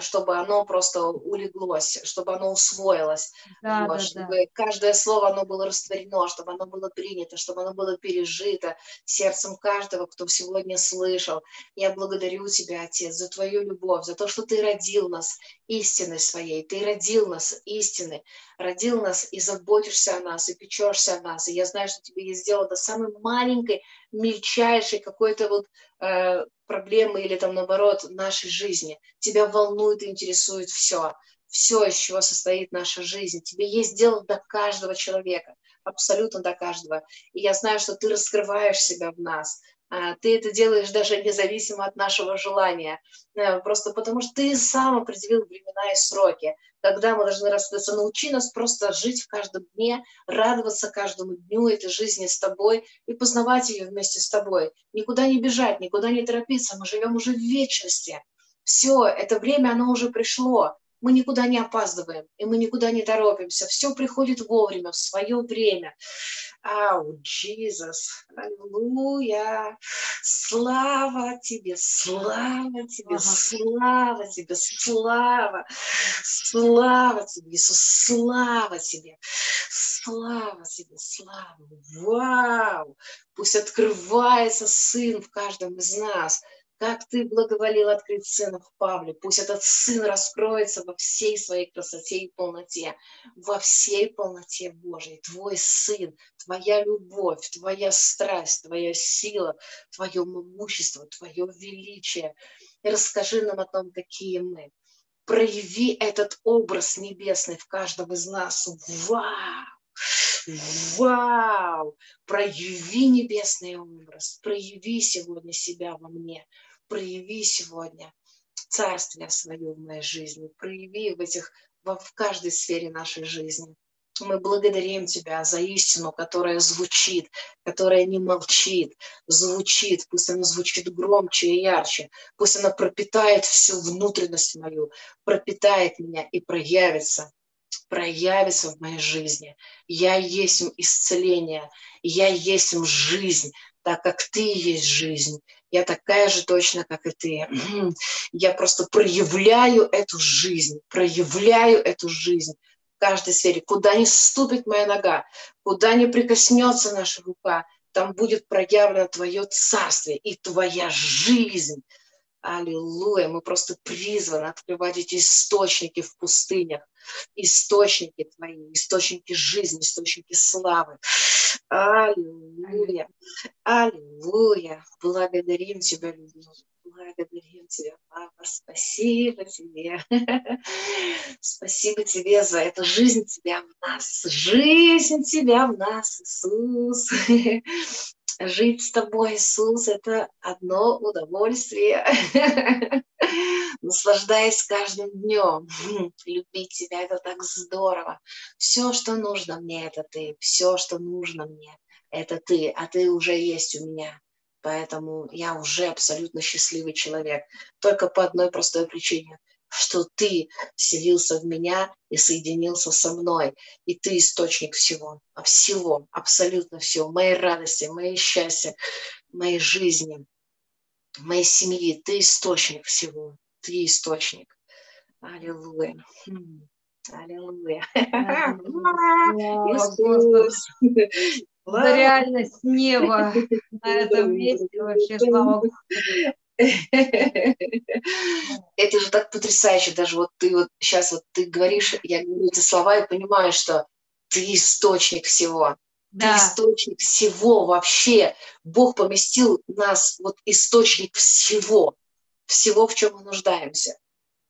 чтобы оно просто улеглось, чтобы оно усвоилось, да, вот, да, чтобы да. каждое слово оно было растворено, чтобы оно было принято, чтобы оно было пережито сердцем каждого, кто сегодня слышал. Я благодарю Тебя, Отец, за Твою любовь, за то, что Ты родил нас истиной своей, Ты родил нас истиной, родил нас и заботишься о нас, и печешься о нас. И я знаю, что Тебе есть дело до самой маленькой, мельчайшей какой-то вот э, проблемы или там наоборот нашей жизни. Тебя волнует и интересует все. Все, из чего состоит наша жизнь. Тебе есть дело до каждого человека, абсолютно до каждого. И я знаю, что ты раскрываешь себя в нас. А, ты это делаешь даже независимо от нашего желания. Э, просто потому что ты сам определил времена и сроки когда мы должны раскрыться. Научи нас просто жить в каждом дне, радоваться каждому дню этой жизни с тобой и познавать ее вместе с тобой. Никуда не бежать, никуда не торопиться. Мы живем уже в вечности. Все, это время, оно уже пришло мы никуда не опаздываем, и мы никуда не торопимся. Все приходит вовремя, в свое время. Ау, Иисус, аллилуйя, слава тебе, слава тебе, слава тебе, слава, слава тебе, Иисус, слава тебе, слава тебе, слава, вау, пусть открывается Сын в каждом из нас – как ты благоволил открыть сына в Павле. Пусть этот сын раскроется во всей своей красоте и полноте, во всей полноте Божьей. Твой сын, твоя любовь, твоя страсть, твоя сила, твое могущество, твое величие. И расскажи нам о том, какие мы. Прояви этот образ небесный в каждом из нас. Вау! Вау! Прояви небесный образ, прояви сегодня себя во мне прояви сегодня царствие свое в моей жизни, прояви в этих, в каждой сфере нашей жизни. Мы благодарим Тебя за истину, которая звучит, которая не молчит, звучит. Пусть она звучит громче и ярче. Пусть она пропитает всю внутренность мою, пропитает меня и проявится проявится в моей жизни. Я есть им исцеление, я есть им жизнь, так как ты есть жизнь. Я такая же точно, как и ты. Я просто проявляю эту жизнь, проявляю эту жизнь в каждой сфере. Куда не ступит моя нога, куда не прикоснется наша рука, там будет проявлено твое царствие и твоя жизнь. Аллилуйя. Мы просто призваны открывать эти источники в пустынях. Источники твои, источники жизни, источники славы. Аллилуйя. Аллилуйя. Благодарим Тебя, любимый. Благодарим Тебя, Папа. Спасибо Тебе. Спасибо Тебе за эту жизнь Тебя в нас. Жизнь Тебя в нас, Иисус жить с тобой, Иисус, это одно удовольствие. Наслаждаясь каждым днем, любить тебя, это так здорово. Все, что нужно мне, это ты. Все, что нужно мне, это ты. А ты уже есть у меня. Поэтому я уже абсолютно счастливый человек. Только по одной простой причине – что ты вселился в меня и соединился со мной. И ты источник всего, всего, абсолютно всего, моей радости, моей счастья, моей жизни, моей семьи. Ты источник всего, ты источник. Аллилуйя. Аллилуйя. Иисус. За реальность неба на этом месте вообще, слава Богу. Это же так потрясающе, даже вот ты вот сейчас вот ты говоришь, я говорю эти слова и понимаю, что ты источник всего. Да. Ты источник всего вообще. Бог поместил нас, вот источник всего, всего, в чем мы нуждаемся.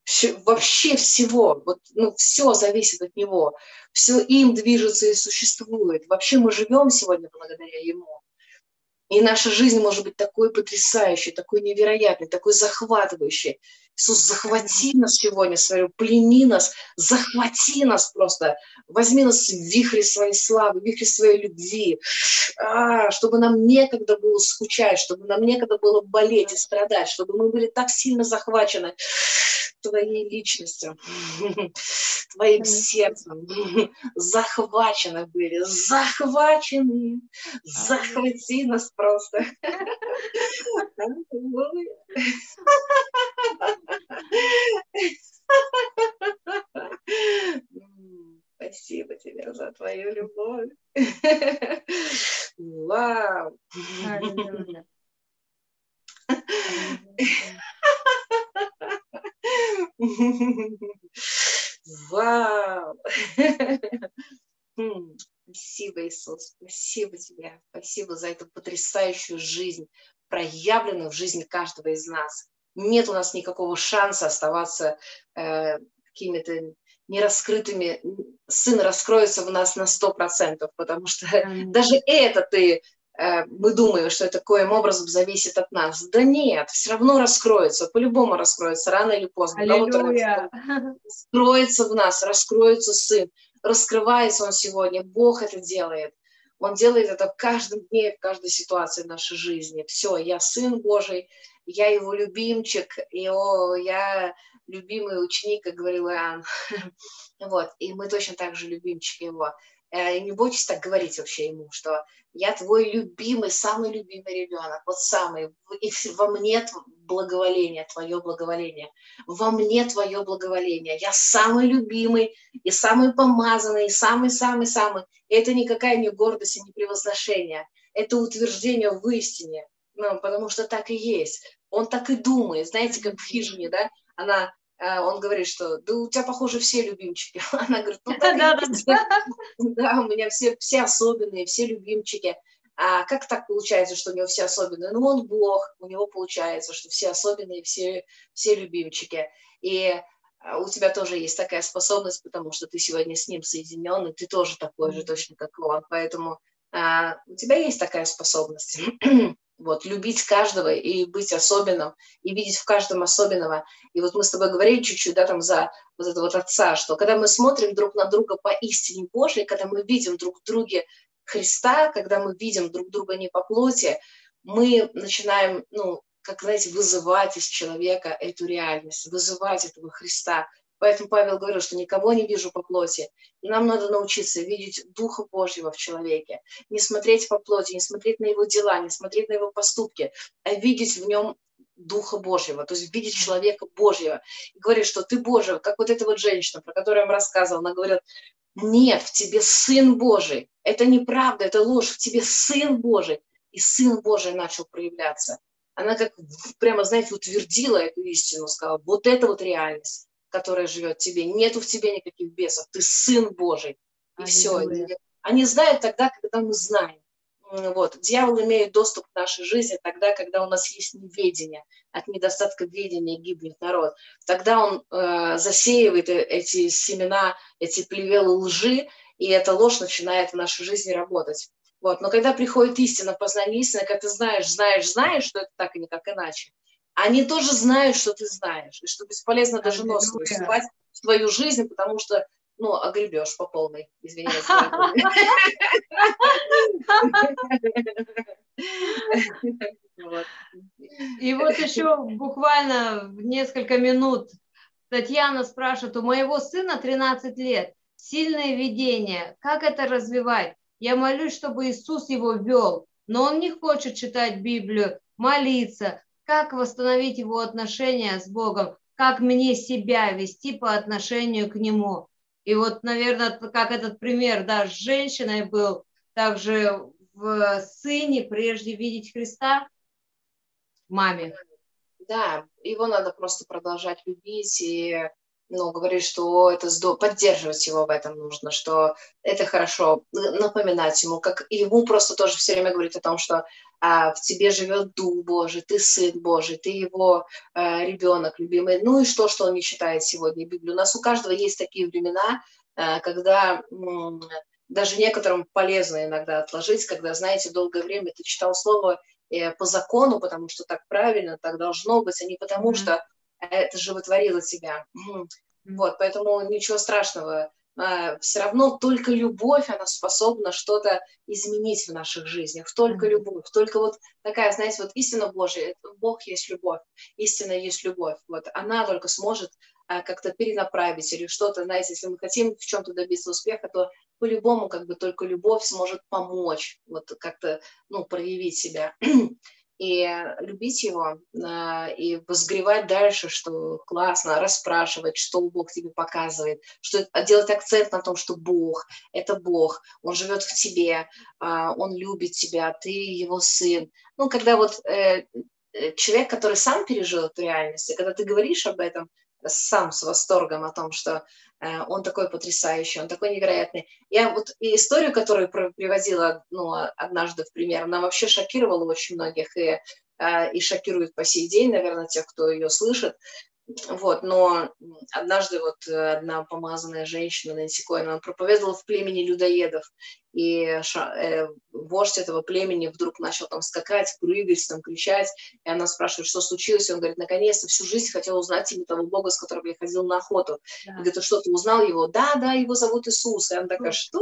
Все, вообще всего, вот, ну, все зависит от Него, все им движется и существует. Вообще мы живем сегодня благодаря Ему. И наша жизнь может быть такой потрясающей, такой невероятной, такой захватывающей. Иисус, захвати нас сегодня свою, плени нас, захвати нас просто, возьми нас в вихре своей славы, в вихре своей любви, а, чтобы нам некогда было скучать, чтобы нам некогда было болеть и страдать, чтобы мы были так сильно захвачены твоей личностью, твоим сердцем, захвачены были, захвачены, захвати нас просто. Вау! Вау! Хм, спасибо, Иисус, спасибо тебе, спасибо за эту потрясающую жизнь, проявленную в жизни каждого из нас. Нет у нас никакого шанса оставаться э, какими-то нераскрытыми. Сын раскроется в нас на сто процентов, потому что mm. даже это ты Э, мы думаем, что это коим образом зависит от нас. Да нет, все равно раскроется, по-любому раскроется, рано или поздно. Аллилуйя. Раскроется в нас, раскроется Сын, раскрывается Он сегодня, Бог это делает. Он делает это в каждом дне, в каждой ситуации в нашей жизни. Все, я Сын Божий, я Его любимчик, и о, я любимый ученик, как говорил Иоанн. Вот, и мы точно так же любимчики Его. Э, и не бойтесь так говорить вообще ему, что я твой любимый, самый любимый ребенок, вот самый, и во мне благоволение, твое благоволение, во мне твое благоволение, я самый любимый, и самый помазанный, и самый-самый-самый. Это никакая не гордость и не превозношение, это утверждение в истине, ну, потому что так и есть. Он так и думает, знаете, как в хижине, да, она а, он говорит, что да у тебя, похоже, все любимчики. Она говорит, ну да, да, да. да, у меня все, все особенные, все любимчики. А как так получается, что у него все особенные? Ну, он Бог, у него получается, что все особенные, все, все любимчики. И а, у тебя тоже есть такая способность, потому что ты сегодня с ним соединен, и ты тоже такой же точно, как он. Поэтому а, у тебя есть такая способность. Вот, любить каждого и быть особенным, и видеть в каждом особенного. И вот мы с тобой говорили чуть-чуть, да, там за вот это вот отца, что когда мы смотрим друг на друга по истине Божьей, когда мы видим друг в друге Христа, когда мы видим друг друга не по плоти, мы начинаем, ну, как, знаете, вызывать из человека эту реальность, вызывать этого Христа. Поэтому Павел говорил, что никого не вижу по плоти. И нам надо научиться видеть Духа Божьего в человеке. Не смотреть по плоти, не смотреть на его дела, не смотреть на его поступки, а видеть в нем Духа Божьего, то есть видеть человека Божьего. И говорит, что ты Божий, как вот эта вот женщина, про которую я вам рассказывала, она говорит, нет, в тебе Сын Божий. Это неправда, это ложь, в тебе Сын Божий. И Сын Божий начал проявляться. Она как прямо, знаете, утвердила эту истину, сказала, вот это вот реальность, которая живет в тебе. Нету в тебе никаких бесов, ты Сын Божий. И Они все. Они знают тогда, когда мы знаем. Вот. Дьявол имеет доступ к нашей жизни тогда, когда у нас есть неведение. От недостатка ведения гибнет народ. Тогда он э, засеивает э, эти семена, эти плевелы лжи, и эта ложь начинает в нашей жизни работать. Вот. Но когда приходит истина, познание истины, когда ты знаешь, знаешь, знаешь, что это так и никак иначе, они тоже знают, что ты знаешь, и что бесполезно даже нос высыпать в твою жизнь, потому что ну, огребешь по полной, извиняюсь. И вот еще буквально несколько минут Татьяна спрашивает, у моего сына 13 лет, сильное видение, как это развивать? Я молюсь, чтобы Иисус его вел, но он не хочет читать Библию, молиться. Как восстановить его отношения с Богом? Как мне себя вести по отношению к Нему? И вот, наверное, как этот пример, да, с женщиной был, также в сыне прежде видеть Христа, маме. Да, его надо просто продолжать любить и ну, говорить, что это здорово, поддерживать его в этом нужно, что это хорошо, напоминать ему, как ему просто тоже все время говорить о том, что а, в тебе живет Дух Божий, ты Сын Божий, ты его а, ребенок любимый. Ну и что, что он не читает сегодня Библию? У нас у каждого есть такие времена, а, когда м, даже некоторым полезно иногда отложить, когда, знаете, долгое время ты читал слово э, по закону, потому что так правильно, так должно быть, а не потому mm-hmm. что это животворило тебя. Вот, поэтому ничего страшного. А, Все равно только любовь, она способна что-то изменить в наших жизнях. Только любовь, только вот такая, знаете, вот истина Божия, Бог есть любовь, истина есть любовь. Вот она только сможет а, как-то перенаправить или что-то, знаете, если мы хотим в чем-то добиться успеха, то по-любому как бы только любовь сможет помочь, вот как-то, ну, проявить себя. И любить его, а, и возгревать дальше, что классно, расспрашивать, что Бог тебе показывает, что а делать акцент на том, что Бог – это Бог, Он живет в тебе, а, Он любит тебя, ты его сын. Ну, когда вот э, э, человек, который сам пережил эту реальность, и когда ты говоришь об этом – сам с восторгом о том, что он такой потрясающий, он такой невероятный. Я вот и историю, которую приводила ну, однажды в пример, она вообще шокировала очень многих и, э, и шокирует по сей день, наверное, тех, кто ее слышит. Вот, но однажды вот одна помазанная женщина, Нэнси Коэн, она проповедовала в племени людоедов, и э, вождь этого племени вдруг начал там скакать, прыгать, там кричать, и она спрашивает, что случилось, и он говорит, наконец-то всю жизнь хотел узнать имя того Бога, с которым я ходил на охоту. Да. И говорит, что ты узнал его? Да, да, его зовут Иисус. И она такая, что?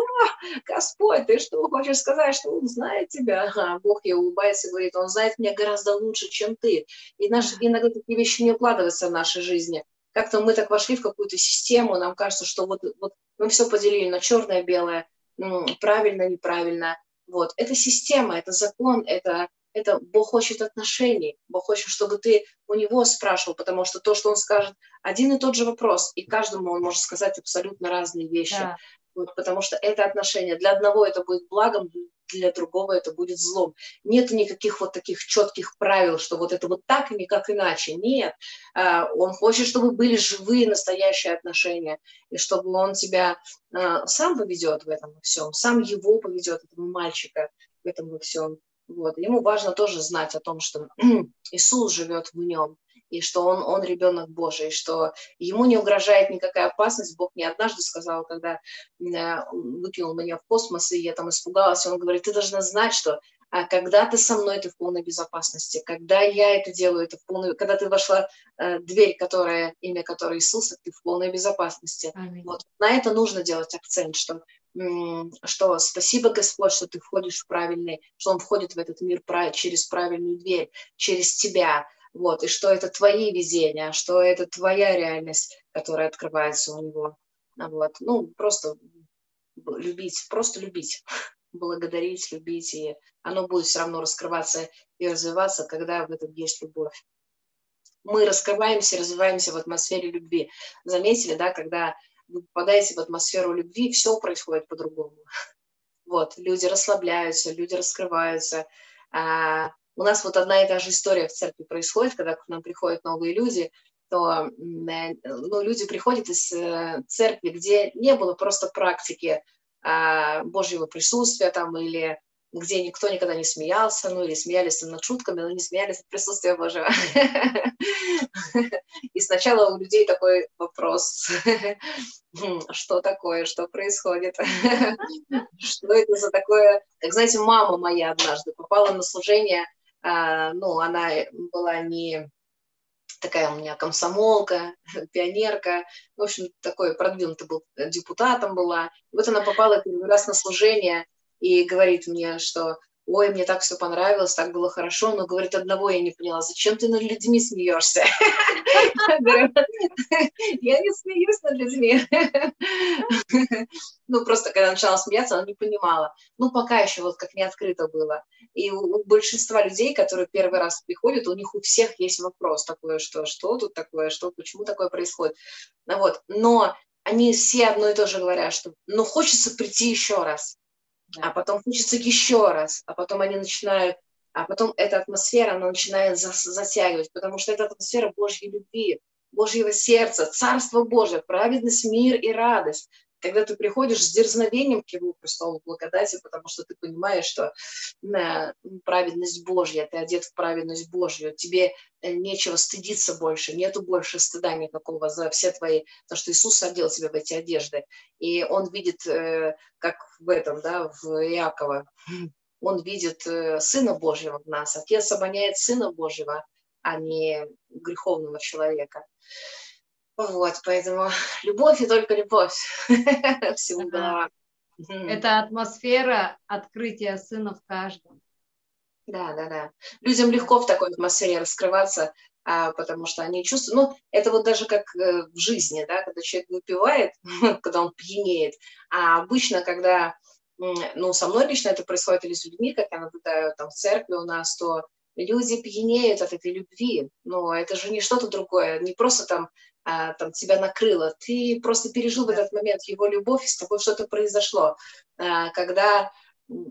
Господь, ты что хочешь сказать, что он знает тебя? Ага, Бог ей улыбается и говорит, он знает меня гораздо лучше, чем ты. И наши, иногда такие вещи не укладываются в нашей жизни как-то мы так вошли в какую-то систему, нам кажется, что вот, вот мы все поделили на черное, белое, правильно, неправильно. Вот. Это система, это закон, это, это Бог хочет отношений. Бог хочет, чтобы ты у него спрашивал, потому что то, что он скажет, один и тот же вопрос, и каждому он может сказать абсолютно разные вещи. Да. Вот, потому что это отношение. Для одного это будет благом, для другого это будет злом. Нет никаких вот таких четких правил, что вот это вот так и никак иначе. Нет. А, он хочет, чтобы были живые, настоящие отношения, и чтобы он тебя а, сам поведет в этом всем, сам его поведет, этого мальчика в этом всем. Вот. Ему важно тоже знать о том, что Иисус живет в нем, и что он, он ребенок Божий, и что ему не угрожает никакая опасность. Бог мне однажды сказал, когда выкинул меня в космос, и я там испугалась, он говорит, ты должна знать, что а когда ты со мной, ты в полной безопасности. Когда я это делаю, это в полной... Когда ты вошла э, дверь, которая, имя которой Иисуса, ты в полной безопасности. Вот. На это нужно делать акцент, что, что спасибо, Господь, что ты входишь в правильный, что Он входит в этот мир через правильную дверь, через тебя. Вот, и что это твои видения, что это твоя реальность, которая открывается у него. Вот. Ну, просто любить, просто любить благодарить, любить, и оно будет все равно раскрываться и развиваться, когда в этом есть любовь. Мы раскрываемся, развиваемся в атмосфере любви. Заметили, да, когда вы попадаете в атмосферу любви, все происходит по-другому. Вот, люди расслабляются, люди раскрываются. А, у нас вот одна и та же история в церкви происходит, когда к нам приходят новые люди, то ну, люди приходят из э, церкви, где не было просто практики а, Божьего присутствия там или где никто никогда не смеялся, ну или смеялись над шутками, но не смеялись от присутствия Божьего. И сначала у людей такой вопрос, что такое, что происходит, что это за такое, как знаете, мама моя однажды попала на служение, а, ну, она была не такая у меня комсомолка, пионерка, в общем, такой продвинутый был депутатом была. И вот она попала первый раз на служение и говорит мне, что ой, мне так все понравилось, так было хорошо, но, говорит, одного я не поняла, зачем ты над людьми смеешься? Я не смеюсь над людьми. Ну, просто когда начала смеяться, она не понимала. Ну, пока еще вот как не открыто было. И у большинства людей, которые первый раз приходят, у них у всех есть вопрос такой, что что тут такое, что, почему такое происходит. Вот. Но они все одно и то же говорят, что ну хочется прийти еще раз а потом хочется еще раз, а потом они начинают, а потом эта атмосфера, она начинает затягивать, потому что это атмосфера Божьей любви, Божьего сердца, Царство Божие, праведность, мир и радость когда ты приходишь с дерзновением к его престолу благодати, потому что ты понимаешь, что э, праведность Божья, ты одет в праведность Божью, тебе э, нечего стыдиться больше, нету больше стыда никакого за все твои, то, что Иисус одел тебя в эти одежды, и Он видит, э, как в этом, да, в Иакова, Он видит Сына Божьего в нас, Отец обоняет Сына Божьего, а не греховного человека. Вот, поэтому любовь и только любовь. Всему голова. Это атмосфера открытия сына в каждом. Да, да, да. Людям легко в такой атмосфере раскрываться, а, потому что они чувствуют, ну, это вот даже как э, в жизни, да, когда человек выпивает, когда он пьянеет, а обычно, когда, ну, со мной лично это происходит или с людьми, как я наблюдаю там в церкви у нас, то люди пьянеют от этой любви, но это же не что-то другое, не просто там а, там тебя накрыло, ты просто пережил в этот момент его любовь, и с тобой что-то произошло. А, когда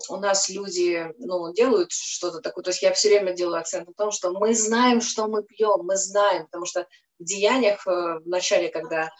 у нас люди ну, делают что-то такое, то есть я все время делаю акцент на том, что мы знаем, что мы пьем, мы знаем, потому что в деяниях э, в начале, когда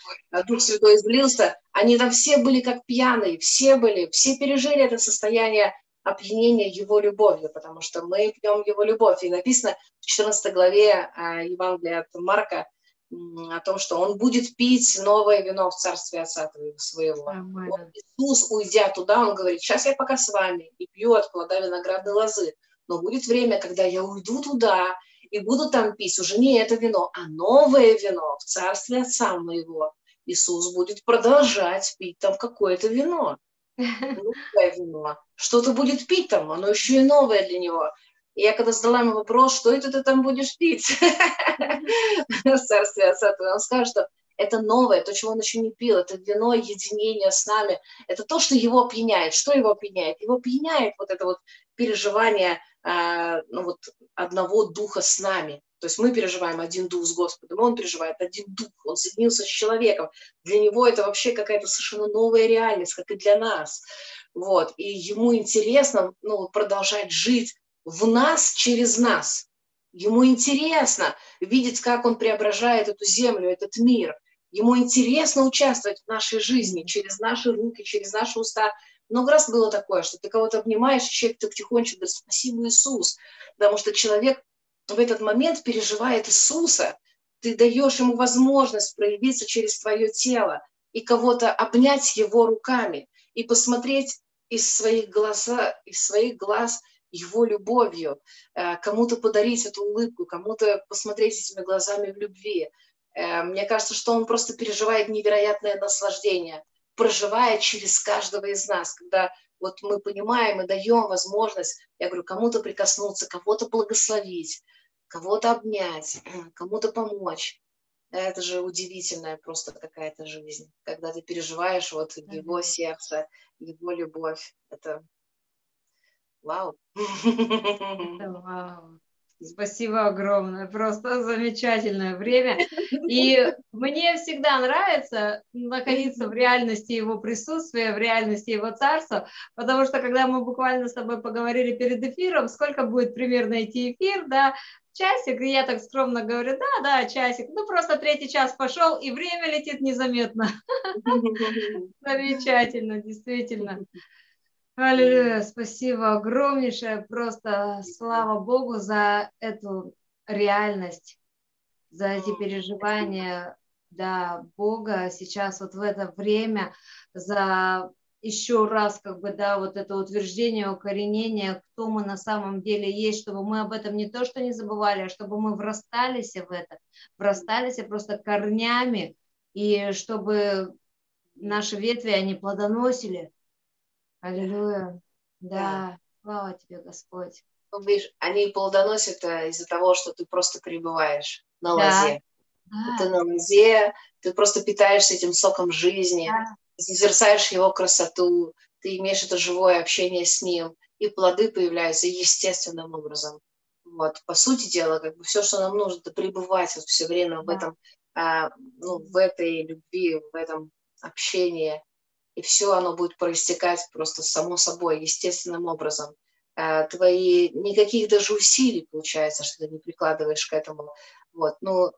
Дух Святой излился, они там все были как пьяные, все были, все пережили это состояние опьянения Его любовью, потому что мы пьем Его любовь. И написано в 14 главе а, Евангелия от Марка, о том, что он будет пить новое вино в царстве Отца своего. Вот Иисус, уйдя туда, он говорит, сейчас я пока с вами и пью от плода виноградной лозы, но будет время, когда я уйду туда и буду там пить уже не это вино, а новое вино в царстве Отца моего. Иисус будет продолжать пить там какое-то вино. Новое вино. Что-то будет пить там, оно еще и новое для него. И я когда задала ему вопрос, что это ты там будешь пить в царстве отца, он скажет, что это новое, то, чего он еще не пил, это вино единения с нами, это то, что его опьяняет. Что его опьяняет? Его опьяняет вот это вот переживание э, ну, вот, одного духа с нами. То есть мы переживаем один дух с Господом, он переживает один дух, он соединился с человеком. Для него это вообще какая-то совершенно новая реальность, как и для нас. Вот. И ему интересно ну, продолжать жить в нас через нас. Ему интересно видеть, как он преображает эту землю, этот мир. Ему интересно участвовать в нашей жизни через наши руки, через наши уста. Много раз было такое, что ты кого-то обнимаешь, человек так тихонечко говорит, спасибо, Иисус. Потому что человек в этот момент переживает Иисуса. Ты даешь ему возможность проявиться через твое тело и кого-то обнять его руками и посмотреть из своих, глаза, из своих глаз его любовью, э, кому-то подарить эту улыбку, кому-то посмотреть этими глазами в любви. Э, мне кажется, что он просто переживает невероятное наслаждение, проживая через каждого из нас, когда вот мы понимаем и даем возможность, я говорю, кому-то прикоснуться, кого-то благословить, кого-то обнять, кому-то помочь. Это же удивительная просто какая-то жизнь, когда ты переживаешь вот его сердце, его любовь. Это вау. Это вау. Спасибо огромное, просто замечательное время. И мне всегда нравится находиться в реальности его присутствия, в реальности его царства, потому что когда мы буквально с тобой поговорили перед эфиром, сколько будет примерно идти эфир, да, часик, и я так скромно говорю, да, да, часик, ну просто третий час пошел, и время летит незаметно. Замечательно, действительно. Аллилуйя, спасибо огромнейшее, просто слава Богу за эту реальность, за эти переживания, да, Бога сейчас вот в это время, за еще раз, как бы, да, вот это утверждение, укоренение, кто мы на самом деле есть, чтобы мы об этом не то, что не забывали, а чтобы мы врастались в это, врастались просто корнями, и чтобы наши ветви, они плодоносили, Аллилуйя. Да. да. Слава тебе, Господь. Ну, видишь, они плодоносят э, из-за того, что ты просто пребываешь на да. лозе. Да. Ты на лозе, ты просто питаешься этим соком жизни, да. созерцаешь его красоту, ты имеешь это живое общение с ним, и плоды появляются естественным образом. Вот, по сути дела, как бы все, что нам нужно, это пребывать вот все время да. в этом, а, ну, в этой любви, в этом общении и все оно будет проистекать просто само собой, естественным образом. Э, твои никаких даже усилий, получается, что ты не прикладываешь к этому. Вот, ну,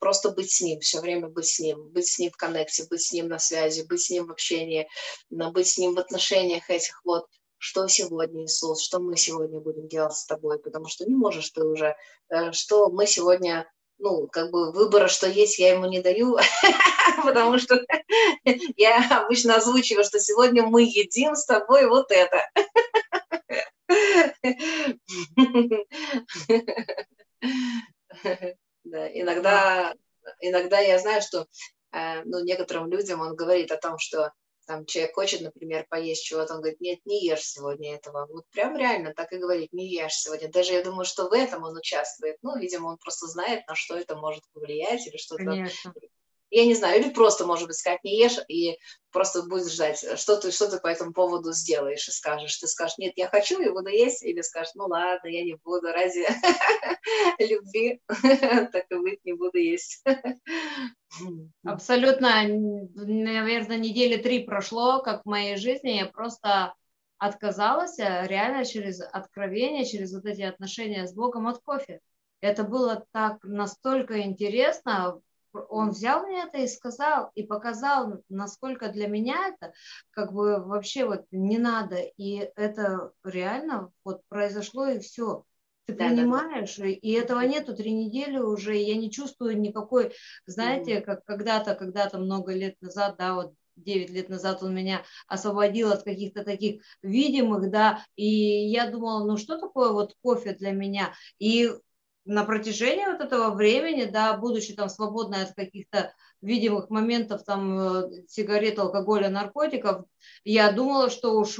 просто быть с ним, все время быть с ним, быть с ним в коннекте, быть с ним на связи, быть с ним в общении, быть с ним в отношениях этих вот, что сегодня, Иисус, что мы сегодня будем делать с тобой, потому что не можешь ты уже, э, что мы сегодня ну, как бы выбора, что есть, я ему не даю, потому что я обычно озвучиваю, что сегодня мы едим с тобой вот это. Да, иногда, иногда я знаю, что э, ну, некоторым людям он говорит о том, что там человек хочет, например, поесть чего-то, он говорит, нет, не ешь сегодня этого. Вот прям реально так и говорит, не ешь сегодня. Даже я думаю, что в этом он участвует. Ну, видимо, он просто знает, на что это может повлиять или что-то. Я не знаю, или просто, может быть, сказать, не ешь, и просто будешь ждать, что ты, что ты по этому поводу сделаешь и скажешь. Ты скажешь, нет, я хочу и буду есть, или скажешь, ну ладно, я не буду, ради любви, так и быть, не буду есть. Абсолютно, наверное, недели три прошло, как в моей жизни, я просто отказалась э, реально через откровение, через вот эти отношения с Богом от кофе. Это было так настолько интересно, он взял мне это и сказал, и показал, насколько для меня это как бы вообще вот не надо. И это реально вот произошло и все. Ты да, понимаешь, да, да. и этого нету три недели уже, я не чувствую никакой, знаете, как когда-то, когда-то много лет назад, да, вот 9 лет назад он меня освободил от каких-то таких видимых, да, и я думала, ну что такое вот кофе для меня? И на протяжении вот этого времени, да, будучи там свободной от каких-то видимых моментов, там, э, сигарет, алкоголя, наркотиков, я думала, что уж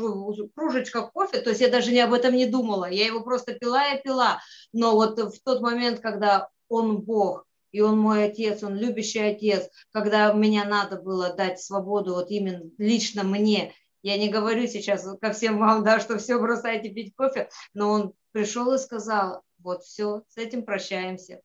кружечка кофе, то есть я даже не об этом не думала, я его просто пила и пила, но вот в тот момент, когда он Бог, и он мой отец, он любящий отец, когда мне надо было дать свободу вот именно лично мне, я не говорю сейчас ко всем вам, да, что все бросайте пить кофе, но он пришел и сказал, вот все, с этим прощаемся.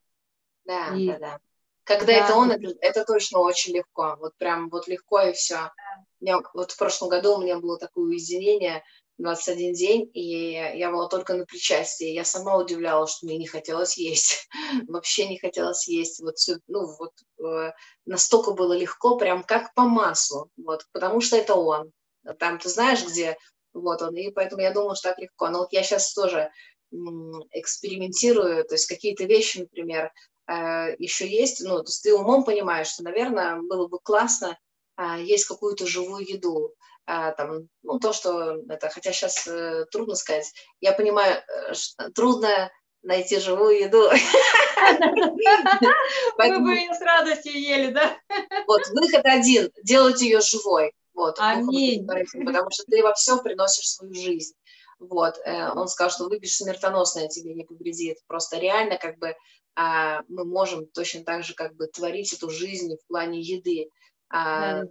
Да, и, да, да. Когда да, это он, это, это точно очень легко. Вот прям вот легко и все. Да. Меня, вот в прошлом году у меня было такое уединение, 21 день, и я была только на причастии. Я сама удивлялась, что мне не хотелось есть. Вообще не хотелось есть. Вот, ну, вот э, настолько было легко, прям как по маслу. Вот, потому что это он. Там ты знаешь, где вот он. И поэтому я думала, что так легко. Но вот я сейчас тоже экспериментирую, то есть какие-то вещи, например, э, еще есть, ну, то есть ты умом понимаешь, что, наверное, было бы классно а, есть какую-то живую еду. а, там, ну, то, что это, хотя сейчас э, трудно сказать, я понимаю, э, трудно найти живую еду. Мы бы ее с радостью ели, да? Вот, выход один, делать ее живой. Вот, Аминь. Потому что ты во всем приносишь свою жизнь. Вот, э, он сказал, что выпьешь смертоносное, тебе не повредит. Просто реально как бы а, мы можем точно так же как бы творить эту жизнь в плане еды. А,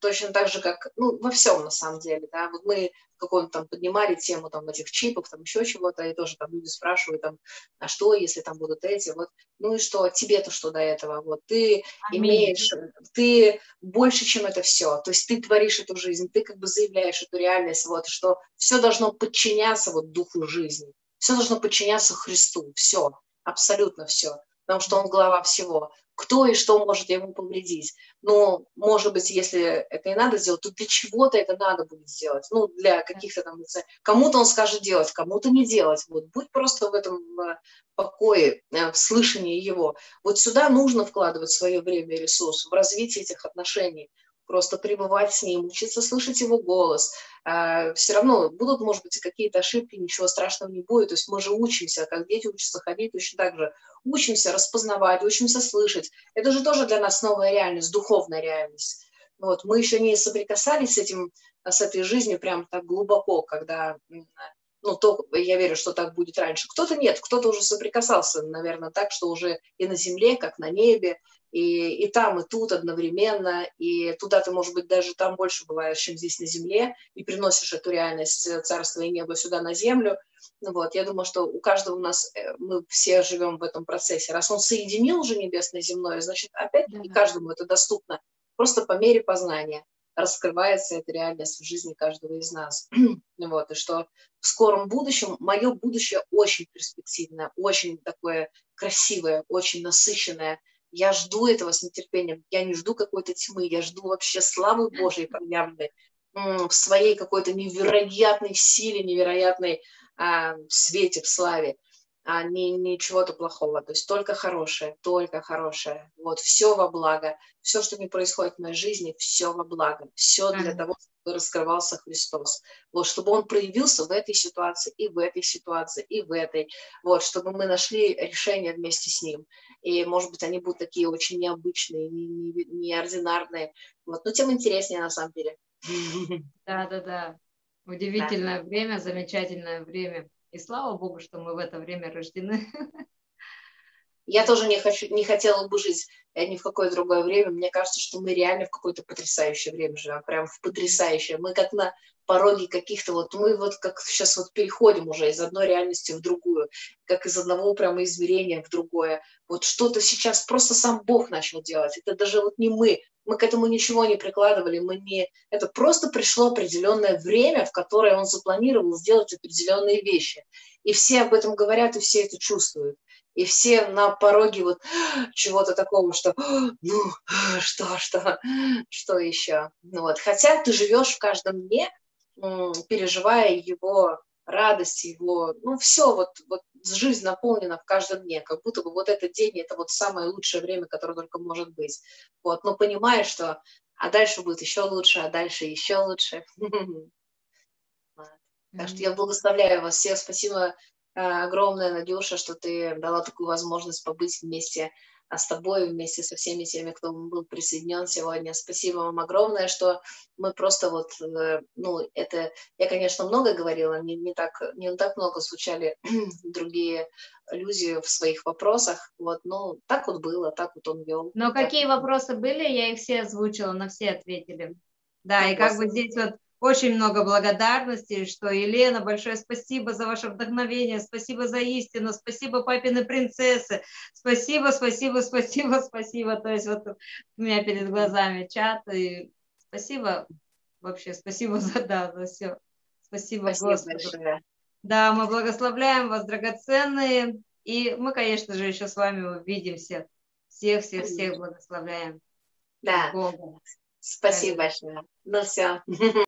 точно так же, как, ну, во всем на самом деле, да, вот мы каком-то там поднимали тему там этих чипов, там еще чего-то, и тоже там люди спрашивают там, а что, если там будут эти, вот, ну и что, тебе-то что до этого, вот, ты Аминь. имеешь, ты больше, чем это все, то есть ты творишь эту жизнь, ты как бы заявляешь эту реальность, вот, что все должно подчиняться вот духу жизни, все должно подчиняться Христу, все, абсолютно все, потому что он глава всего кто и что может ему повредить. Но, может быть, если это и надо сделать, то для чего-то это надо будет сделать. Ну, для каких-то там, кому-то он скажет делать, кому-то не делать. Вот будь просто в этом э, покое, э, в слышании его. Вот сюда нужно вкладывать свое время и ресурс в развитие этих отношений просто пребывать с ним, учиться слышать его голос. А, Все равно будут, может быть, какие-то ошибки, ничего страшного не будет. То есть мы же учимся, как дети учатся ходить, точно так же учимся распознавать, учимся слышать. Это же тоже для нас новая реальность, духовная реальность. Вот. Мы еще не соприкасались с этим, с этой жизнью прям так глубоко, когда ну, то, я верю, что так будет раньше. Кто-то нет, кто-то уже соприкасался, наверное, так, что уже и на земле, как на небе, и, и там, и тут одновременно, и туда ты, может быть, даже там больше бываешь, чем здесь на земле, и приносишь эту реальность э, царства и неба сюда на землю. Ну вот, я думаю, что у каждого у нас, э, мы все живем в этом процессе. Раз он соединил уже небесное и земное, значит, опять и каждому это доступно, просто по мере познания раскрывается эта реальность в жизни каждого из нас. вот, и что в скором будущем, мое будущее очень перспективное, очень такое красивое, очень насыщенное, я жду этого с нетерпением. Я не жду какой-то тьмы, я жду вообще славы Божьей проявленной в своей какой-то невероятной силе, невероятной а, свете, в славе, а не, не чего-то плохого. То есть только хорошее, только хорошее. Вот все во благо. Все, что не происходит в моей жизни, все во благо. Все для того, чтобы раскрывался Христос. Вот, чтобы Он проявился в этой ситуации, и в этой ситуации, и в этой. Вот, чтобы мы нашли решение вместе с Ним и, может быть, они будут такие очень необычные, неординарные, не, вот, но тем интереснее на самом деле. Да, да, да. Удивительное да. время, замечательное время. И слава Богу, что мы в это время рождены. Я тоже не, хочу, не хотела бы жить э, ни в какое другое время. Мне кажется, что мы реально в какое-то потрясающее время живем, прям в потрясающее. Мы как на пороге каких-то вот, мы вот как сейчас вот переходим уже из одной реальности в другую, как из одного прямо измерения в другое. Вот что-то сейчас просто сам Бог начал делать. Это даже вот не мы, мы к этому ничего не прикладывали, мы не... Это просто пришло определенное время, в которое он запланировал сделать определенные вещи. И все об этом говорят, и все это чувствуют и все на пороге вот чего-то такого, что ну, что, что, что еще. Ну, вот. Хотя ты живешь в каждом дне, переживая его радость, его, ну, все, вот, вот жизнь наполнена в каждом дне, как будто бы вот этот день, это вот самое лучшее время, которое только может быть. Вот, но понимаешь, что а дальше будет еще лучше, а дальше еще лучше. Так что я благословляю вас всех. Спасибо огромное, Надюша, что ты дала такую возможность побыть вместе а с тобой, вместе со всеми теми, кто был присоединен сегодня. Спасибо вам огромное, что мы просто вот, э, ну, это, я, конечно, много говорила, не, не, так, не так много звучали другие люди в своих вопросах, вот, ну, так вот было, так вот он вел. Но какие вопросы были, я их все озвучила, на все ответили. Да, ну, и как бы здесь вот очень много благодарности, что Елена, большое спасибо за ваше вдохновение, спасибо за истину, спасибо папины принцессы, спасибо, спасибо, спасибо, спасибо. То есть вот у меня перед глазами чат, и спасибо вообще, спасибо за, да, за все. Спасибо, спасибо Господу. Большое. Да, мы благословляем вас, драгоценные, и мы, конечно же, еще с вами увидимся. Всех-всех-всех благословляем. Да. Богу. Спасибо большое. Ну все.